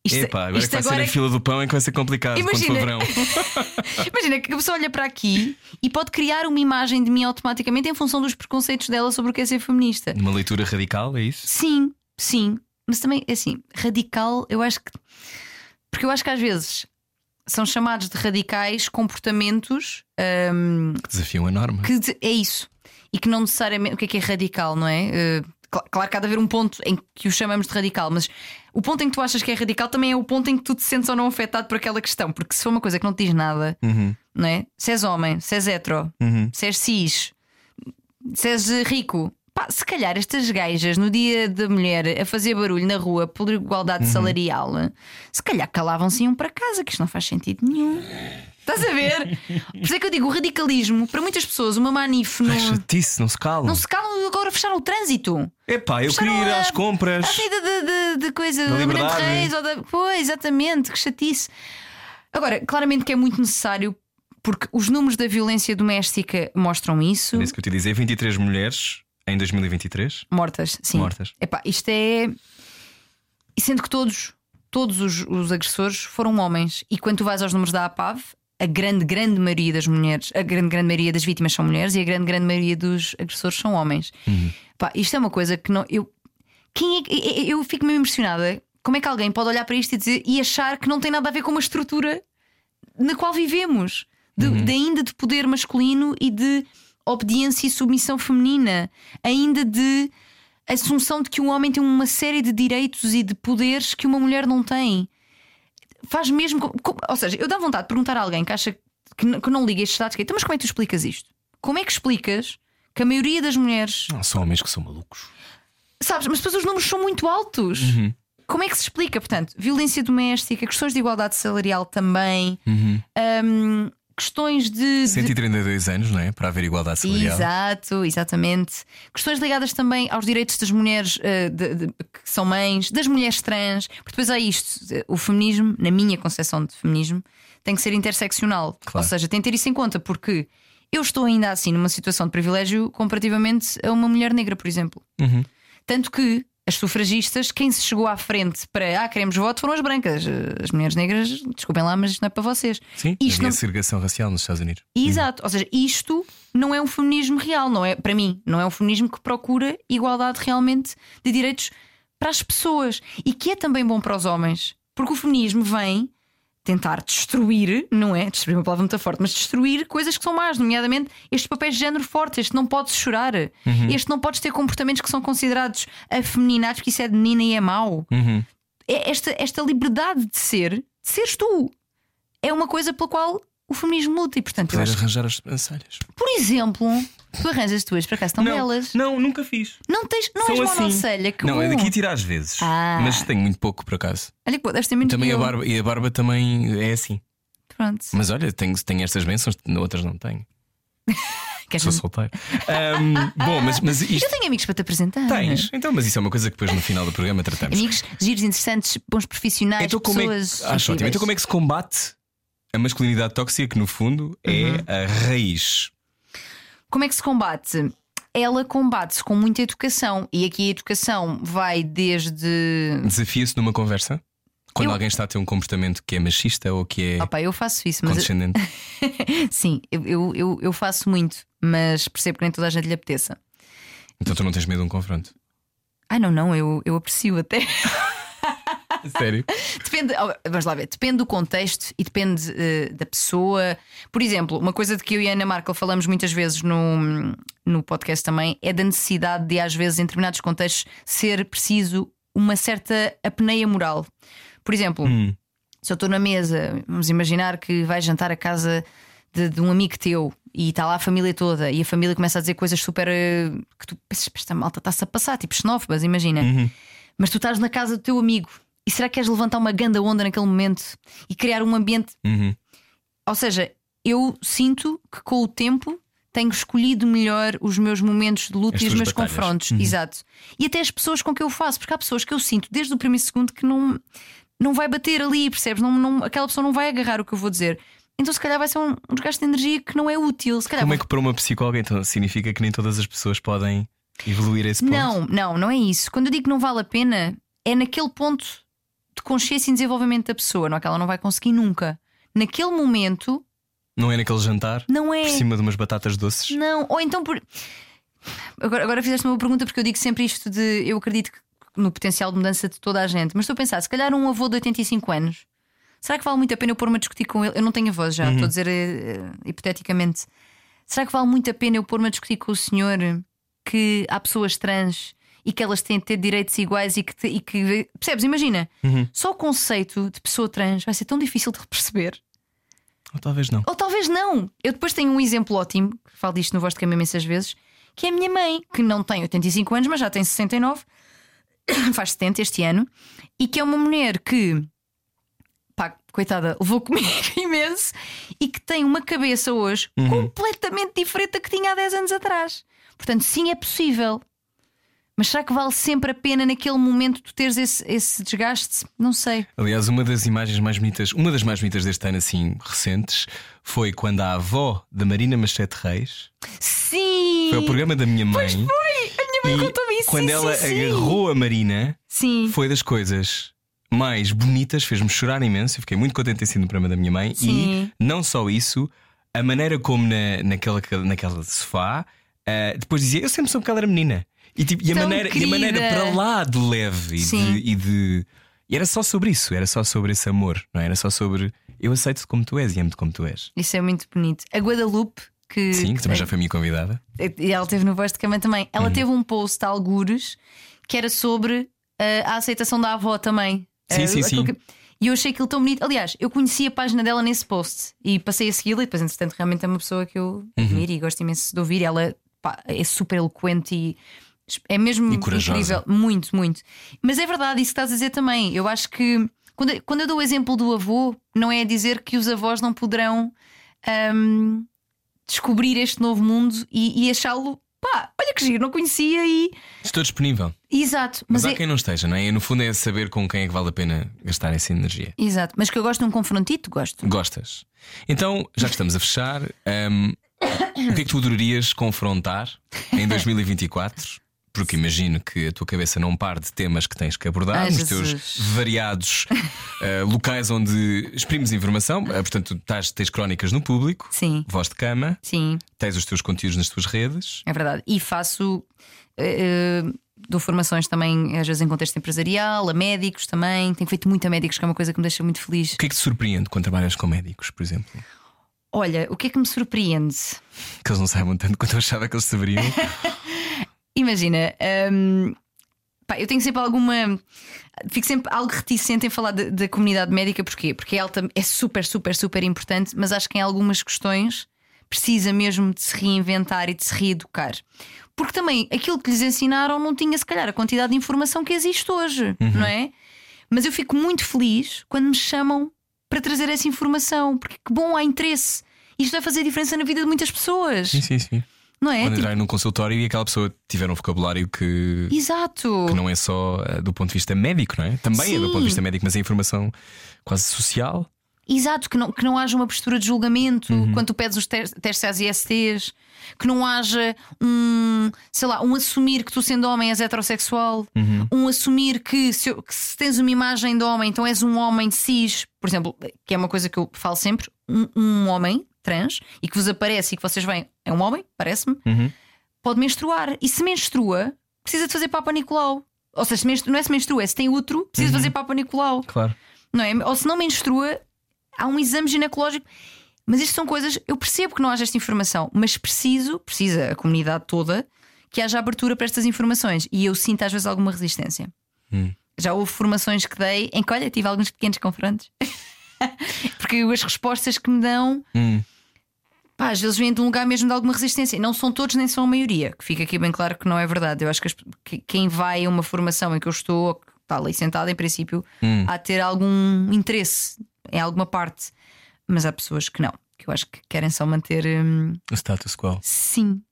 Isto, Epá, agora isto que vai ser agora a é- fila do pão é que vai ser complicado quando for Imagina. verão. Imagina que a pessoa olha para aqui e pode criar uma imagem de mim automaticamente em função dos preconceitos dela sobre o que é ser feminista. Uma leitura radical, é isso? Sim, sim. Mas também, assim, radical, eu acho que. Porque eu acho que às vezes são chamados de radicais comportamentos hum, Que desafiam a norma. que é isso. E que não necessariamente. O que é que é radical, não é? Cl- claro que há de haver um ponto em que o chamamos de radical, mas o ponto em que tu achas que é radical também é o ponto em que tu te sentes ou não afetado por aquela questão. Porque se for uma coisa que não te diz nada, Uhum, não é? Se és homem, se és hetero, uhum. se és cis, se és rico. Pá, se calhar estas gajas no dia da mulher a fazer barulho na rua por igualdade Uhum. salarial, se calhar calavam-se e iam para casa, que isto não faz sentido nenhum. Estás a ver? Por isso é que eu digo: o radicalismo, para muitas pessoas, uma manif no. Ai, chatice, não se calam. Não se calam agora fecharam o trânsito. Epá, eu Fecharam queria ir a- às compras. A saída de, de, de coisa Da liberdade. Reis ou da. Pois, exatamente, que chatice. Agora, claramente que é muito necessário Porque os números da violência doméstica mostram isso. É isso que eu te ia dizer: 23 mulheres em 2023 Mortas, sim. mortas. Epá, isto é. E sendo que todos, todos os, os agressores foram homens. E quando tu vais aos números da APAV, a grande, grande maioria das mulheres, a grande, grande maioria das vítimas são mulheres e a grande, grande maioria dos agressores são homens. Pá, isto é uma coisa que não. Eu, quem é eu, fico meio impressionada. Como é que alguém pode olhar para isto e, dizer, e achar que não tem nada a ver com uma estrutura na qual vivemos, de, de ainda de poder masculino e de obediência e submissão feminina, ainda de assunção de que um homem tem uma série de direitos e de poderes que uma mulher não tem. Faz mesmo. ou seja, eu dá vontade de perguntar a alguém que acha que, que não liga estes dados, que é, então, mas como é que tu explicas isto? Como é que explicas que a maioria das mulheres. Não, são homens que são malucos. Sabes, mas depois os números são muito altos. Como é que se explica? Portanto, violência doméstica, questões de igualdade salarial também, hum, questões de- de 132 anos, não é? Para haver igualdade salarial. Exato, exatamente. Questões ligadas também aos direitos das mulheres eh, de- de- que são mães, das mulheres trans, porque depois há isto. eh, O feminismo, na minha concepção de feminismo, tem que ser interseccional. Claro. Ou seja, tem que ter isso em conta, porque eu estou ainda assim numa situação de privilégio comparativamente a uma mulher negra, por exemplo. Uhum. Tanto que as sufragistas, quem se chegou à frente para ah, queremos voto foram as brancas. As mulheres negras, desculpem lá, mas isto não é para vocês. Sim, Isto não- segregação racial nos Estados Unidos. Exato, ou seja, isto não é um feminismo real, não é para mim, não é um feminismo que procura igualdade realmente de direitos para as pessoas e que é também bom para os homens, porque o feminismo vem tentar destruir, não é? Destruir é uma palavra muito forte, mas destruir coisas que são más, nomeadamente estes papéis de género fortes, este não podes chorar, este não podes ter comportamentos que são considerados afeminados, porque isso é de menina e é mau. Uhum. É esta, esta liberdade de ser, de seres tu, é uma coisa pela qual o feminismo luta e portanto eu Poder acho arranjar as sobrancelhas. por exemplo, tu arranjas as tuas, por acaso estão belas. não, nunca fiz. Não tens, não São és assim. monocelha, que não, bom. é daqui tirar às vezes. Ah. Mas tenho muito pouco por acaso. Olha pô, deves ter menos Também a barba, e a barba também é assim. Pronto. Mas olha, tenho, tenho estas bênçãos, outras não tenho. Queres- Sou solteiro. Ahm, bom, mas, mas isto. Eu tenho amigos para te apresentar. Tens? Então, mas isso é uma coisa que depois no final do programa tratamos. Amigos, giros interessantes, bons profissionais, Então como, é pessoas. que, acho ótimo. então como é que se combate a masculinidade tóxica, que no fundo é Uhum. a raiz? Como é que se combate? Ela combate-se com muita educação. E aqui a educação vai desde. Desafia-se numa conversa? Quando Eu- alguém está a ter um comportamento que é machista ou que é Opa, eu faço isso, mas condescendente? sim, eu, eu, eu, faço muito, mas percebo que nem toda a gente lhe apeteça. Então tu não tens medo de um confronto? Ai, não, não, eu, eu aprecio até. Sério? Depende, oh, vamos lá ver, depende do contexto e depende eh, da pessoa. Por exemplo, uma coisa de que eu e a Ana Markel falamos muitas vezes no, no podcast também é da necessidade de, às vezes, em determinados contextos, ser preciso uma certa apneia moral. Por exemplo, Hum. se eu estou na mesa, vamos imaginar que vais jantar a casa de, de um amigo teu e está lá a família toda e a família começa a dizer coisas super. eh, que tu pensas, esta malta está-se a passar, tipo xenófobas, imagina. Mas tu estás na casa do teu amigo e será que queres levantar uma ganda onda naquele momento e criar um ambiente? Uhum. Ou seja, eu sinto que com o tempo tenho escolhido melhor os meus momentos de luta As e os meus batalhas. confrontos. Uhum. Exato. E até as pessoas com que eu faço, porque há pessoas que eu sinto desde o primeiro segundo que não, não vai bater ali, percebes? Não, não, aquela pessoa não vai agarrar o que eu vou dizer. Então, se calhar, vai ser um, desgaste de energia que não é útil. Se calhar Como é vou- que para uma psicóloga então significa que nem todas as pessoas podem evoluir a esse ponto? Não, não, não é isso. Quando eu digo que não vale a pena, é naquele ponto de consciência e desenvolvimento da pessoa, não é que ela não vai conseguir nunca. Naquele momento, Não é naquele jantar? não é. Por cima de umas batatas doces? Não, ou então por. Agora, agora fizeste uma pergunta porque eu digo sempre isto de. Eu acredito no potencial de mudança de toda a gente, mas estou a pensar, se calhar um avô de 85 anos, será que vale muito a pena eu pôr-me a discutir com ele? Eu não tenho voz já, estou a dizer eh, eh, hipoteticamente. Será que vale muito a pena eu pôr-me a discutir com o senhor que há pessoas trans e que elas têm de ter direitos iguais e que, te- e que percebes? Imagina, só o conceito de pessoa trans vai ser tão difícil de perceber. Ou talvez não. Ou talvez não. Eu depois tenho um exemplo ótimo, falo disto no Voz de Cama imensas vezes, que é a minha mãe, que não tem 85 anos, mas já tem 69, faz 70 este ano, e que é uma mulher que, pá, coitada, levou comigo imenso e que tem uma cabeça hoje completamente diferente da que tinha há 10 anos atrás. Portanto, sim, é possível. Mas será que vale sempre a pena naquele momento tu teres esse, esse desgaste? Não sei. Aliás, uma das imagens mais bonitas, uma das mais bonitas deste ano, assim, recentes, foi quando a avó da Marina Machete Reis Sim! foi ao programa da minha mãe. Pois foi! A minha mãe contou-me isso. quando sim, ela sim, sim. agarrou a Marina, Sim. foi das coisas mais bonitas, fez-me chorar imenso. Eu fiquei muito contente de ter sido no programa da minha mãe. Sim. E não só isso, a maneira como na, naquela, naquela sofá, ah, depois dizia: Eu sempre soube que ela era menina. E, tipo, e, a, maneira, e a maneira para lá de leve e de, e de- e era só sobre isso, era só sobre esse amor, não é? era só sobre eu aceito-te como tu és e amo-te como tu és. Isso é muito bonito. A Guadalupe, que. Sim, que também já foi minha convidada. E ela teve no Voz de Cama também. Uhum. Ela teve um post, algures, que era sobre eh, a aceitação da avó também. Sim, Eh, sim, sim. que- E eu achei aquilo tão bonito. Aliás, eu conheci a página dela nesse post e passei a segui-la. E depois, entretanto, realmente é uma pessoa que eu Uhum. admiro e gosto imenso de ouvir. Ela pá, é super eloquente e é mesmo incrível. Muito, muito. Mas é verdade, isso que estás a dizer também. Eu acho que quando, quando eu dou o exemplo do avô, não é dizer que os avós não poderão hum, descobrir este novo mundo e, e achá-lo. Pá, olha que giro, não conhecia e. Estou disponível. Exato, Mas, mas, há é. quem não esteja, não é? E no fundo é saber com quem é que vale a pena gastar essa energia. Exato, mas que eu gosto de um confrontito, gosto. Gostas? Então, já que estamos a fechar, hum, o que é que tu adorarias confrontar em 2024? Porque imagino que a tua cabeça não pare de temas que tens que abordar Ai, nos teus variados eh, locais onde exprimes informação. Eh, portanto, estás, tens crónicas no público, Sim, voz de cama, sim, tens os teus conteúdos nas tuas redes. é verdade. E faço. eh, dou formações também, às vezes em contexto empresarial, a médicos também. Tenho feito muito a médicos, que é uma coisa que me deixa muito feliz. O que é que te surpreende quando trabalhas com médicos, por exemplo? Olha, o que é que me surpreende? Que eles não saibam tanto quanto eu achava que eles saberiam. Imagina, hum, pá, eu tenho sempre alguma. Fico sempre algo reticente em falar da- da comunidade médica, porquê? Porque é, alta, é super, super, super importante, mas acho que em algumas questões precisa mesmo de se reinventar e de se reeducar. Porque também aquilo que lhes ensinaram não tinha, se calhar, a quantidade de informação que existe hoje, não é? Mas eu fico muito feliz quando me chamam para trazer essa informação, porque que bom, há interesse. Isto vai fazer diferença na vida de muitas pessoas, sim, sim, sim. Não é? Quando Tipo, entrarem num consultório e aquela pessoa tiver um vocabulário que, Exato. que não é só eh, do ponto de vista médico, não é? Também é do Sim. ponto de vista médico, mas é informação quase social. Exato, que não, que não haja uma postura de julgamento Uhum. quando tu pedes os te- testes às ISTs, que não haja um, sei lá, um assumir que tu sendo homem és heterossexual, Uhum. um assumir que se, que se tens uma imagem de homem, então és um homem cis, por exemplo, que é uma coisa que eu falo sempre, um, um homem trans e que vos aparece e que vocês veem, é um homem, parece-me, Uhum. pode menstruar. E se menstrua, precisa de fazer Papa Nicolau. Ou seja, se não é se menstrua, é se tem útero, precisa de Uhum. fazer Papa Nicolau Claro. não é? Ou se não menstrua, há um exame ginecológico. Mas isto são coisas, eu percebo que não haja esta informação, mas preciso, precisa a comunidade toda, que haja abertura para estas informações. E eu sinto às vezes alguma resistência. Hum. Já houve formações que dei em que, olha, tive alguns pequenos confrontos. Porque as respostas que me dão, Hum. Pá, às vezes vêm de um lugar mesmo de alguma resistência. Não são todos, nem são a maioria. Que fica aqui bem claro que não é verdade. Eu acho que, as- que quem vai a uma formação em que eu estou, está ali sentado, em princípio, Hum. há de ter algum interesse em alguma parte. Mas há pessoas que não, que eu acho que querem só manter. hum, O status quo. sim,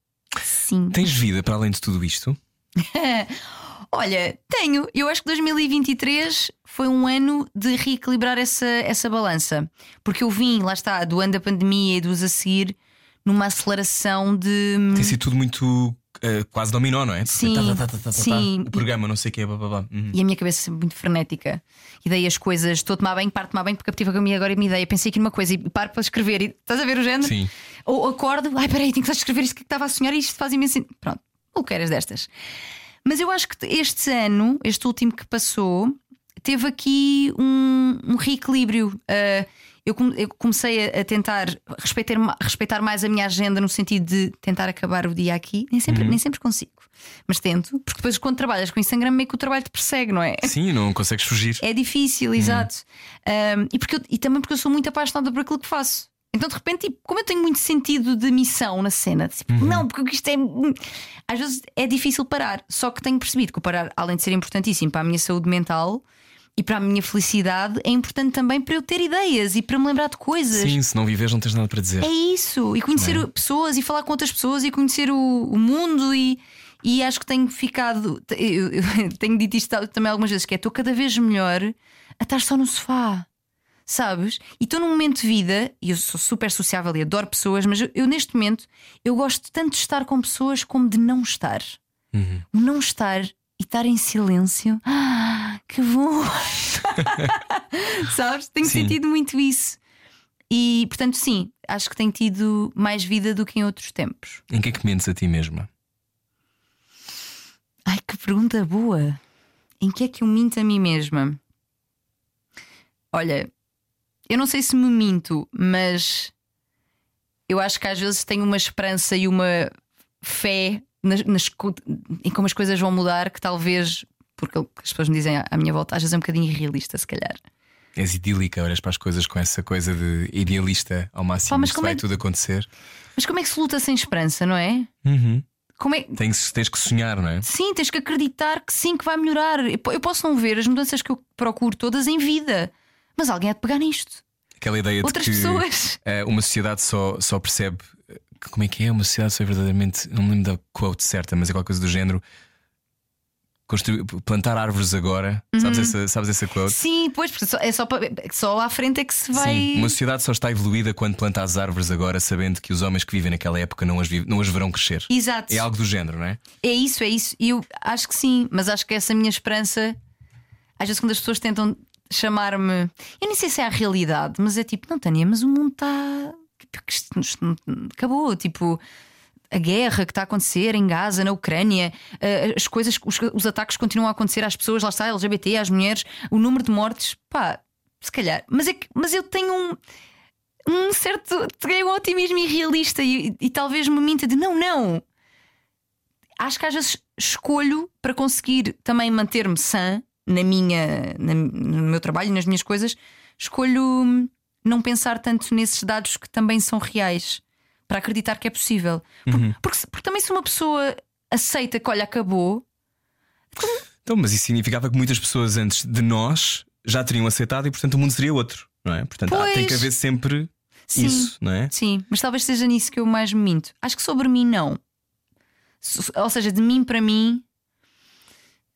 sim. Tens vida para além de tudo isto? Olha, tenho. Eu acho que 2023 foi um ano de reequilibrar essa, essa balança. Porque eu vim, lá está, do ano da pandemia e dos a seguir, numa aceleração de. Tem sido tudo muito eh, quase dominó, não é? Sim, Tá, tá, tá, tá, tá, tá, sim. O programa, não sei o que é. Blá, blá, blá. Uhum. E a minha cabeça é sempre muito frenética. E daí as coisas, estou a tomar banho, paro a tomar banho porque tive comigo agora a minha ideia. Pensei aqui numa coisa e paro para escrever. E, estás a ver o género? Sim. Ou acordo, ai peraí, tenho que escrever isto que estava a sonhar e isto faz imenso. Pronto, o que eras destas. Mas eu acho que este ano, este último que passou, teve aqui um, um reequilíbrio. Ah, eu, eu comecei a, a tentar respeitar, respeitar mais a minha agenda no sentido de tentar acabar o dia aqui. Nem sempre, nem sempre consigo, mas tento, porque depois quando trabalhas com Instagram, meio que o trabalho te persegue, não é? Sim, não consegues fugir. É difícil, exato. Um, e, porque eu- e também porque eu sou muito apaixonada por aquilo que faço. Então, de repente, tipo, como eu tenho muito sentido de missão na cena, tipo, não, porque isto é. Às vezes é difícil parar. Só que tenho percebido que o parar, além de ser importantíssimo para a minha saúde mental e para a minha felicidade, é importante também para eu ter ideias e para me lembrar de coisas. Sim, se não viveres, não tens nada para dizer. É isso. E conhecer pessoas e falar com outras pessoas e conhecer o, o mundo e, E acho que tenho ficado, eu, eu tenho dito isto também algumas vezes, que é estou cada vez melhor a estar só no sofá. Sabes? E estou num momento de vida, e eu sou super sociável e adoro pessoas, mas eu, eu, neste momento eu gosto tanto de estar com pessoas como de não estar. Uhum. O não estar e estar em silêncio. Ah, que bom! Sabes? Tenho Sim. sentido muito isso. E portanto, sim, acho que tenho tido mais vida do que em outros tempos. Em que é que mentes a ti mesma? Ai, que pergunta boa! Em que é que eu minto a mim mesma? Olha, eu não sei se me minto, mas eu acho que às vezes tenho uma esperança e uma fé nas, nas em como as coisas vão mudar que talvez, porque as pessoas me dizem à minha volta, às vezes é um bocadinho irrealista, se calhar. És idílica, olhas para as coisas com essa coisa de idealista ao máximo, Pá, mas que como vai é tudo acontecer. Mas como é que se luta sem esperança, não é? Uhum. Como é, Tens, tens que sonhar, não é? Sim, tens que acreditar que sim, que vai melhorar. Eu posso não ver as mudanças que eu procuro todas em vida, mas alguém há de pegar nisto. Aquela ideia Outras de que pessoas. eh, uma sociedade só, só percebe eh, como é que é uma sociedade só é verdadeiramente. Não me lembro da quote certa, mas é qualquer coisa do género. Construir, plantar árvores agora. Uhum. Sabes, essa, sabes essa quote? Sim, pois, porque só, é só, pa- só à frente é que se vai. Sim, uma sociedade só está evoluída quando planta as árvores agora, sabendo que os homens que vivem naquela época não as, vi- não as verão crescer. Exato. É algo do género, não é? É isso, é isso. E eu acho que sim, mas acho que essa minha esperança, às vezes, quando as pessoas tentam chamar-me, eu nem sei se é a realidade, mas é tipo, não, Tânia, mas o mundo está. Acabou, tipo. A guerra que está a acontecer em Gaza, na Ucrânia, eh, as coisas, os, os ataques continuam a acontecer às pessoas, lá está, LGBT, às mulheres, o número de mortes, pá, se calhar. Mas, é que, mas eu tenho um, um certo. Tenho um otimismo irrealista e, e talvez me minta de não, não acho que às vezes escolho para conseguir também manter-me sã na minha, na- no meu trabalho e nas minhas coisas, escolho hum, não pensar tanto nesses dados que também são reais para acreditar que é possível. Por- porque, se- porque também se uma pessoa aceita que olha, acabou, Então, mas isso significava que muitas pessoas antes de nós já teriam aceitado e, portanto, o mundo seria outro, não é? Portanto, há- tem que Pois. haver sempre Sim. isso, não é? sim, mas talvez seja nisso que eu mais me minto. Acho que sobre mim não. Ou seja, de mim para mim,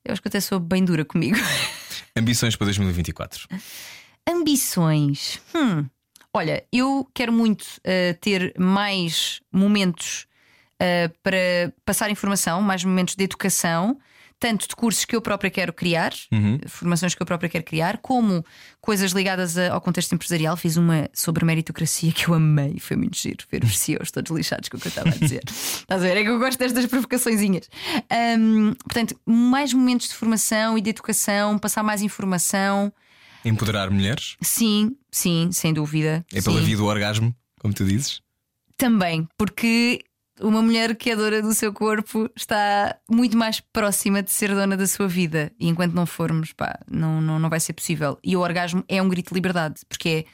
eu acho que até sou bem dura comigo. Ambições para 2024. Ambições. Hum. Olha, eu quero muito uh, ter mais momentos uh, para passar informação, mais momentos de educação, tanto de cursos que eu própria quero criar, formações que eu própria quero criar, como coisas ligadas a- ao contexto empresarial. Fiz uma sobre meritocracia que eu amei, foi muito giro ver os CEOs todos lixados com o que eu estava a dizer. Estás a ver? É que eu gosto destas provocaçõezinhas. Hum, portanto, mais momentos de formação e de educação, passar mais informação. Empoderar mulheres Sim, sim, sem dúvida. é pela Sim. via do orgasmo, como tu dizes. Também, porque uma mulher que é dona do seu corpo está muito mais próxima de ser dona da sua vida. E enquanto não formos, pá, não, não, não vai ser possível. E o orgasmo é um grito de liberdade, porque é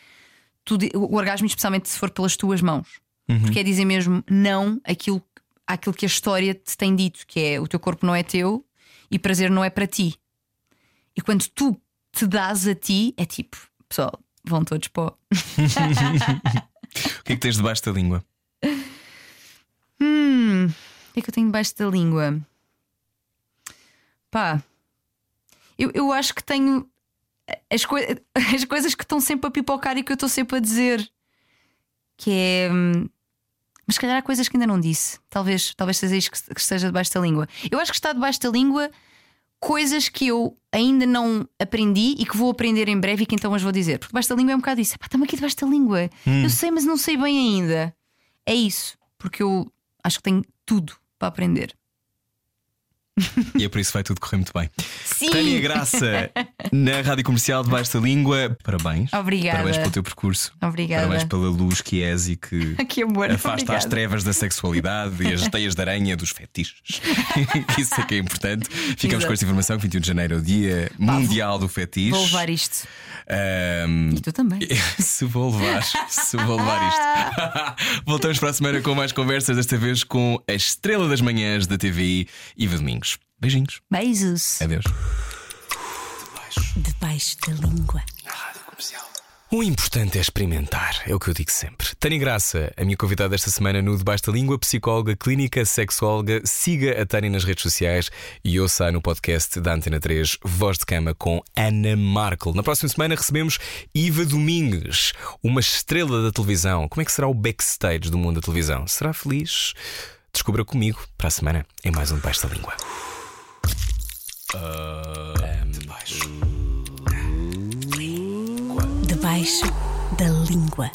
tudo, o orgasmo, especialmente se for pelas tuas mãos, porque é dizer mesmo não àquilo, àquilo que a história te tem dito, que é o teu corpo não é teu e prazer não é para ti. E quando tu te dás a ti, é tipo, pessoal, vão todos o- O que é que tens debaixo da língua? Hum, que é que eu tenho debaixo da língua? Pá, eu, eu acho que tenho as, coi- as coisas que estão sempre a pipocar e que eu estou sempre a dizer. Que é. hum, Mas se calhar há coisas que ainda não disse. Talvez, talvez seja isto que que esteja debaixo da língua. Eu acho que está debaixo da língua coisas que eu ainda não aprendi e que vou aprender em breve e que então as vou dizer. Porque debaixo da língua é um bocado isso. Estamos aqui debaixo da língua. Eu sei, mas não sei bem ainda. É isso. Porque eu acho que tenho tudo para aprender. E é por isso que vai tudo correr muito bem. Sim! Tânia Graça, na Rádio Comercial debaixo da língua. Parabéns. Obrigada. Parabéns pelo teu percurso. Obrigada. Parabéns pela luz que és e que Que amor. afasta obrigada. as trevas da sexualidade e as teias de aranha dos fetiches. Isso é que é importante. Ficamos Exato. com esta informação: 21 de janeiro é o Dia Mundial do Fetiche. Vou levar isto. Ahm, E tu também. se vou levar, se vou levar isto. Voltamos para a semana com mais conversas, desta vez com a estrela das manhãs da TVI, Iva Domingos. Beijinhos. Beijos. Adeus. Debaixo da língua. Na Rádio Comercial. O importante é experimentar, é o que eu digo sempre. Tânia Graça, a minha convidada esta semana no Debaixo da Língua, psicóloga, clínica, sexóloga. Siga a Tânia nas redes sociais e ouça no podcast da Antena 3 Voz de Cama com Ana Markel. Na próxima semana recebemos Iva Domingues, uma estrela da televisão. Como é que será o backstage do mundo da televisão? Será feliz? Descubra comigo para a semana em mais um Debaixo da Língua. Uh, debaixo. Debaixo da língua.